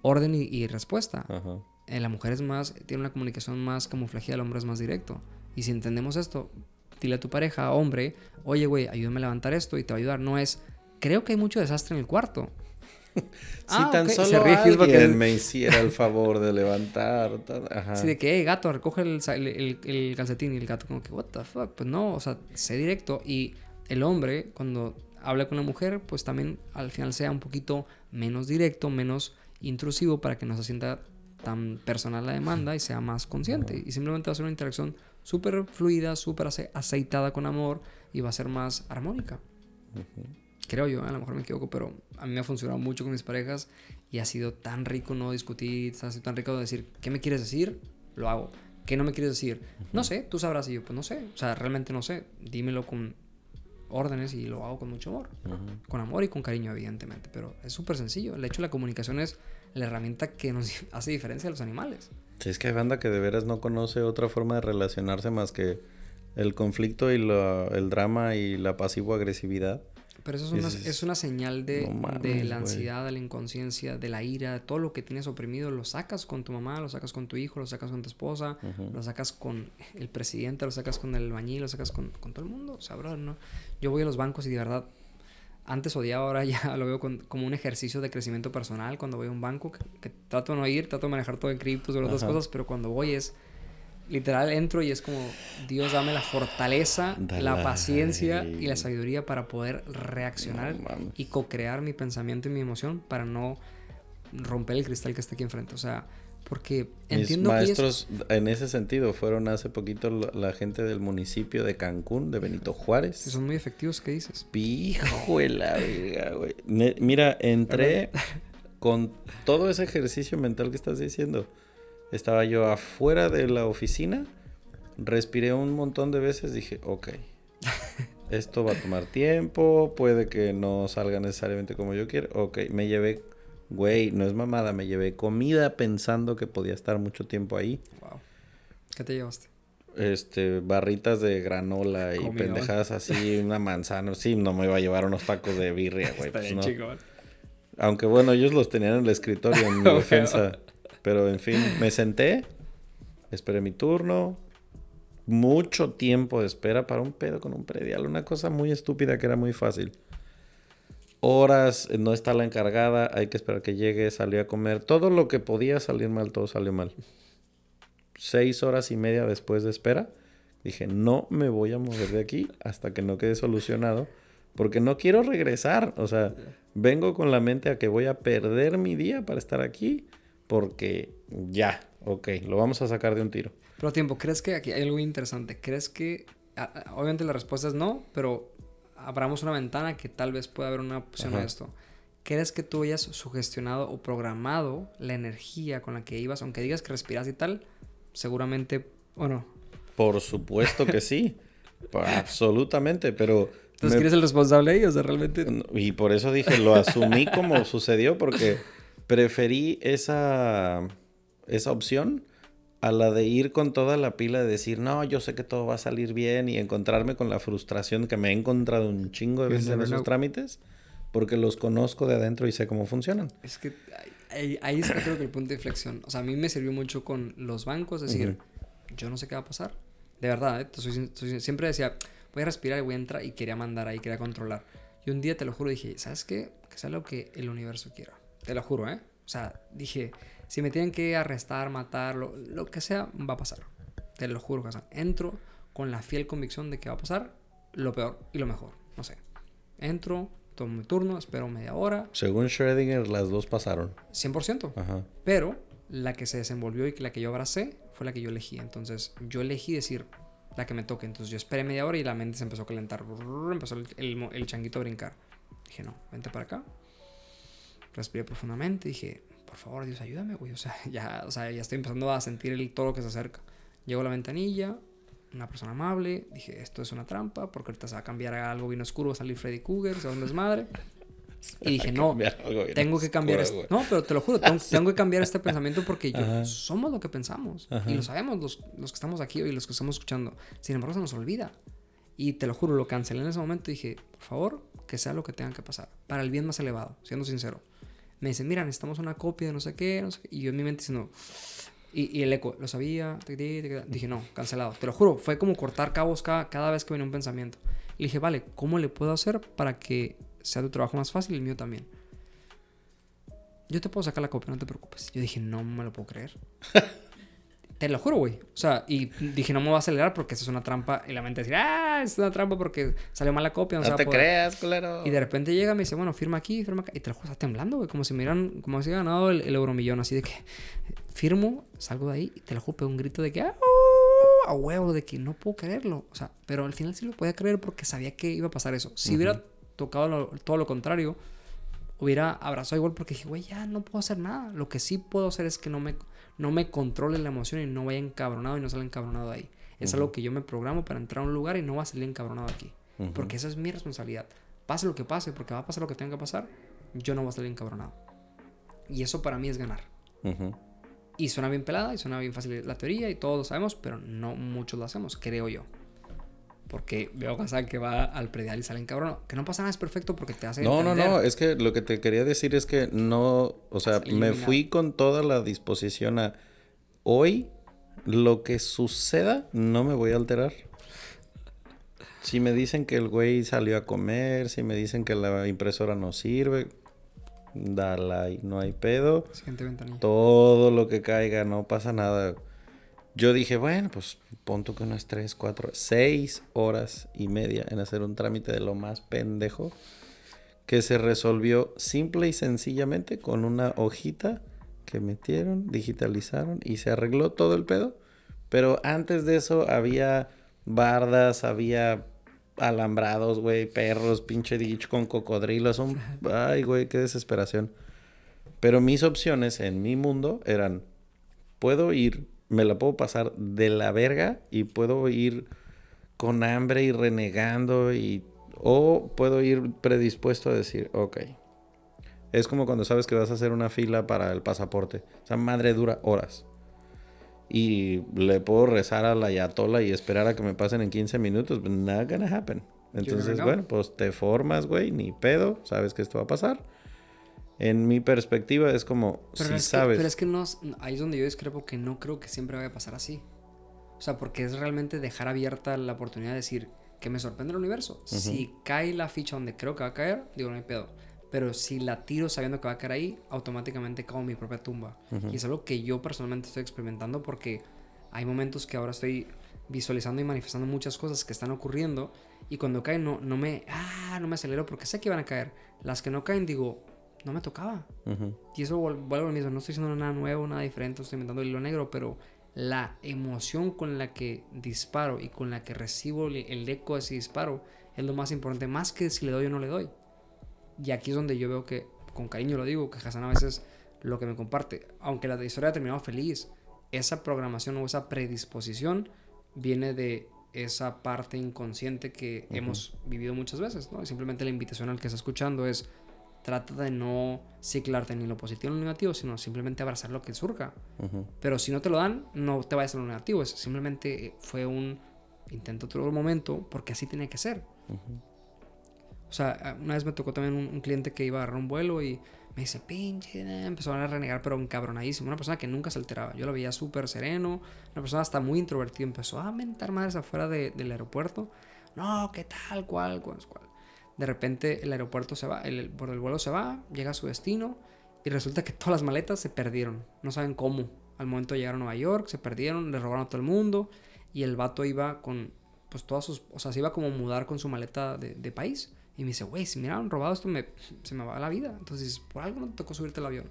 orden y, y respuesta. Ajá. Eh, la mujer es más, tiene una comunicación más camuflajeada, el hombre es más directo. Y si entendemos esto, dile a tu pareja, hombre, oye, güey, ayúdame a levantar esto y te va a ayudar. No es, creo que hay mucho desastre en el cuarto. Si Ah, tan se solo ríe porque- alguien me hiciera el favor de levantar. ta- Ajá. Así de que, hey, gato, recoge el, el- el- el calcetín. Y el gato, como que, what the fuck. Pues no, o sea, sé directo. Y el hombre, cuando habla con la mujer, pues también al final sea un poquito menos directo, menos intrusivo para que no se sienta tan personal la demanda y sea más consciente. Y simplemente va a ser una interacción súper fluida, súper ace- aceitada con amor y va a ser más armónica. Creo yo, a lo mejor me equivoco, pero a mí me ha funcionado mucho con mis parejas y ha sido tan rico no discutir, ha sido tan rico decir, ¿qué me quieres decir? Lo hago. ¿Qué no me quieres decir? No sé, tú sabrás. Y yo, pues no sé. O sea, realmente no sé. Dímelo con órdenes y lo hago con mucho amor. Con amor y con cariño, evidentemente. Pero es súper sencillo. El hecho de la comunicación es la herramienta que nos hace diferencia a los animales. Sí, es que hay banda que de veras no conoce otra forma de relacionarse más que el conflicto y lo- el drama y la pasivo-agresividad. Pero eso es una, es una señal de, "No mames, de güey". la ansiedad, de la inconsciencia, de la ira, de todo lo que tienes oprimido, lo sacas con tu mamá, lo sacas con tu hijo, lo sacas con tu esposa, lo sacas con el presidente, lo sacas con el albañil, lo sacas con, con todo el mundo. O sea, ¿no? Yo voy a los bancos y de verdad, antes odiaba, ahora ya lo veo con- como un ejercicio de crecimiento personal. Cuando voy a un banco, que, que trato de no ir, trato de manejar todo en criptos y otras cosas, pero cuando voy es literal entro y es como Dios dame la fortaleza, la paciencia y la sabiduría para poder reaccionar No y co-crear mi pensamiento y mi emoción para no romper el cristal que está aquí enfrente. O sea, porque Mis entiendo que ellos- maestros en ese sentido fueron hace poquito la, la gente del municipio de Cancún, de Benito Juárez. son muy efectivos, ¿qué dices? Hijo de la verga, güey. Mira, entré con todo ese ejercicio mental que estás diciendo. Estaba yo afuera de la oficina, respiré un montón de veces, dije, ok, esto va a tomar tiempo, puede que no salga necesariamente como yo quiero. Ok, me llevé, güey, no es mamada, me llevé comida pensando que podía estar mucho tiempo ahí. Wow. ¿Qué te llevaste? Este, barritas de granola y pendejadas así, una manzana. Sí, no me iba a llevar unos tacos de birria, güey. Está pues bien no. Aunque bueno, ellos los tenían en el escritorio en mi defensa. Pero en fin, me senté, esperé mi turno. Mucho tiempo de espera para un pedo con un predial. Una cosa muy estúpida que era muy fácil. Horas, no está la encargada, hay que esperar que llegue, salió a comer. Todo lo que podía salir mal, todo salió mal. Seis horas y media después de espera, dije, no me voy a mover de aquí hasta que no quede solucionado. Porque no quiero regresar. O sea, vengo con la mente a que voy a perder mi día para estar aquí. Porque ya, ok, lo vamos a sacar de un tiro. Pero tiempo, ¿crees que aquí hay algo interesante? ¿Crees que, obviamente la respuesta es no, pero abramos una ventana que tal vez pueda haber una opción a esto? ¿Crees que tú hayas sugestionado o programado la energía con la que ibas, aunque digas que respiras y tal? Seguramente, ¿o no? Por supuesto que sí. Absolutamente, pero... Entonces, ¿quién es el responsable de ellos? realmente... Y por eso dije, lo asumí como sucedió, porque preferí esa, esa opción a la de ir con toda la pila de decir, no, yo sé que todo va a salir bien y encontrarme con la frustración que me he encontrado un chingo de veces en esos trámites, porque los conozco de adentro y sé cómo funcionan. Es que ahí, ahí es creo que el punto de inflexión. O sea, a mí me sirvió mucho con los bancos, decir, yo no sé qué va a pasar. De verdad, ¿eh? siempre decía, voy a respirar y voy a entrar y quería mandar ahí, quería controlar. Y un día, te lo juro, dije, ¿sabes qué? Que sea lo que el universo quiera. Te lo juro, ¿eh? O sea, dije, si me tienen que arrestar, matar, lo, que sea, va a pasar. Te lo juro, sea, Entro con la fiel convicción de que va a pasar lo peor y lo mejor. No sé. Entro, tomo mi turno, espero media hora. Según Schrödinger, las dos pasaron. 100%. Ajá. Pero la que se desenvolvió y la que yo abracé fue la que yo elegí. Entonces, yo elegí decir la que me toque. Entonces, yo esperé media hora y la mente se empezó a calentar. Empezó el, el changuito a brincar. Dije, no, vente para acá. Respiré profundamente. Dije, por favor, Dios, ayúdame, güey. O sea, ya, o sea, ya estoy empezando a sentir el todo que se acerca. Llego a la ventanilla, una persona amable. Dije, esto es una trampa, porque ahorita se va a cambiar a algo bien oscuro, va a salir Freddy Krueger, se va a un desmadre. Y dije, no, tengo que cambiar esto. No, pero te lo juro, tengo, que cambiar este pensamiento porque yo, somos lo que pensamos. Y lo sabemos los, los, que estamos aquí y los que estamos escuchando. Sin embargo, se nos olvida. Y te lo juro, lo cancelé en ese momento y dije, por favor, que sea lo que tenga que pasar. Para el bien más elevado, siendo sincero me dicen, mira, necesitamos una copia de no sé qué, no sé qué. Y yo en mi mente diciendo, y, el eco, lo sabía, dije, no, cancelado. Te lo juro, fue como cortar cabos cada, cada vez que venía un pensamiento. Y dije, vale, ¿cómo le puedo hacer para que sea tu trabajo más fácil y el mío también? Yo te puedo sacar la copia, no te preocupes. Yo dije, no me lo puedo creer. Te lo juro, güey. O sea, y dije, no me voy a acelerar porque eso es una trampa. Y la mente decía, ah, es una trampa porque salió mal la copia. No, te creas, culero. Y de repente llega y me dice, bueno, firma aquí, firma acá. Y te lo juro, está temblando, güey. Como si me hubieran, como si hubiera ganado el, el, euromillón. Así de que firmo, salgo de ahí y te lo juro, un grito de que, ah, a huevo, de que no puedo creerlo. O sea, pero al final sí lo podía creer porque sabía que iba a pasar eso. Si hubiera tocado todo lo contrario, hubiera abrazado igual porque dije, güey, ya no puedo hacer nada. Lo que sí puedo hacer es que no me no me controle la emoción y no vaya encabronado y no salga encabronado ahí. Es algo que yo me programo para entrar a un lugar y no va a salir encabronado aquí. Porque esa es mi responsabilidad. Pase lo que pase, porque va a pasar lo que tenga que pasar, yo no voy a salir encabronado. Y eso para mí es ganar. Y suena bien pelada y suena bien fácil la teoría y todos lo sabemos, pero no muchos lo hacemos, creo yo. Porque veo a que va al predial y sale encabronado. Que no pasa nada, es perfecto porque te hace. No, no, no. Es que lo que te quería decir es que no. O sea, me fui con toda la disposición a. Hoy, lo que suceda, no me voy a alterar. Si me dicen que el güey salió a comer, si me dicen que la impresora no sirve, dale, no hay pedo. Todo lo que caiga, no pasa nada. Yo dije, bueno, pues punto que unas 3, 4, 6 horas y media en hacer un trámite de lo más pendejo que se resolvió simple y sencillamente con una hojita que metieron, digitalizaron y se arregló todo el pedo. Pero antes de eso había bardas, había alambrados, güey, perros, pinche dicho con cocodrilos. Un... Ay, güey, qué desesperación. Pero mis opciones en mi mundo eran, puedo ir me la puedo pasar de la verga y puedo ir con hambre y renegando y o puedo ir predispuesto a decir, ok. Es como cuando sabes que vas a hacer una fila para el pasaporte. O sea, madre dura horas. Y le puedo rezar a la yatola y esperar a que me pasen en 15 minutos. Not gonna happen. Entonces, bueno, pues te formas, güey, ni pedo. Sabes que esto va a pasar. En mi perspectiva es como, pero si es sabes. Que, pero es que no, ahí es donde yo discrepo que no creo que siempre vaya a pasar así. O sea, porque es realmente dejar abierta la oportunidad de decir que me sorprende el universo. Si cae la ficha donde creo que va a caer, digo, no hay pedo. Pero si la tiro sabiendo que va a caer ahí, automáticamente cago en mi propia tumba. Y es algo que yo personalmente estoy experimentando porque hay momentos que ahora estoy visualizando y manifestando muchas cosas que están ocurriendo y cuando caen no, no me ah, no me acelero porque sé que van a caer. Las que no caen digo, no me tocaba. Y eso vuelvo a lo mismo, no estoy haciendo nada nuevo, nada diferente, estoy inventando el hilo negro, pero la emoción con la que disparo y con la que recibo el eco de ese disparo es lo más importante, más que si le doy o no le doy. Y aquí es donde yo veo que, con cariño lo digo, que Hassan a veces lo que me comparte, aunque la historia ha terminado feliz, esa programación o esa predisposición viene de esa parte inconsciente que hemos vivido muchas veces, ¿no? simplemente la invitación al que está escuchando es trata de no ciclarte ni lo positivo ni lo negativo, sino simplemente abrazar lo que surja. Pero si no te lo dan, no te vayas a lo negativo, es simplemente fue un intento otro momento porque así tenía que ser. O sea, una vez me tocó también un, cliente que iba a agarrar un vuelo y me dice, pinche, empezó a renegar, pero un cabronadísimo. Una persona que nunca se alteraba. Yo lo veía súper sereno, una persona hasta muy introvertida. Empezó a mentar madres afuera del aeropuerto. No, ¿qué tal? ¿Cuál? ¿Cuál? ¿Cuál? De repente el aeropuerto se va, el, por el vuelo se va, llega a su destino y resulta que todas las maletas se perdieron. No saben cómo. Al momento de llegar a Nueva York, se perdieron, le robaron a todo el mundo y el vato iba con, pues todas sus, o sea, se iba como a mudar con su maleta de, de país y me dice, güey, si me hubieran robado esto, me, se me va la vida. Entonces, por algo no te tocó subirte al avión.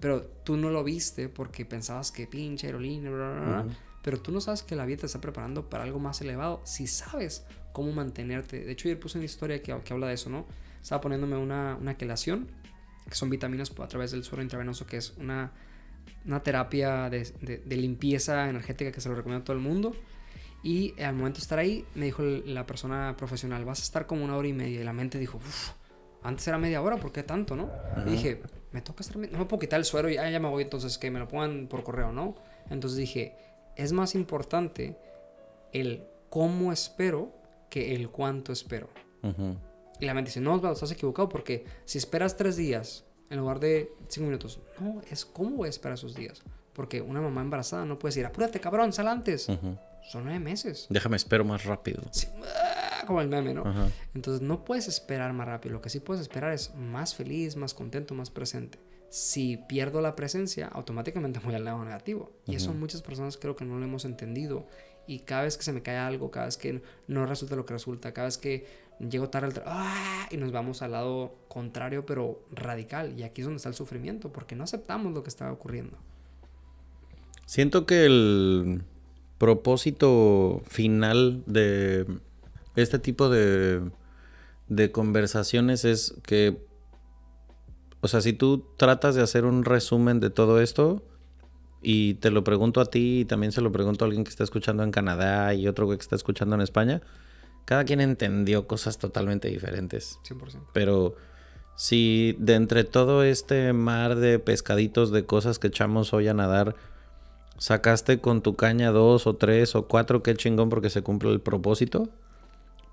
Pero tú no lo viste porque pensabas que pinche aerolínea, bla, bla, bla. Pero tú no sabes que la vida te está preparando para algo más elevado. Si sabes cómo mantenerte. De hecho, ayer puse una historia que, que habla de eso, ¿no? Estaba poniéndome una, una quelación, que son vitaminas a través del suero intravenoso, que es una, una terapia de, de, de limpieza energética que se lo recomiendo a todo el mundo. Y al momento de estar ahí, me dijo la persona profesional, vas a estar como una hora y media. Y la mente dijo, uff, antes era media hora, ¿por qué tanto, no? Y dije, me toca estar, no me puedo quitar el suero y ah, ya me voy, entonces que me lo pongan por correo, ¿no? Entonces dije, es más importante el cómo espero que el cuánto espero. Y la mente dice, no, estás equivocado porque si esperas tres días en lugar de cinco minutos, no, es cómo voy a esperar esos días. Porque una mamá embarazada no puede decir, apúrate, cabrón, sal antes. Son nueve meses. Déjame espero más rápido. Ah, como el meme, ¿no? Entonces no puedes esperar más rápido. Lo que sí puedes esperar es más feliz, más contento, más presente. Si pierdo la presencia, automáticamente voy al lado negativo. Y eso muchas personas creo que no lo hemos entendido. Y cada vez que se me cae algo, cada vez que no resulta lo que resulta, cada vez que llego tarde al trabajo, ¡ah! y nos vamos al lado contrario, pero radical. Y aquí es donde está el sufrimiento, porque no aceptamos lo que está ocurriendo. Siento que el propósito final de este tipo de, de conversaciones es que, o sea, si tú tratas de hacer un resumen de todo esto, y te lo pregunto a ti y también se lo pregunto a alguien que está escuchando en Canadá y otro que está escuchando en España, cada quien entendió cosas totalmente diferentes. 100%. Pero si de entre todo este mar de pescaditos de cosas que echamos hoy a nadar, sacaste con tu caña dos o tres o cuatro, qué chingón porque se cumple el propósito.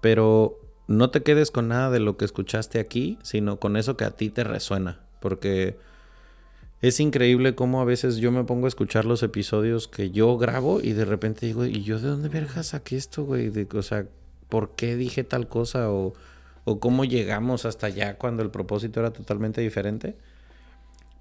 Pero no te quedes con nada de lo que escuchaste aquí, sino con eso que a ti te resuena. Porque es increíble cómo a veces yo me pongo a escuchar los episodios que yo grabo y de repente digo, ¿y yo de dónde vergas saqué esto, güey? o sea, ¿por qué dije tal cosa? O, o cómo llegamos hasta allá cuando el propósito era totalmente diferente.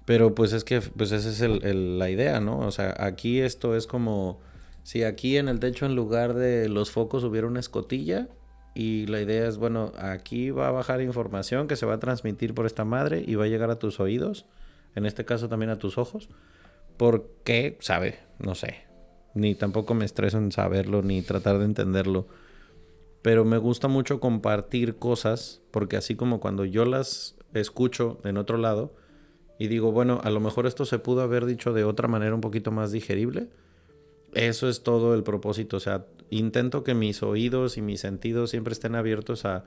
Pero pues es que pues esa es el, la idea, ¿no? O sea, aquí esto es como si aquí en el techo en lugar de los focos hubiera una escotilla y la idea es, bueno, aquí va a bajar información que se va a transmitir por esta madre y va a llegar a tus oídos, en este caso también a tus ojos. ¿Por qué? Sabe, no sé. Ni tampoco me estreso en saberlo ni tratar de entenderlo. Pero me gusta mucho compartir cosas porque así como cuando yo las escucho en otro lado, y digo, bueno, a lo mejor esto se pudo haber dicho de otra manera un poquito más digerible. Eso es todo el propósito. O sea, intento que mis oídos y mis sentidos siempre estén abiertos a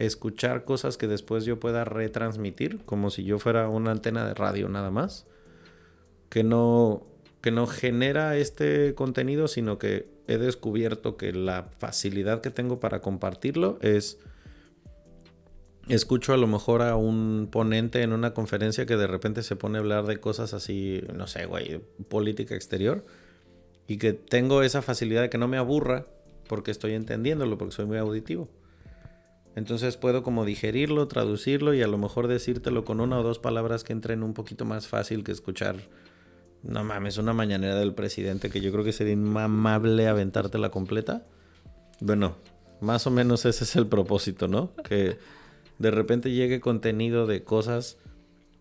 escuchar cosas que después yo pueda retransmitir, como si yo fuera una antena de radio nada más. Que no, que no genera este contenido, sino que he descubierto que la facilidad que tengo para compartirlo es escucho a lo mejor a un ponente en una conferencia que de repente se pone a hablar de cosas así, no sé, güey, política exterior, y que tengo esa facilidad de que no me aburra porque estoy entendiéndolo, porque soy muy auditivo. Entonces puedo como digerirlo, traducirlo y a lo mejor decírtelo con una o dos palabras que entren un poquito más fácil que escuchar, no mames, una mañanera del presidente que yo creo que sería inmamable aventártela completa. Bueno, más o menos ese es el propósito, ¿no? Que de repente llegue contenido de cosas,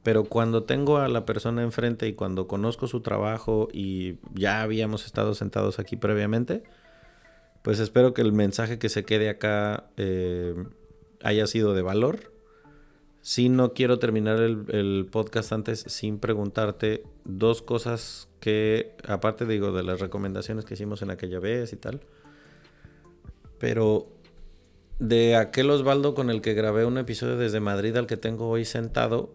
pero cuando tengo a la persona enfrente y cuando conozco su trabajo y ya habíamos estado sentados aquí previamente, pues espero que el mensaje que se quede acá eh, haya sido de valor. Si no quiero terminar el, el, podcast antes sin preguntarte dos cosas que, aparte digo, de las recomendaciones que hicimos en aquella vez y tal, pero de aquel Osvaldo con el que grabé un episodio desde Madrid al que tengo hoy sentado,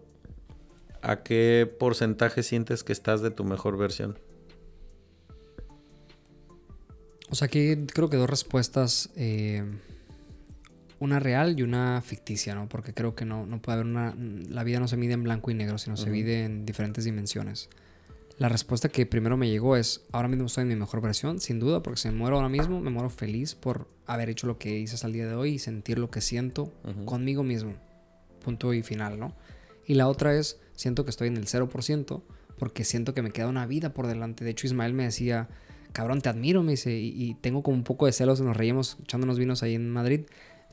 ¿a qué porcentaje sientes que estás de tu mejor versión? O sea, aquí creo que dos respuestas, eh, una real y una ficticia, ¿no? Porque creo que no, no puede haber una... La vida no se mide en blanco y negro, sino se mide en diferentes dimensiones. La respuesta que primero me llegó es, ahora mismo estoy en mi mejor versión, sin duda, porque si me muero ahora mismo, me muero feliz por haber hecho lo que hice hasta el día de hoy y sentir lo que siento conmigo mismo. Punto y final, ¿no? Y la otra es, siento que estoy en el 0% porque siento que me queda una vida por delante. De hecho, Ismael me decía, cabrón, te admiro, me dice, y, y tengo como un poco de celos, nos reímos echándonos vinos ahí en Madrid.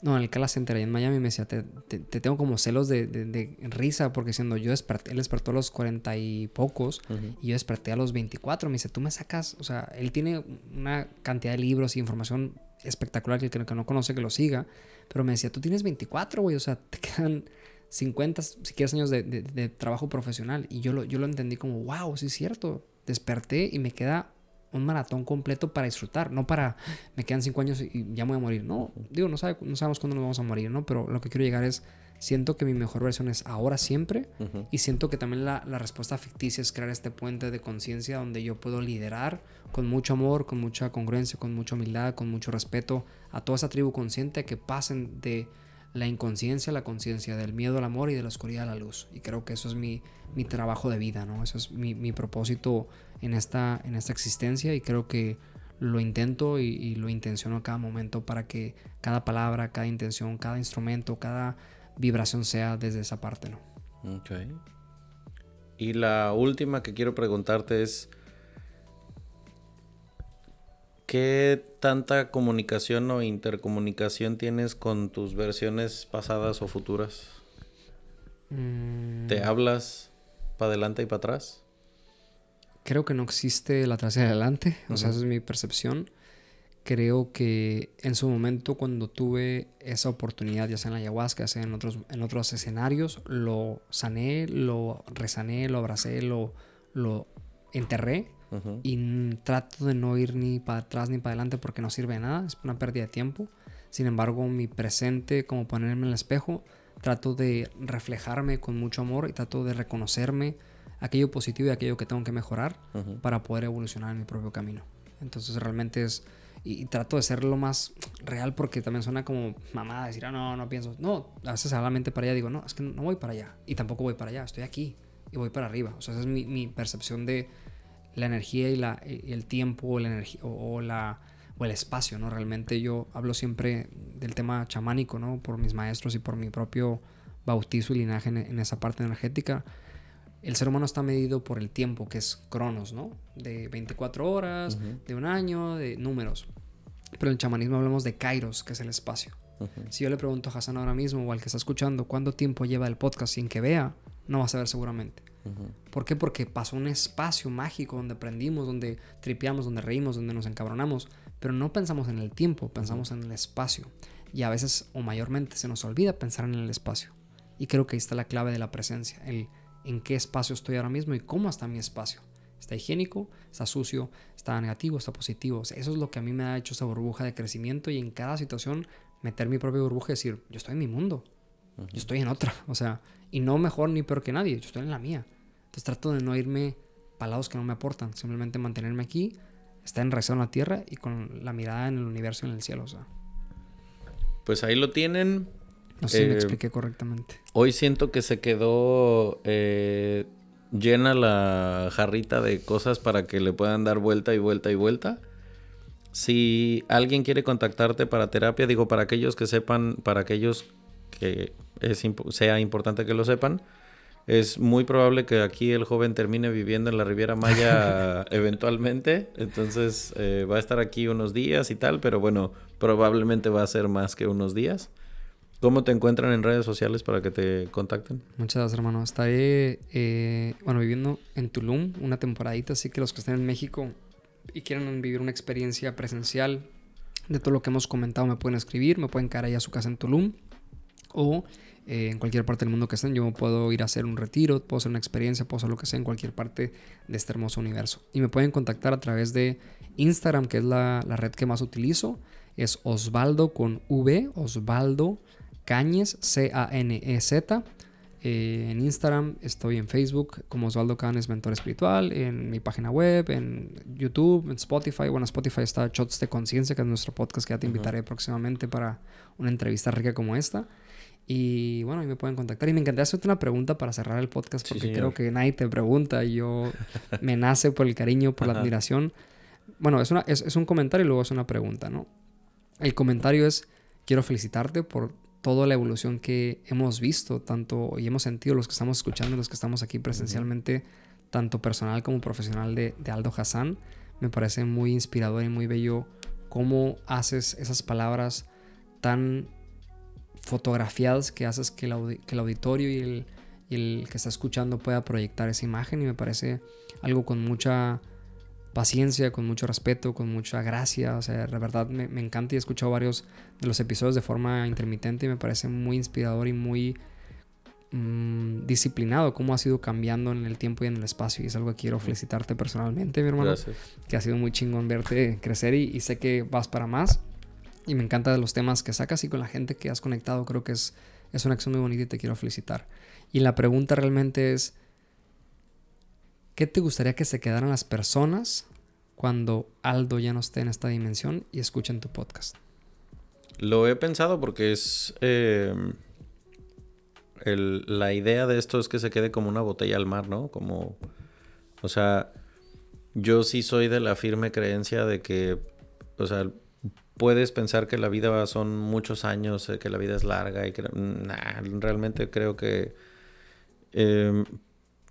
No, en el Cala Center ahí en Miami me decía, te, te, te tengo como celos de, de, de, risa porque siendo yo desperté, él despertó a los cuarenta y pocos uh -huh. y yo desperté a los 24. Me dice, tú me sacas, o sea, él tiene una cantidad de libros y información espectacular que el que no conoce que lo siga, pero me decía, tú tienes 24, güey, o sea, te quedan 50, si quieres, años de, de, de, trabajo profesional. Y yo lo, yo lo entendí como, wow, sí es cierto. Desperté y me queda un maratón completo para disfrutar, no para me quedan cinco años y ya me voy a morir. No, digo, no, sabe, no sabemos cuándo nos vamos a morir, ¿no? Pero lo que quiero llegar es, siento que mi mejor versión es ahora siempre uh -huh. y siento que también la, la, respuesta ficticia es crear este puente de conciencia donde yo puedo liderar con mucho amor, con mucha congruencia, con mucha humildad, con mucho respeto a toda esa tribu consciente que pasen de la inconsciencia la conciencia, del miedo al amor y de la oscuridad a la luz. Y creo que eso es mi, mi trabajo de vida, ¿no? Eso es mi, mi propósito en esta, en esta existencia y creo que lo intento y, y, lo intenciono a cada momento para que cada palabra, cada intención, cada instrumento, cada vibración sea desde esa parte, ¿no? Ok. Y la última que quiero preguntarte es, ¿qué tanta comunicación o intercomunicación tienes con tus versiones pasadas o futuras? Mm. ¿Te hablas para adelante y para atrás? Creo que no existe la atrás y adelante, o uh -huh. sea, esa es mi percepción. Creo que en su momento cuando tuve esa oportunidad, ya sea en la ayahuasca, ya sea en otros, en otros escenarios, lo sané, lo resané, lo abracé, lo, lo enterré Uh -huh. Y trato de no ir ni para atrás ni para adelante porque no sirve de nada, es una pérdida de tiempo. Sin embargo, mi presente, como ponerme en el espejo, trato de reflejarme con mucho amor y trato de reconocerme aquello positivo y aquello que tengo que mejorar uh -huh. para poder evolucionar en mi propio camino. Entonces realmente es... Y, y, trato de ser lo más real porque también suena como mamada decir, ah, no, no pienso. No, a veces a la mente para allá digo, no, es que no voy para allá. Y tampoco voy para allá, estoy aquí y voy para arriba. O sea, esa es mi, mi percepción de la energía y, la, el tiempo o, la energía, o, o, la, o el espacio, ¿no? Realmente yo hablo siempre del tema chamánico, ¿no? Por mis maestros y por mi propio bautizo y linaje en, en esa parte energética. El ser humano está medido por el tiempo, que es cronos, ¿no? De 24 horas, uh -huh. de un año, de números. Pero en el chamanismo hablamos de kairos, que es el espacio. Uh -huh. Si yo le pregunto a Hassan ahora mismo o al que está escuchando cuánto tiempo lleva el podcast sin que vea, no va a saber seguramente. Uh -huh. ¿Por qué? Porque pasó un espacio mágico donde aprendimos, donde tripeamos, donde reímos, donde nos encabronamos, pero no pensamos en el tiempo, pensamos en el espacio. Y a veces o mayormente se nos olvida pensar en el espacio. Y creo que ahí está la clave de la presencia, el en qué espacio estoy ahora mismo y cómo está mi espacio. ¿Está higiénico? ¿Está sucio? ¿Está negativo? ¿Está positivo? O sea, eso es lo que a mí me ha hecho esa burbuja de crecimiento y en cada situación meter mi propia burbuja y decir, yo estoy en mi mundo, uh -huh. yo estoy en otra. O sea, y no mejor ni peor que nadie, yo estoy en la mía. Entonces trato de no irme para lados que no me aportan, simplemente mantenerme aquí, estar en la tierra y con la mirada en el universo y en el cielo. O sea. Pues ahí lo tienen. No sé si me Eh, expliqué correctamente. Hoy siento que se quedó eh, llena la jarrita de cosas para que le puedan dar vuelta y vuelta y vuelta. Si alguien quiere contactarte para terapia, digo, para aquellos que sepan, para aquellos que es impo- sea importante que lo sepan, es muy probable que aquí el joven termine viviendo en la Riviera Maya eventualmente. Entonces eh, va a estar aquí unos días y tal, pero bueno, probablemente va a ser más que unos días. ¿Cómo te encuentran en redes sociales para que te contacten? Muchas gracias, hermano. Estaré, eh, bueno, viviendo en Tulum una temporadita, así que los que estén en México y quieran vivir una experiencia presencial de todo lo que hemos comentado, me pueden escribir, me pueden caer ahí a su casa en Tulum o eh, en cualquier parte del mundo que estén. Yo puedo ir a hacer un retiro, puedo hacer una experiencia, puedo hacer lo que sea en cualquier parte de este hermoso universo. Y me pueden contactar a través de Instagram, que es la, la red que más utilizo. Es Osvaldo con V, Osvaldo Cañez, C-A-N-E-Z. Eh, en Instagram, estoy en Facebook como Osvaldo Canes Mentor Espiritual, en mi página web, en YouTube, en Spotify. Bueno, Spotify está Shots de Conciencia, que es nuestro podcast que ya te invitaré próximamente para una entrevista rica como esta. Y bueno, ahí me pueden contactar. Y me encantaría hacerte una pregunta para cerrar el podcast, Sí, porque señor. creo que nadie te pregunta. Yo me nace por el cariño, por la admiración. Bueno, es, una, es, es un comentario y luego es una pregunta, ¿no? El comentario es, quiero felicitarte por toda la evolución que hemos visto, tanto y hemos sentido los que estamos escuchando, los que estamos aquí presencialmente, tanto personal como profesional de, de Aldo Hassan. Me parece muy inspirador y muy bello cómo haces esas palabras tan fotografiadas que haces que el, que el auditorio y el, y el que está escuchando pueda proyectar esa imagen y me parece algo con mucha paciencia, con mucho respeto, con mucha gracia. O sea, la verdad me, me encanta y he escuchado varios de los episodios de forma intermitente y me parece muy inspirador y muy mm, disciplinado cómo ha sido cambiando en el tiempo y en el espacio. Y es algo que quiero felicitarte personalmente, mi hermano Gracias. que ha sido muy chingón verte crecer y, y sé que vas para más. Y me encanta de los temas que sacas y con la gente que has conectado. Creo que es, es una acción muy bonita y te quiero felicitar. Y la pregunta realmente es, ¿qué te gustaría que se quedaran las personas cuando Aldo ya no esté en esta dimensión y escuchen tu podcast? Lo he pensado porque es... el- la idea de esto es que se quede como una botella al mar, ¿no? Como... O sea, yo sí soy de la firme creencia de que... O sea, puedes pensar que la vida son muchos años, eh, que la vida es larga y que... Nah, realmente creo que... eh,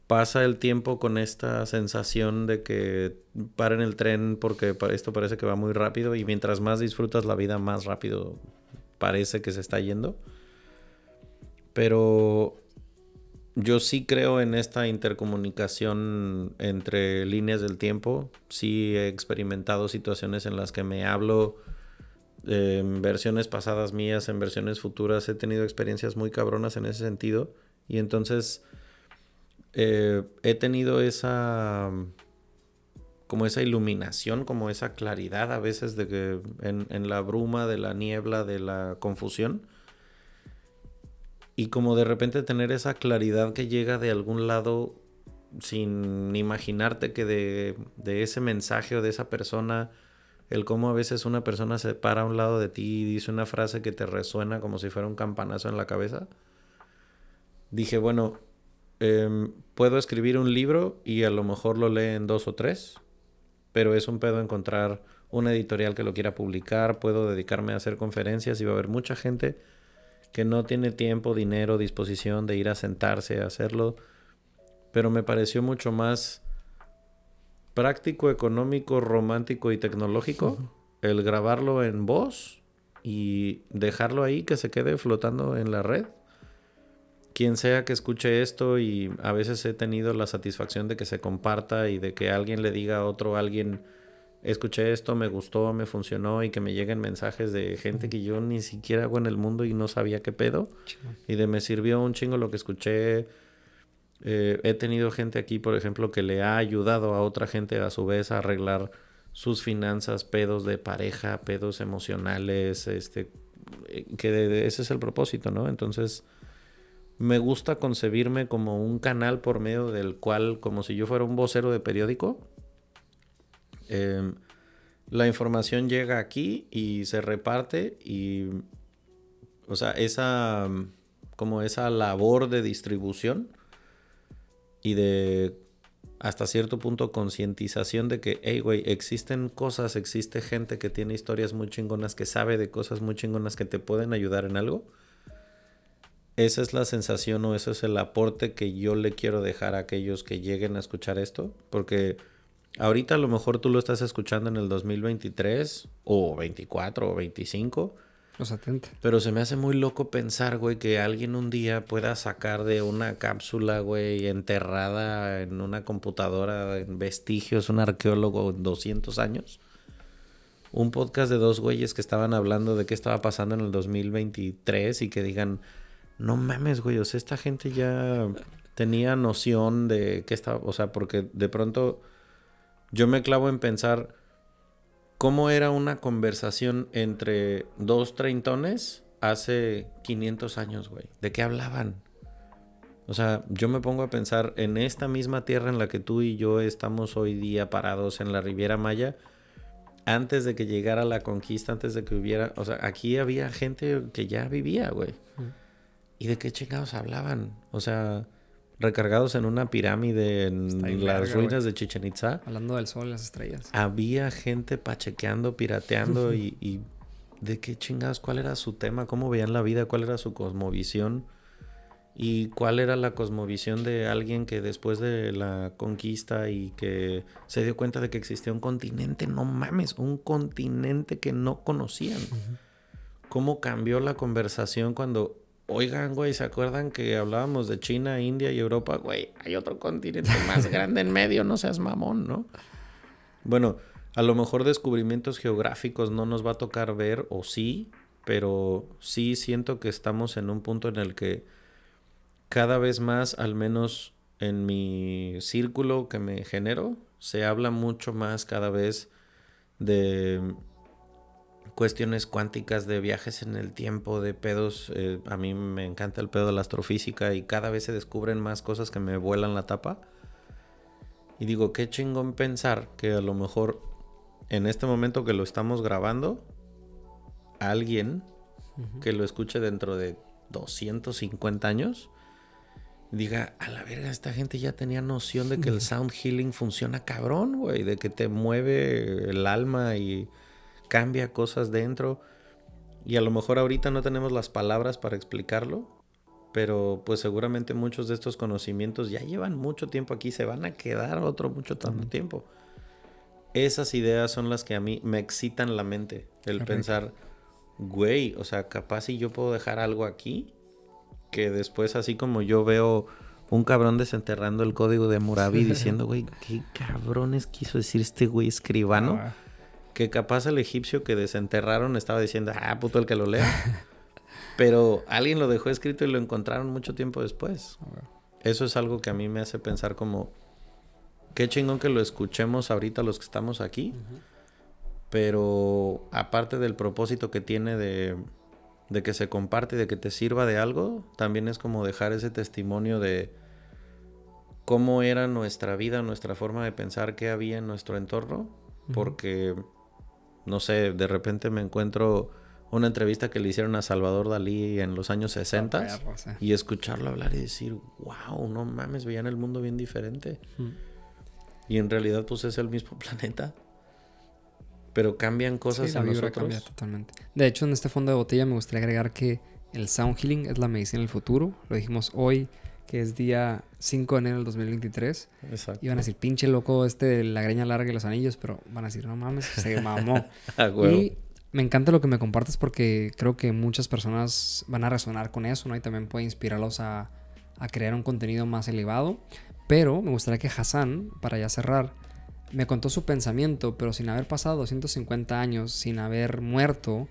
pasa el tiempo con esta sensación de que paren el tren porque esto parece que va muy rápido y mientras más disfrutas la vida, más rápido parece que se está yendo. Pero yo sí creo en esta intercomunicación entre líneas del tiempo. Sí he experimentado situaciones en las que me hablo en versiones pasadas mías, en versiones futuras. He tenido experiencias muy cabronas en ese sentido. Y entonces eh, he tenido esa como esa iluminación, como esa claridad a veces de que en, en la bruma, de la niebla, de la confusión. Y como de repente tener esa claridad que llega de algún lado sin imaginarte que de, de ese mensaje o de esa persona, el cómo a veces una persona se para a un lado de ti y dice una frase que te resuena como si fuera un campanazo en la cabeza. Dije, bueno, em, puedo escribir un libro y a lo mejor lo leen dos o tres, pero es un pedo encontrar una editorial que lo quiera publicar, puedo dedicarme a hacer conferencias y va a haber mucha gente que no tiene tiempo, dinero, disposición de ir a sentarse a hacerlo, pero me pareció mucho más práctico, económico, romántico y tecnológico el grabarlo en voz y dejarlo ahí que se quede flotando en la red. Quien sea que escuche esto y a veces he tenido la satisfacción de que se comparta y de que alguien le diga a otro alguien escuché esto, me gustó, me funcionó y que me lleguen mensajes de gente que yo ni siquiera hago en el mundo y no sabía qué pedo. Y de me sirvió un chingo lo que escuché. Eh, he tenido gente aquí, por ejemplo, que le ha ayudado a otra gente a su vez a arreglar sus finanzas, pedos de pareja, pedos emocionales, este, eh, que ese es el propósito, ¿no? Entonces, me gusta concebirme como un canal por medio del cual, como si yo fuera un vocero de periódico, eh, la información llega aquí y se reparte y o sea, esa, como esa labor de distribución y de hasta cierto punto concientización de que, hey, güey, existen cosas, existe gente que tiene historias muy chingonas, que sabe de cosas muy chingonas que te pueden ayudar en algo. Esa es la sensación o ese es el aporte que yo le quiero dejar a aquellos que lleguen a escuchar esto, porque ahorita a lo mejor tú lo estás escuchando en el 2023 o 24 o 25 pero se me hace muy loco pensar, güey, que alguien un día pueda sacar de una cápsula, güey, enterrada en una computadora, en vestigios, un arqueólogo en 200 años. Un podcast de dos güeyes que estaban hablando de qué estaba pasando en el 2023 y que digan, no mames, güey, o sea, esta gente ya tenía noción de qué estaba, o sea, porque de pronto yo me clavo en pensar cómo era una conversación entre dos treintones hace 500 años, güey. ¿De qué hablaban? O sea, yo me pongo a pensar en esta misma tierra en la que tú y yo estamos hoy día parados en la Riviera Maya, antes de que llegara la conquista, antes de que hubiera, o sea, aquí había gente que ya vivía, güey. ¿Y de qué chingados hablaban? O sea, recargados en una pirámide en las ruinas de Chichen Itza. Hablando del sol y las estrellas. Había gente pachequeando, pirateando y, y, de qué chingados, cuál era su tema, cómo veían la vida, cuál era su cosmovisión y cuál era la cosmovisión de alguien que después de la conquista y que se dio cuenta de que existía un continente, no mames, un continente que no conocían. ¿Cómo cambió la conversación cuando Oigan, güey, ¿se acuerdan que hablábamos de China, India y Europa? Güey, hay otro continente más grande en medio, no seas mamón, ¿no? Bueno, a lo mejor descubrimientos geográficos no nos va a tocar ver, o sí, pero sí siento que estamos en un punto en el que cada vez más, al menos en mi círculo que me genero, se habla mucho más cada vez de cuestiones cuánticas de viajes en el tiempo, de pedos. Eh, a mí me encanta el pedo de la astrofísica y cada vez se descubren más cosas que me vuelan la tapa. Y digo, qué chingón pensar que a lo mejor en este momento que lo estamos grabando, alguien que lo escuche dentro de 250 años diga, a la verga, esta gente ya tenía noción de que el sound healing funciona cabrón, güey, de que te mueve el alma y cambia cosas dentro. Y a lo mejor ahorita no tenemos las palabras para explicarlo, pero pues seguramente muchos de estos conocimientos ya llevan mucho tiempo aquí, se van a quedar otro mucho tanto tiempo. Esas ideas son las que a mí me excitan la mente, el pensar, güey, o sea, capaz si yo puedo dejar algo aquí, que después así como yo veo un cabrón desenterrando el código de Murabi diciendo, güey, qué cabrones quiso decir este güey escribano. Ah, que capaz el egipcio que desenterraron estaba diciendo, ah, puto el que lo lea. Pero alguien lo dejó escrito y lo encontraron mucho tiempo después. Eso es algo que a mí me hace pensar como, qué chingón que lo escuchemos ahorita los que estamos aquí. Pero aparte del propósito que tiene de, de que se comparte, de que te sirva de algo, también es como dejar ese testimonio de cómo era nuestra vida, nuestra forma de pensar, qué había en nuestro entorno. Porque no sé, de repente me encuentro una entrevista que le hicieron a Salvador Dalí en los años 60 y escucharlo hablar y decir, wow, no mames, veían el mundo bien diferente. Y en realidad pues es el mismo planeta. Pero cambian cosas en nosotros. totalmente. De hecho, en este fondo de botella me gustaría agregar que el sound healing es la medicina del futuro. Lo dijimos hoy que es día 5 de enero del 2023. Exacto. Y van a decir, pinche loco este la greña larga y los anillos, pero van a decir, no mames, se mamó. y me encanta lo que me compartes porque creo que muchas personas van a resonar con eso, ¿no? Y también puede inspirarlos a, a crear un contenido más elevado. Pero me gustaría que Hassan, para ya cerrar, me contó su pensamiento, pero sin haber pasado 250 años, sin haber muerto,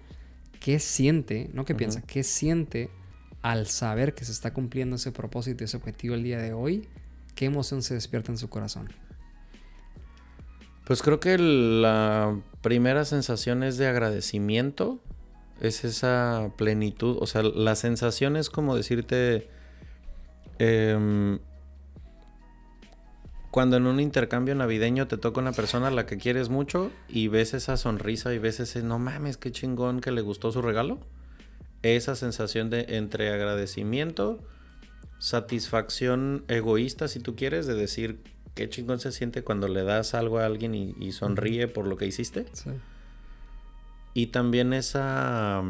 ¿qué siente? No qué piensa, ¿qué siente al saber que se está cumpliendo ese propósito y ese objetivo el día de hoy, ¿qué emoción se despierta en su corazón? Pues creo que la primera sensación es de agradecimiento, es esa plenitud, o sea, la sensación es como decirte, em, cuando en un intercambio navideño te toca una persona a la que quieres mucho y ves esa sonrisa y ves ese, no mames, qué chingón que le gustó su regalo esa sensación de entre agradecimiento, satisfacción egoísta, si tú quieres, de decir qué chingón se siente cuando le das algo a alguien y, sonríe por lo que hiciste. Y también esa.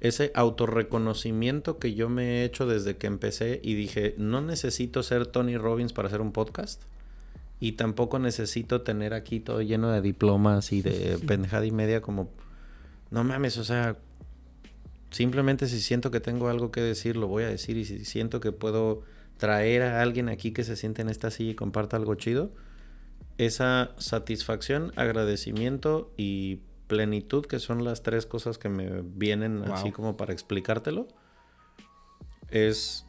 Ese autorreconocimiento que yo me he hecho desde que empecé y dije, no necesito ser Tony Robbins para hacer un podcast. Y tampoco necesito tener aquí todo lleno de diplomas y de pendejada y media como... No mames, o sea, simplemente si siento que tengo algo que decir, lo voy a decir. Y si siento que puedo traer a alguien aquí que se siente en esta silla y comparta algo chido, esa satisfacción, agradecimiento y plenitud, que son las tres cosas que me vienen así como para explicártelo, es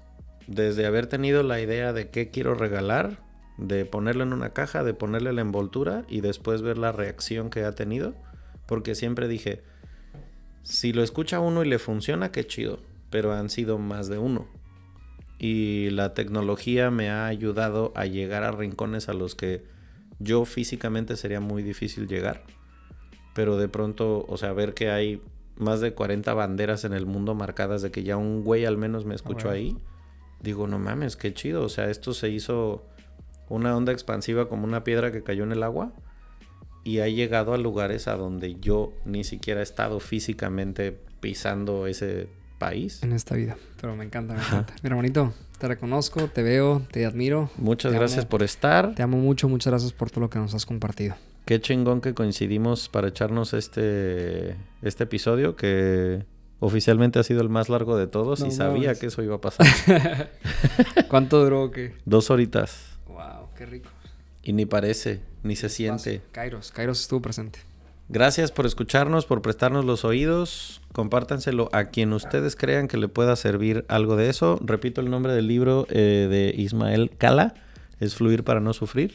desde haber tenido la idea de qué quiero regalar, de ponerlo en una caja, de ponerle la envoltura y después ver la reacción que ha tenido, porque siempre dije, si lo escucha uno y le funciona, qué chido, pero han sido más de uno. Y la tecnología me ha ayudado a llegar a rincones a los que yo físicamente sería muy difícil llegar. Pero de pronto, o sea, ver que hay más de 40 banderas en el mundo marcadas de que ya un güey al menos me escuchó ahí. Digo, no mames, qué chido. O sea, esto se hizo una onda expansiva como una piedra que cayó en el agua y ha llegado a lugares a donde yo ni siquiera he estado físicamente pisando ese país. En esta vida, pero me encanta, me encanta. Mi hermanito, te reconozco, te veo, te admiro. Muchas gracias por estar. Te amo mucho, muchas gracias por todo lo que nos has compartido. Qué chingón que coincidimos para echarnos este, este episodio que oficialmente ha sido el más largo de todos y sabía que eso iba a pasar. ¿Cuánto duró qué? Dos horitas. Wow, qué rico. Y ni parece, ni se siente. Kairos, Kairos estuvo presente. Gracias por escucharnos, por prestarnos los oídos. Compártanselo a quien ustedes crean que le pueda servir algo de eso. Repito el nombre del libro eh, de Ismael Cala. Es Fluir para no sufrir.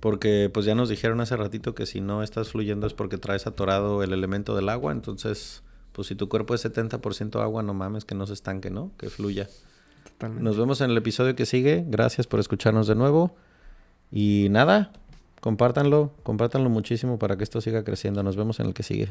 Porque pues ya nos dijeron hace ratito que si no estás fluyendo es porque traes atorado el elemento del agua. Entonces, pues si tu cuerpo es 70% agua, no mames que no se estanque, ¿no? Que fluya. Totalmente. Nos vemos en el episodio que sigue. Gracias por escucharnos de nuevo. Y nada, Compártanlo, compártanlo muchísimo para que esto siga creciendo. Nos vemos en el que sigue.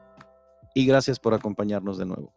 y gracias por acompañarnos de nuevo.